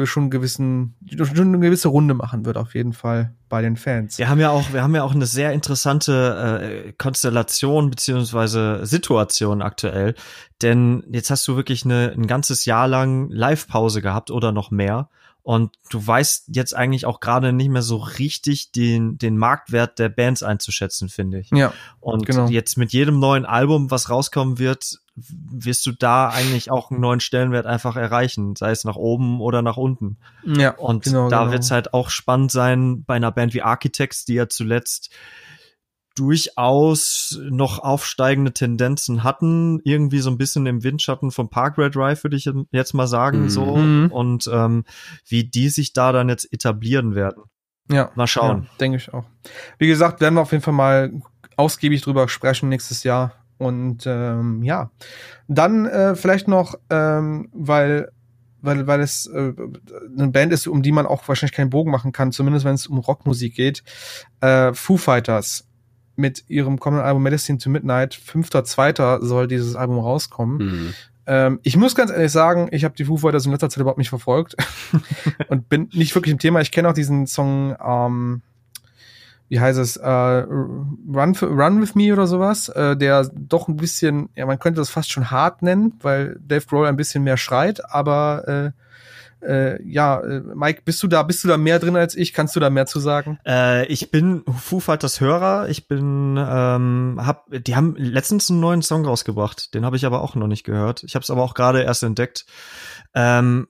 schon gewissen, schon eine gewisse Runde machen wird, auf jeden Fall bei den Fans. Wir haben ja auch, wir haben ja auch eine sehr interessante äh, Konstellation beziehungsweise Situation aktuell. Denn jetzt hast du wirklich eine, ein ganzes Jahr lang Live-Pause gehabt oder noch mehr. Und du weißt jetzt eigentlich auch gerade nicht mehr so richtig den, den Marktwert der Bands einzuschätzen, finde ich. Ja. Und genau. jetzt mit jedem neuen Album, was rauskommen wird, wirst du da eigentlich auch einen neuen Stellenwert einfach erreichen, sei es nach oben oder nach unten. Ja. Und genau, da genau. wird es halt auch spannend sein bei einer Band wie Architects, die ja zuletzt durchaus noch aufsteigende Tendenzen hatten, irgendwie so ein bisschen im Windschatten vom Parkway Drive, würde ich jetzt mal sagen, mhm. so. Und ähm, wie die sich da dann jetzt etablieren werden. Ja. Mal schauen. Ja, Denke ich auch. Wie gesagt, werden wir auf jeden Fall mal ausgiebig drüber sprechen nächstes Jahr. Und ähm, ja, dann äh, vielleicht noch, ähm, weil weil, weil es äh, eine Band ist, um die man auch wahrscheinlich keinen Bogen machen kann, zumindest wenn es um Rockmusik geht. Äh, Foo Fighters mit ihrem kommenden Album Medicine to Midnight. Fünfter, zweiter soll dieses Album rauskommen. Mhm. Ähm, ich muss ganz ehrlich sagen, ich habe die Foo Fighters in letzter Zeit überhaupt nicht verfolgt und bin nicht wirklich im Thema. Ich kenne auch diesen Song, ähm, wie heißt es, äh, Run, Run With Me oder sowas, äh, der doch ein bisschen, ja, man könnte das fast schon hart nennen, weil Dave Grohl ein bisschen mehr schreit, aber äh, äh, ja, äh, Mike, bist du da, bist du da mehr drin als ich? Kannst du da mehr zu sagen? Äh, ich bin Fighters Hörer. Ich bin, ähm, hab, die haben letztens einen neuen Song rausgebracht. Den habe ich aber auch noch nicht gehört. Ich habe es aber auch gerade erst entdeckt. Ähm,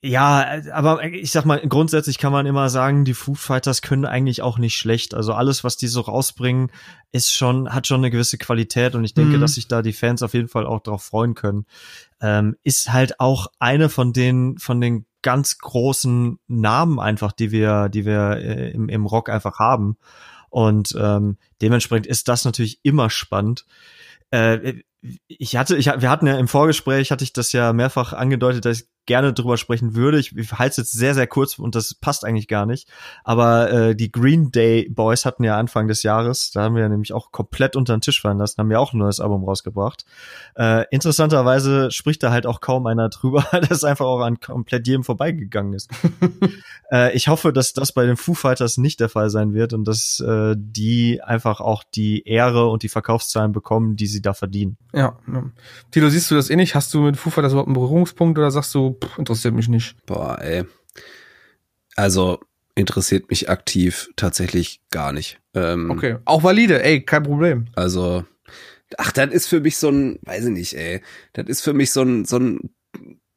ja, aber ich sag mal, grundsätzlich kann man immer sagen, die Foo Fighters können eigentlich auch nicht schlecht. Also alles, was die so rausbringen, ist schon, hat schon eine gewisse Qualität und ich denke, mhm. dass sich da die Fans auf jeden Fall auch drauf freuen können. Ähm, ist halt auch eine von den, von den ganz großen Namen einfach, die wir, die wir äh, im, im Rock einfach haben. Und ähm, dementsprechend ist das natürlich immer spannend. Äh, ich hatte, ich, wir hatten ja im Vorgespräch, hatte ich das ja mehrfach angedeutet, dass ich gerne drüber sprechen würde. Ich, ich halte es jetzt sehr, sehr kurz und das passt eigentlich gar nicht. Aber äh, die Green Day Boys hatten ja Anfang des Jahres, da haben wir ja nämlich auch komplett unter den Tisch fallen lassen, haben ja auch ein neues Album rausgebracht. Äh, interessanterweise spricht da halt auch kaum einer drüber, das einfach auch an komplett jedem vorbeigegangen ist. äh, ich hoffe, dass das bei den Foo Fighters nicht der Fall sein wird und dass äh, die einfach auch die Ehre und die Verkaufszahlen bekommen, die sie da verdienen. Ja. Tilo, siehst du das eh nicht? Hast du mit Foo Fighters überhaupt einen Berührungspunkt oder sagst du, pff, interessiert mich nicht. Boah, ey. Also interessiert mich aktiv tatsächlich gar nicht. Ähm, okay, auch valide, ey, kein Problem. Also, ach, das ist für mich so ein, weiß ich nicht, ey. Das ist für mich so ein, so ein,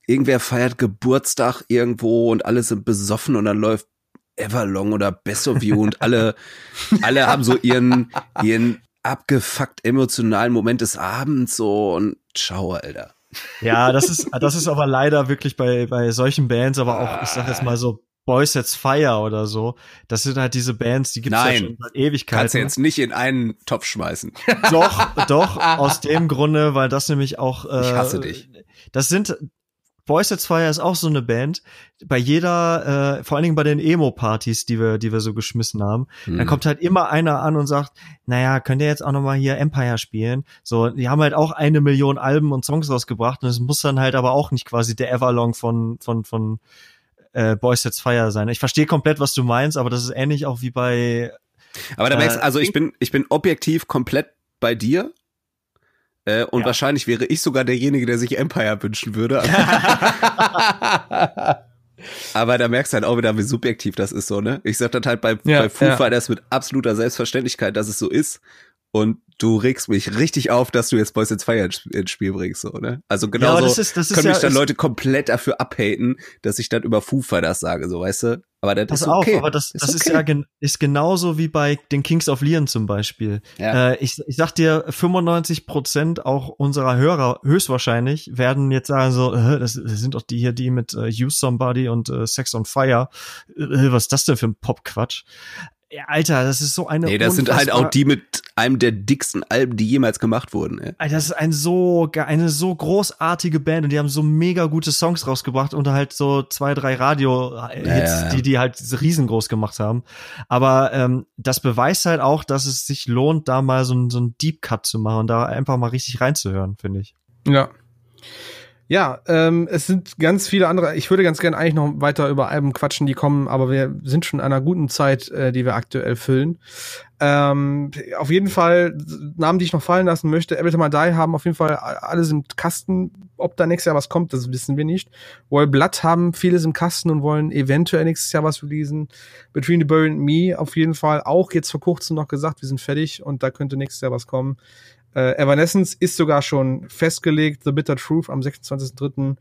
irgendwer feiert Geburtstag irgendwo und alle sind besoffen und dann läuft Everlong oder You und alle, alle haben so ihren, ihren abgefuckt emotionalen Moment des Abends so und ciao, Alter. Ja, das ist, das ist aber leider wirklich bei, bei solchen Bands, aber auch, ich sag jetzt mal so, Boys Sets Fire oder so. Das sind halt diese Bands, die gibt's Nein, ja schon seit Ewigkeiten. Kannst du jetzt nicht in einen Topf schmeißen. Doch, doch, aus dem Grunde, weil das nämlich auch. Äh, ich hasse dich. Das sind Boys Sets Fire ist auch so eine Band. Bei jeder, äh, vor allen Dingen bei den Emo-Partys, die wir, die wir so geschmissen haben, mhm. dann kommt halt immer einer an und sagt, naja, könnt ihr jetzt auch nochmal hier Empire spielen? So, die haben halt auch eine Million Alben und Songs rausgebracht und es muss dann halt aber auch nicht quasi der Everlong von, von, von äh, Boys Sets Fire sein. Ich verstehe komplett, was du meinst, aber das ist ähnlich auch wie bei. Aber da merkst, äh, also ich bin, ich bin objektiv komplett bei dir, äh, und ja. wahrscheinlich wäre ich sogar derjenige, der sich Empire wünschen würde. Aber da merkst du halt auch wieder, wie subjektiv das ist so, ne? Ich sag das halt bei, ja, bei Foo ja. Fighters mit absoluter Selbstverständlichkeit, dass es so ist. Und du regst mich richtig auf, dass du jetzt Boys ins Fire ins Spiel bringst, so, ne? Also genauso ja, das ist, das ist können mich dann Leute komplett dafür abhaten, dass ich dann über Foo Fighters sage, so, weißt du? Aber das Pass ist okay. auf, aber das, das ist, okay. ist ja gen ist genauso wie bei den Kings of Leon zum Beispiel. Ja. Äh, ich, ich sag dir, 95 Prozent auch unserer Hörer höchstwahrscheinlich werden jetzt sagen so, äh, das, das sind doch die hier, die mit äh, Use Somebody und äh, Sex on Fire. Äh, was ist das denn für ein Popquatsch? Ja, Alter, das ist so eine. Nee, das sind halt auch die mit einem der dicksten Alben, die jemals gemacht wurden. Ey. Alter, das ist ein so, eine so großartige Band und die haben so mega gute Songs rausgebracht und halt so zwei, drei Radio-Hits, ja, ja, die die halt riesengroß gemacht haben. Aber ähm, das beweist halt auch, dass es sich lohnt, da mal so, so einen Deep Cut zu machen und da einfach mal richtig reinzuhören, finde ich. Ja. Ja, ähm, es sind ganz viele andere. Ich würde ganz gerne eigentlich noch weiter über Alben quatschen, die kommen, aber wir sind schon in einer guten Zeit, äh, die wir aktuell füllen. Ähm, auf jeden Fall Namen, die ich noch fallen lassen möchte. Every Time Die haben auf jeden Fall alles im Kasten. Ob da nächstes Jahr was kommt, das wissen wir nicht. Royal Blood haben vieles im Kasten und wollen eventuell nächstes Jahr was releasen. Between the Bury and Me auf jeden Fall auch jetzt vor kurzem noch gesagt, wir sind fertig und da könnte nächstes Jahr was kommen. Äh, Evanescence ist sogar schon festgelegt. The Bitter Truth am 26.03.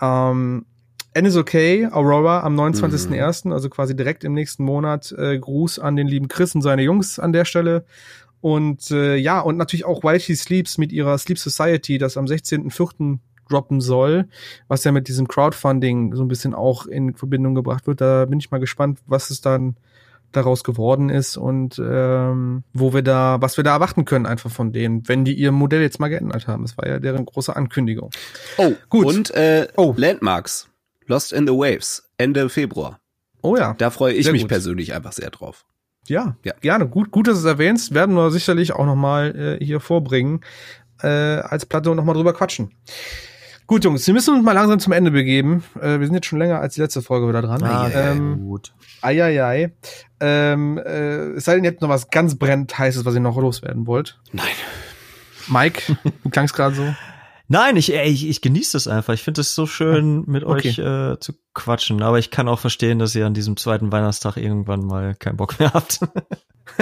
Ähm, N is okay, Aurora am 29.01., mhm. also quasi direkt im nächsten Monat. Äh, Gruß an den lieben Chris und seine Jungs an der Stelle. Und äh, ja, und natürlich auch While She Sleeps mit ihrer Sleep Society, das am 16.04. droppen soll, was ja mit diesem Crowdfunding so ein bisschen auch in Verbindung gebracht wird. Da bin ich mal gespannt, was es dann daraus geworden ist und ähm, wo wir da, was wir da erwarten können einfach von denen, wenn die ihr Modell jetzt mal geändert haben. Das war ja deren große Ankündigung. Oh, gut. Und äh, oh. Landmarks, Lost in the Waves, Ende Februar. Oh ja. Da freue ich mich gut. persönlich einfach sehr drauf. Ja, ja, gerne. Gut, gut, dass du es erwähnst. Werden wir sicherlich auch noch mal äh, hier vorbringen äh, als Platte und noch mal drüber quatschen. Gut, Jungs, wir müssen uns mal langsam zum Ende begeben. Äh, wir sind jetzt schon länger als die letzte Folge wieder dran. Ah, ähm, gut. Eieiei. Ähm, äh, es sei denn, ihr habt noch was ganz brennend heißes, was ihr noch loswerden wollt. Nein. Mike, du klangst gerade so. Nein, ich, ich, ich genieße das einfach. Ich finde es so schön, mit okay. euch äh, zu quatschen. Aber ich kann auch verstehen, dass ihr an diesem zweiten Weihnachtstag irgendwann mal keinen Bock mehr habt.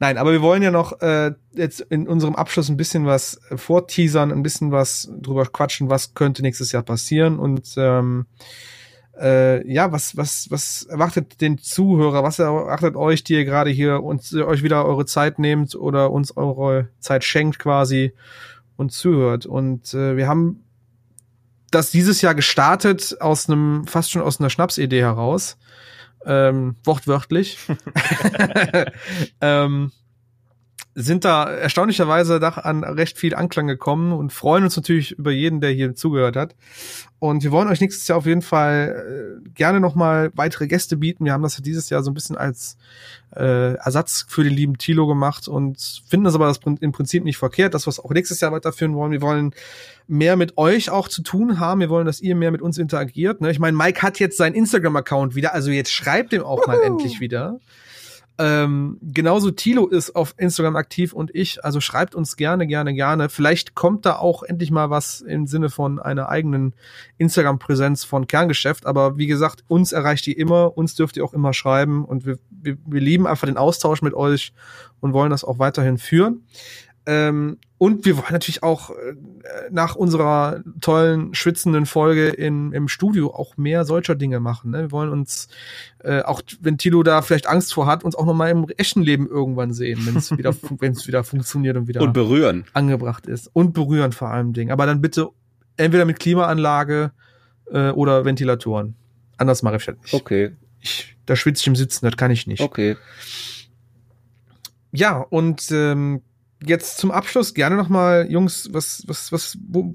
Nein, aber wir wollen ja noch äh, jetzt in unserem Abschluss ein bisschen was äh, vorteasern, ein bisschen was drüber quatschen, was könnte nächstes Jahr passieren und ähm, äh, ja, was, was, was erwartet den Zuhörer, was erwartet euch, die ihr gerade hier uns euch wieder eure Zeit nehmt oder uns eure Zeit schenkt quasi und zuhört. Und äh, wir haben das dieses Jahr gestartet aus einem, fast schon aus einer Schnapsidee heraus. Ähm, wortwörtlich. ähm, sind da erstaunlicherweise doch an recht viel Anklang gekommen und freuen uns natürlich über jeden, der hier zugehört hat. Und wir wollen euch nächstes Jahr auf jeden Fall äh, gerne nochmal weitere Gäste bieten. Wir haben das ja dieses Jahr so ein bisschen als äh, Ersatz für den lieben Tilo gemacht und finden das aber das im Prinzip nicht verkehrt, dass wir es auch nächstes Jahr weiterführen wollen. Wir wollen mehr mit euch auch zu tun haben. Wir wollen, dass ihr mehr mit uns interagiert. Ne? Ich meine, Mike hat jetzt seinen Instagram-Account wieder, also jetzt schreibt ihm auch mal endlich wieder. Ähm, genauso Tilo ist auf Instagram aktiv und ich. Also schreibt uns gerne, gerne, gerne. Vielleicht kommt da auch endlich mal was im Sinne von einer eigenen Instagram-Präsenz von Kerngeschäft. Aber wie gesagt, uns erreicht ihr immer, uns dürft ihr auch immer schreiben und wir, wir, wir lieben einfach den Austausch mit euch und wollen das auch weiterhin führen. Ähm, und wir wollen natürlich auch äh, nach unserer tollen, schwitzenden Folge in, im Studio auch mehr solcher Dinge machen. Ne? Wir wollen uns, äh, auch wenn Tilo da vielleicht Angst vor hat, uns auch noch mal im echten Leben irgendwann sehen, wenn es wieder, wieder funktioniert und wieder und berühren. angebracht ist. Und berühren vor allem Ding. Aber dann bitte entweder mit Klimaanlage äh, oder Ventilatoren. Anders mache ich das nicht. Okay. Ich, da schwitze ich im Sitzen, das kann ich nicht. Okay. Ja, und ähm, jetzt zum Abschluss gerne noch mal, Jungs, was, was, was, wo,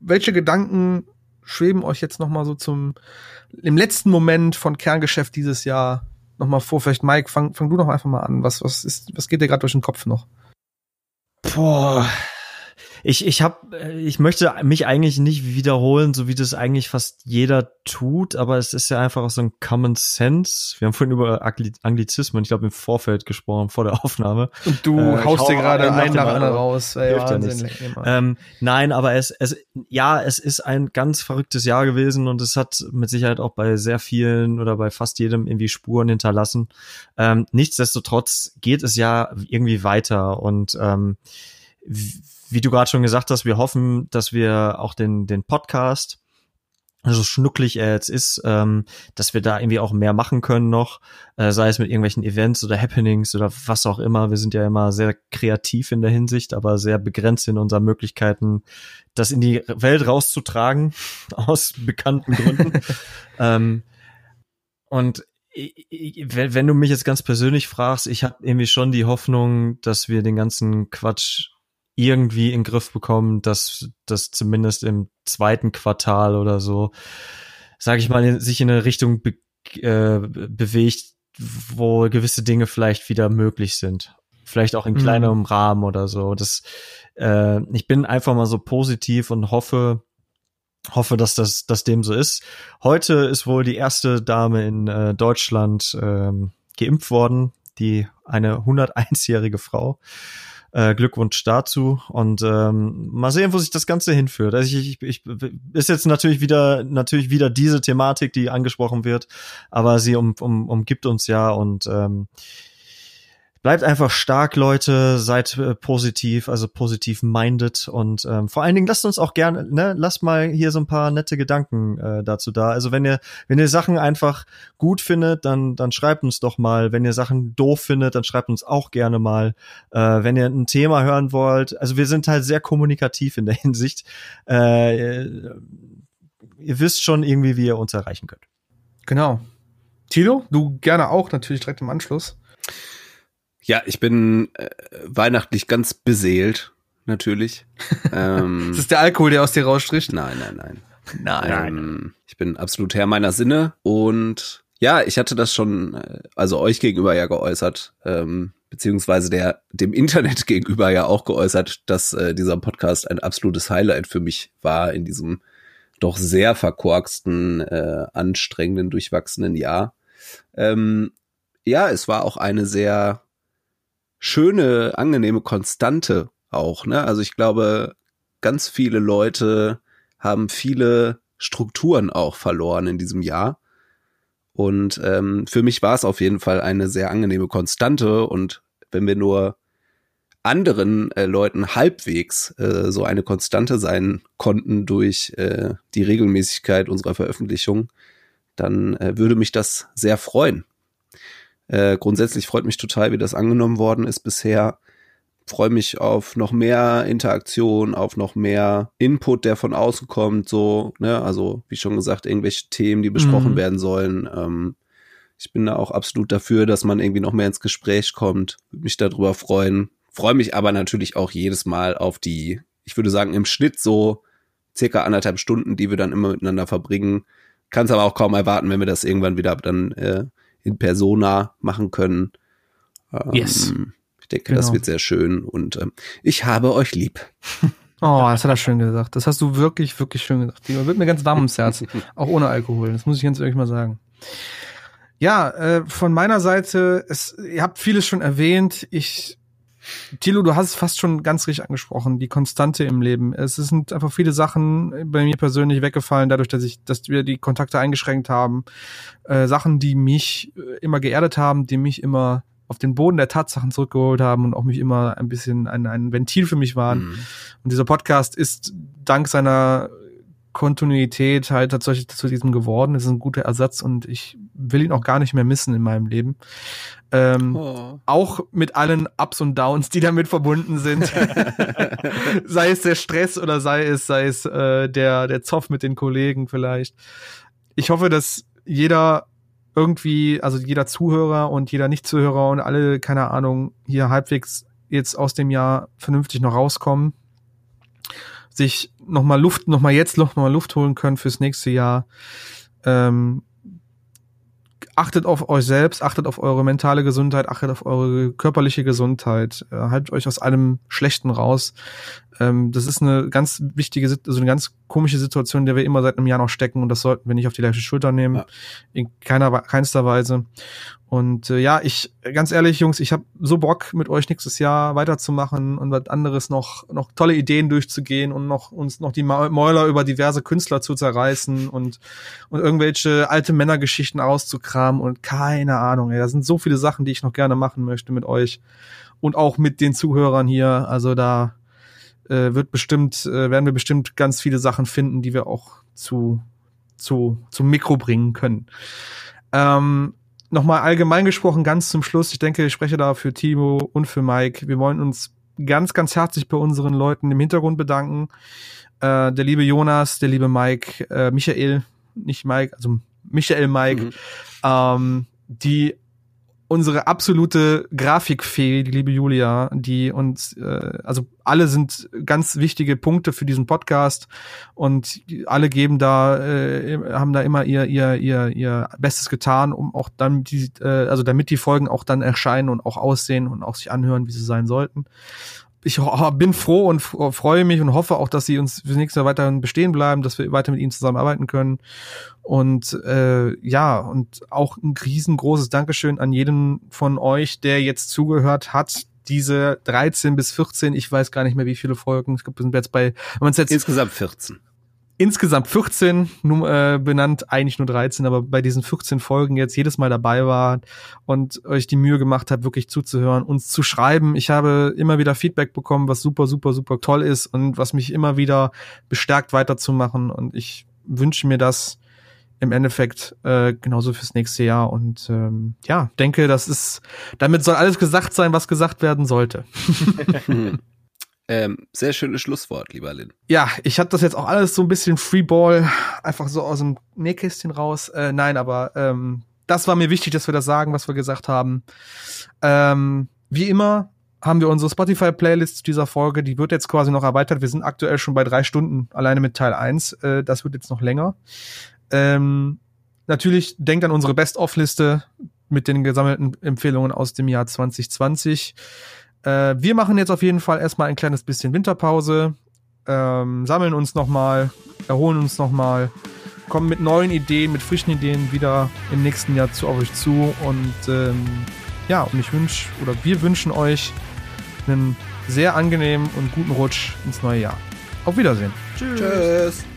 welche Gedanken schweben euch jetzt noch mal so zum im letzten Moment von Kerngeschäft dieses Jahr noch mal vor? Vielleicht Mike, fang, fang du doch einfach mal an. Was, was ist, was geht dir gerade durch den Kopf noch? Boah, ich, ich hab, ich möchte mich eigentlich nicht wiederholen, so wie das eigentlich fast jeder tut, aber es ist ja einfach auch so ein Common Sense. Wir haben vorhin über Anglizismen, ich glaube, im Vorfeld gesprochen, vor der Aufnahme. Und du äh, haust dir gerade einen nach anderen raus. Ey, Wahnsinn, ja ähm, nein, aber es, es, ja, es ist ein ganz verrücktes Jahr gewesen und es hat mit Sicherheit auch bei sehr vielen oder bei fast jedem irgendwie Spuren hinterlassen. Ähm, nichtsdestotrotz geht es ja irgendwie weiter und ähm, wie du gerade schon gesagt hast, wir hoffen, dass wir auch den, den Podcast, so schnucklig er jetzt ist, ähm, dass wir da irgendwie auch mehr machen können noch, äh, sei es mit irgendwelchen Events oder Happenings oder was auch immer. Wir sind ja immer sehr kreativ in der Hinsicht, aber sehr begrenzt in unseren Möglichkeiten, das in die Welt rauszutragen, aus bekannten Gründen. ähm, und wenn du mich jetzt ganz persönlich fragst, ich habe irgendwie schon die Hoffnung, dass wir den ganzen Quatsch irgendwie in den Griff bekommen, dass das zumindest im zweiten Quartal oder so, sage ich mal, sich in eine Richtung be äh, bewegt, wo gewisse Dinge vielleicht wieder möglich sind. vielleicht auch in kleinerem mhm. Rahmen oder so. Das, äh, ich bin einfach mal so positiv und hoffe, hoffe, dass das, dass dem so ist. Heute ist wohl die erste Dame in äh, Deutschland ähm, geimpft worden, die eine 101-jährige Frau. Äh, Glückwunsch dazu und ähm, mal sehen, wo sich das Ganze hinführt. Also ich, ich, ich ist jetzt natürlich wieder natürlich wieder diese Thematik, die angesprochen wird, aber sie um, um, umgibt uns ja und ähm, bleibt einfach stark, Leute, seid äh, positiv, also positiv minded und ähm, vor allen Dingen lasst uns auch gerne, ne, lasst mal hier so ein paar nette Gedanken äh, dazu da. Also wenn ihr, wenn ihr Sachen einfach gut findet, dann, dann schreibt uns doch mal. Wenn ihr Sachen doof findet, dann schreibt uns auch gerne mal. Äh, wenn ihr ein Thema hören wollt, also wir sind halt sehr kommunikativ in der Hinsicht. Äh, ihr wisst schon irgendwie, wie ihr uns erreichen könnt. Genau. Tilo, du gerne auch natürlich direkt im Anschluss. Ja, ich bin äh, weihnachtlich ganz beseelt, natürlich. ähm, ist das der Alkohol, der aus dir rausstricht? Nein, nein, nein. Nein. Ähm, ich bin absolut Herr meiner Sinne und ja, ich hatte das schon, äh, also euch gegenüber ja geäußert, ähm, beziehungsweise der dem Internet gegenüber ja auch geäußert, dass äh, dieser Podcast ein absolutes Highlight für mich war in diesem doch sehr verkorksten, äh, anstrengenden, durchwachsenen Jahr. Ähm, ja, es war auch eine sehr schöne, angenehme Konstante auch. Ne? Also ich glaube, ganz viele Leute haben viele Strukturen auch verloren in diesem Jahr. Und ähm, für mich war es auf jeden Fall eine sehr angenehme Konstante. Und wenn wir nur anderen äh, Leuten halbwegs äh, so eine Konstante sein konnten durch äh, die Regelmäßigkeit unserer Veröffentlichung, dann äh, würde mich das sehr freuen. Äh, grundsätzlich freut mich total, wie das angenommen worden ist bisher. Freue mich auf noch mehr Interaktion, auf noch mehr Input, der von außen kommt, so, ne, also wie schon gesagt, irgendwelche Themen, die besprochen mhm. werden sollen. Ähm, ich bin da auch absolut dafür, dass man irgendwie noch mehr ins Gespräch kommt. Würde mich darüber freuen. Freue mich aber natürlich auch jedes Mal auf die, ich würde sagen, im Schnitt so circa anderthalb Stunden, die wir dann immer miteinander verbringen. Kann es aber auch kaum erwarten, wenn wir das irgendwann wieder dann äh, in Persona machen können. Ähm, yes. Ich denke, genau. das wird sehr schön und ähm, ich habe euch lieb. Oh, das hat er schön gesagt. Das hast du wirklich, wirklich schön gesagt. Die wird mir ganz warm ums Herz. auch ohne Alkohol. Das muss ich ganz ehrlich mal sagen. Ja, äh, von meiner Seite, es, ihr habt vieles schon erwähnt. Ich Tilo, du hast es fast schon ganz richtig angesprochen, die Konstante im Leben. Es sind einfach viele Sachen bei mir persönlich weggefallen, dadurch, dass ich, dass wir die Kontakte eingeschränkt haben. Äh, Sachen, die mich äh, immer geerdet haben, die mich immer auf den Boden der Tatsachen zurückgeholt haben und auch mich immer ein bisschen ein, ein Ventil für mich waren. Mhm. Und dieser Podcast ist dank seiner Kontinuität halt tatsächlich zu diesem geworden. Es ist ein guter Ersatz und ich will ihn auch gar nicht mehr missen in meinem Leben. Ähm, oh. Auch mit allen Ups und Downs, die damit verbunden sind. sei es der Stress oder sei es, sei es äh, der, der Zoff mit den Kollegen vielleicht. Ich hoffe, dass jeder irgendwie, also jeder Zuhörer und jeder Nicht-Zuhörer und alle, keine Ahnung, hier halbwegs jetzt aus dem Jahr vernünftig noch rauskommen sich nochmal Luft, nochmal jetzt nochmal Luft holen können fürs nächste Jahr. Ähm, achtet auf euch selbst, achtet auf eure mentale Gesundheit, achtet auf eure körperliche Gesundheit, äh, haltet euch aus allem Schlechten raus. Ähm, das ist eine ganz wichtige, also eine ganz komische Situation, in der wir immer seit einem Jahr noch stecken und das sollten wir nicht auf die leichte Schulter nehmen, ja. in keiner keinster Weise. Und äh, ja, ich ganz ehrlich, Jungs, ich habe so Bock mit euch nächstes Jahr weiterzumachen und was anderes noch noch tolle Ideen durchzugehen und noch uns noch die Mäuler über diverse Künstler zu zerreißen und und irgendwelche alte Männergeschichten auszukramen und keine Ahnung, ey, da sind so viele Sachen, die ich noch gerne machen möchte mit euch und auch mit den Zuhörern hier, also da äh, wird bestimmt, äh, werden wir bestimmt ganz viele Sachen finden, die wir auch zu, zu, zum Mikro bringen können. Ähm, Nochmal allgemein gesprochen, ganz zum Schluss, ich denke, ich spreche da für Timo und für Mike. Wir wollen uns ganz, ganz herzlich bei unseren Leuten im Hintergrund bedanken. Äh, der liebe Jonas, der liebe Mike, äh, Michael, nicht Mike, also Michael Mike, mhm. ähm, die unsere absolute Grafikfee, die liebe Julia, die uns, äh, also alle sind ganz wichtige Punkte für diesen Podcast und alle geben da, äh, haben da immer ihr ihr ihr ihr Bestes getan, um auch dann die, äh, also damit die Folgen auch dann erscheinen und auch aussehen und auch sich anhören, wie sie sein sollten ich bin froh und freue mich und hoffe auch, dass sie uns für nächstes Jahr weiterhin bestehen bleiben, dass wir weiter mit ihnen zusammenarbeiten können. Und äh, ja, und auch ein riesengroßes Dankeschön an jeden von euch, der jetzt zugehört hat. Diese 13 bis 14, ich weiß gar nicht mehr, wie viele Folgen. Ich glaube, wir sind jetzt bei, wenn jetzt insgesamt 14 insgesamt 14 äh, benannt, eigentlich nur 13, aber bei diesen 14 Folgen jetzt jedes Mal dabei war und euch die Mühe gemacht habt, wirklich zuzuhören, uns zu schreiben. Ich habe immer wieder Feedback bekommen, was super, super, super toll ist und was mich immer wieder bestärkt weiterzumachen und ich wünsche mir das im Endeffekt äh, genauso fürs nächste Jahr und ähm, ja, denke, das ist, damit soll alles gesagt sein, was gesagt werden sollte. Ähm, sehr schönes Schlusswort, lieber Lin. Ja, ich hatte das jetzt auch alles so ein bisschen Freeball, einfach so aus dem Nähkästchen raus. Äh, nein, aber ähm, das war mir wichtig, dass wir das sagen, was wir gesagt haben. Ähm, wie immer haben wir unsere Spotify-Playlist zu dieser Folge, die wird jetzt quasi noch erweitert. Wir sind aktuell schon bei drei Stunden alleine mit Teil 1. Äh, das wird jetzt noch länger. Ähm, natürlich denkt an unsere Best-of-Liste mit den gesammelten Empfehlungen aus dem Jahr 2020. Äh, wir machen jetzt auf jeden Fall erstmal ein kleines bisschen Winterpause, ähm, sammeln uns nochmal, erholen uns nochmal, kommen mit neuen Ideen, mit frischen Ideen wieder im nächsten Jahr zu euch zu. Und ähm, ja, und ich wünsche, oder wir wünschen euch einen sehr angenehmen und guten Rutsch ins neue Jahr. Auf Wiedersehen. Tschüss. Tschüss.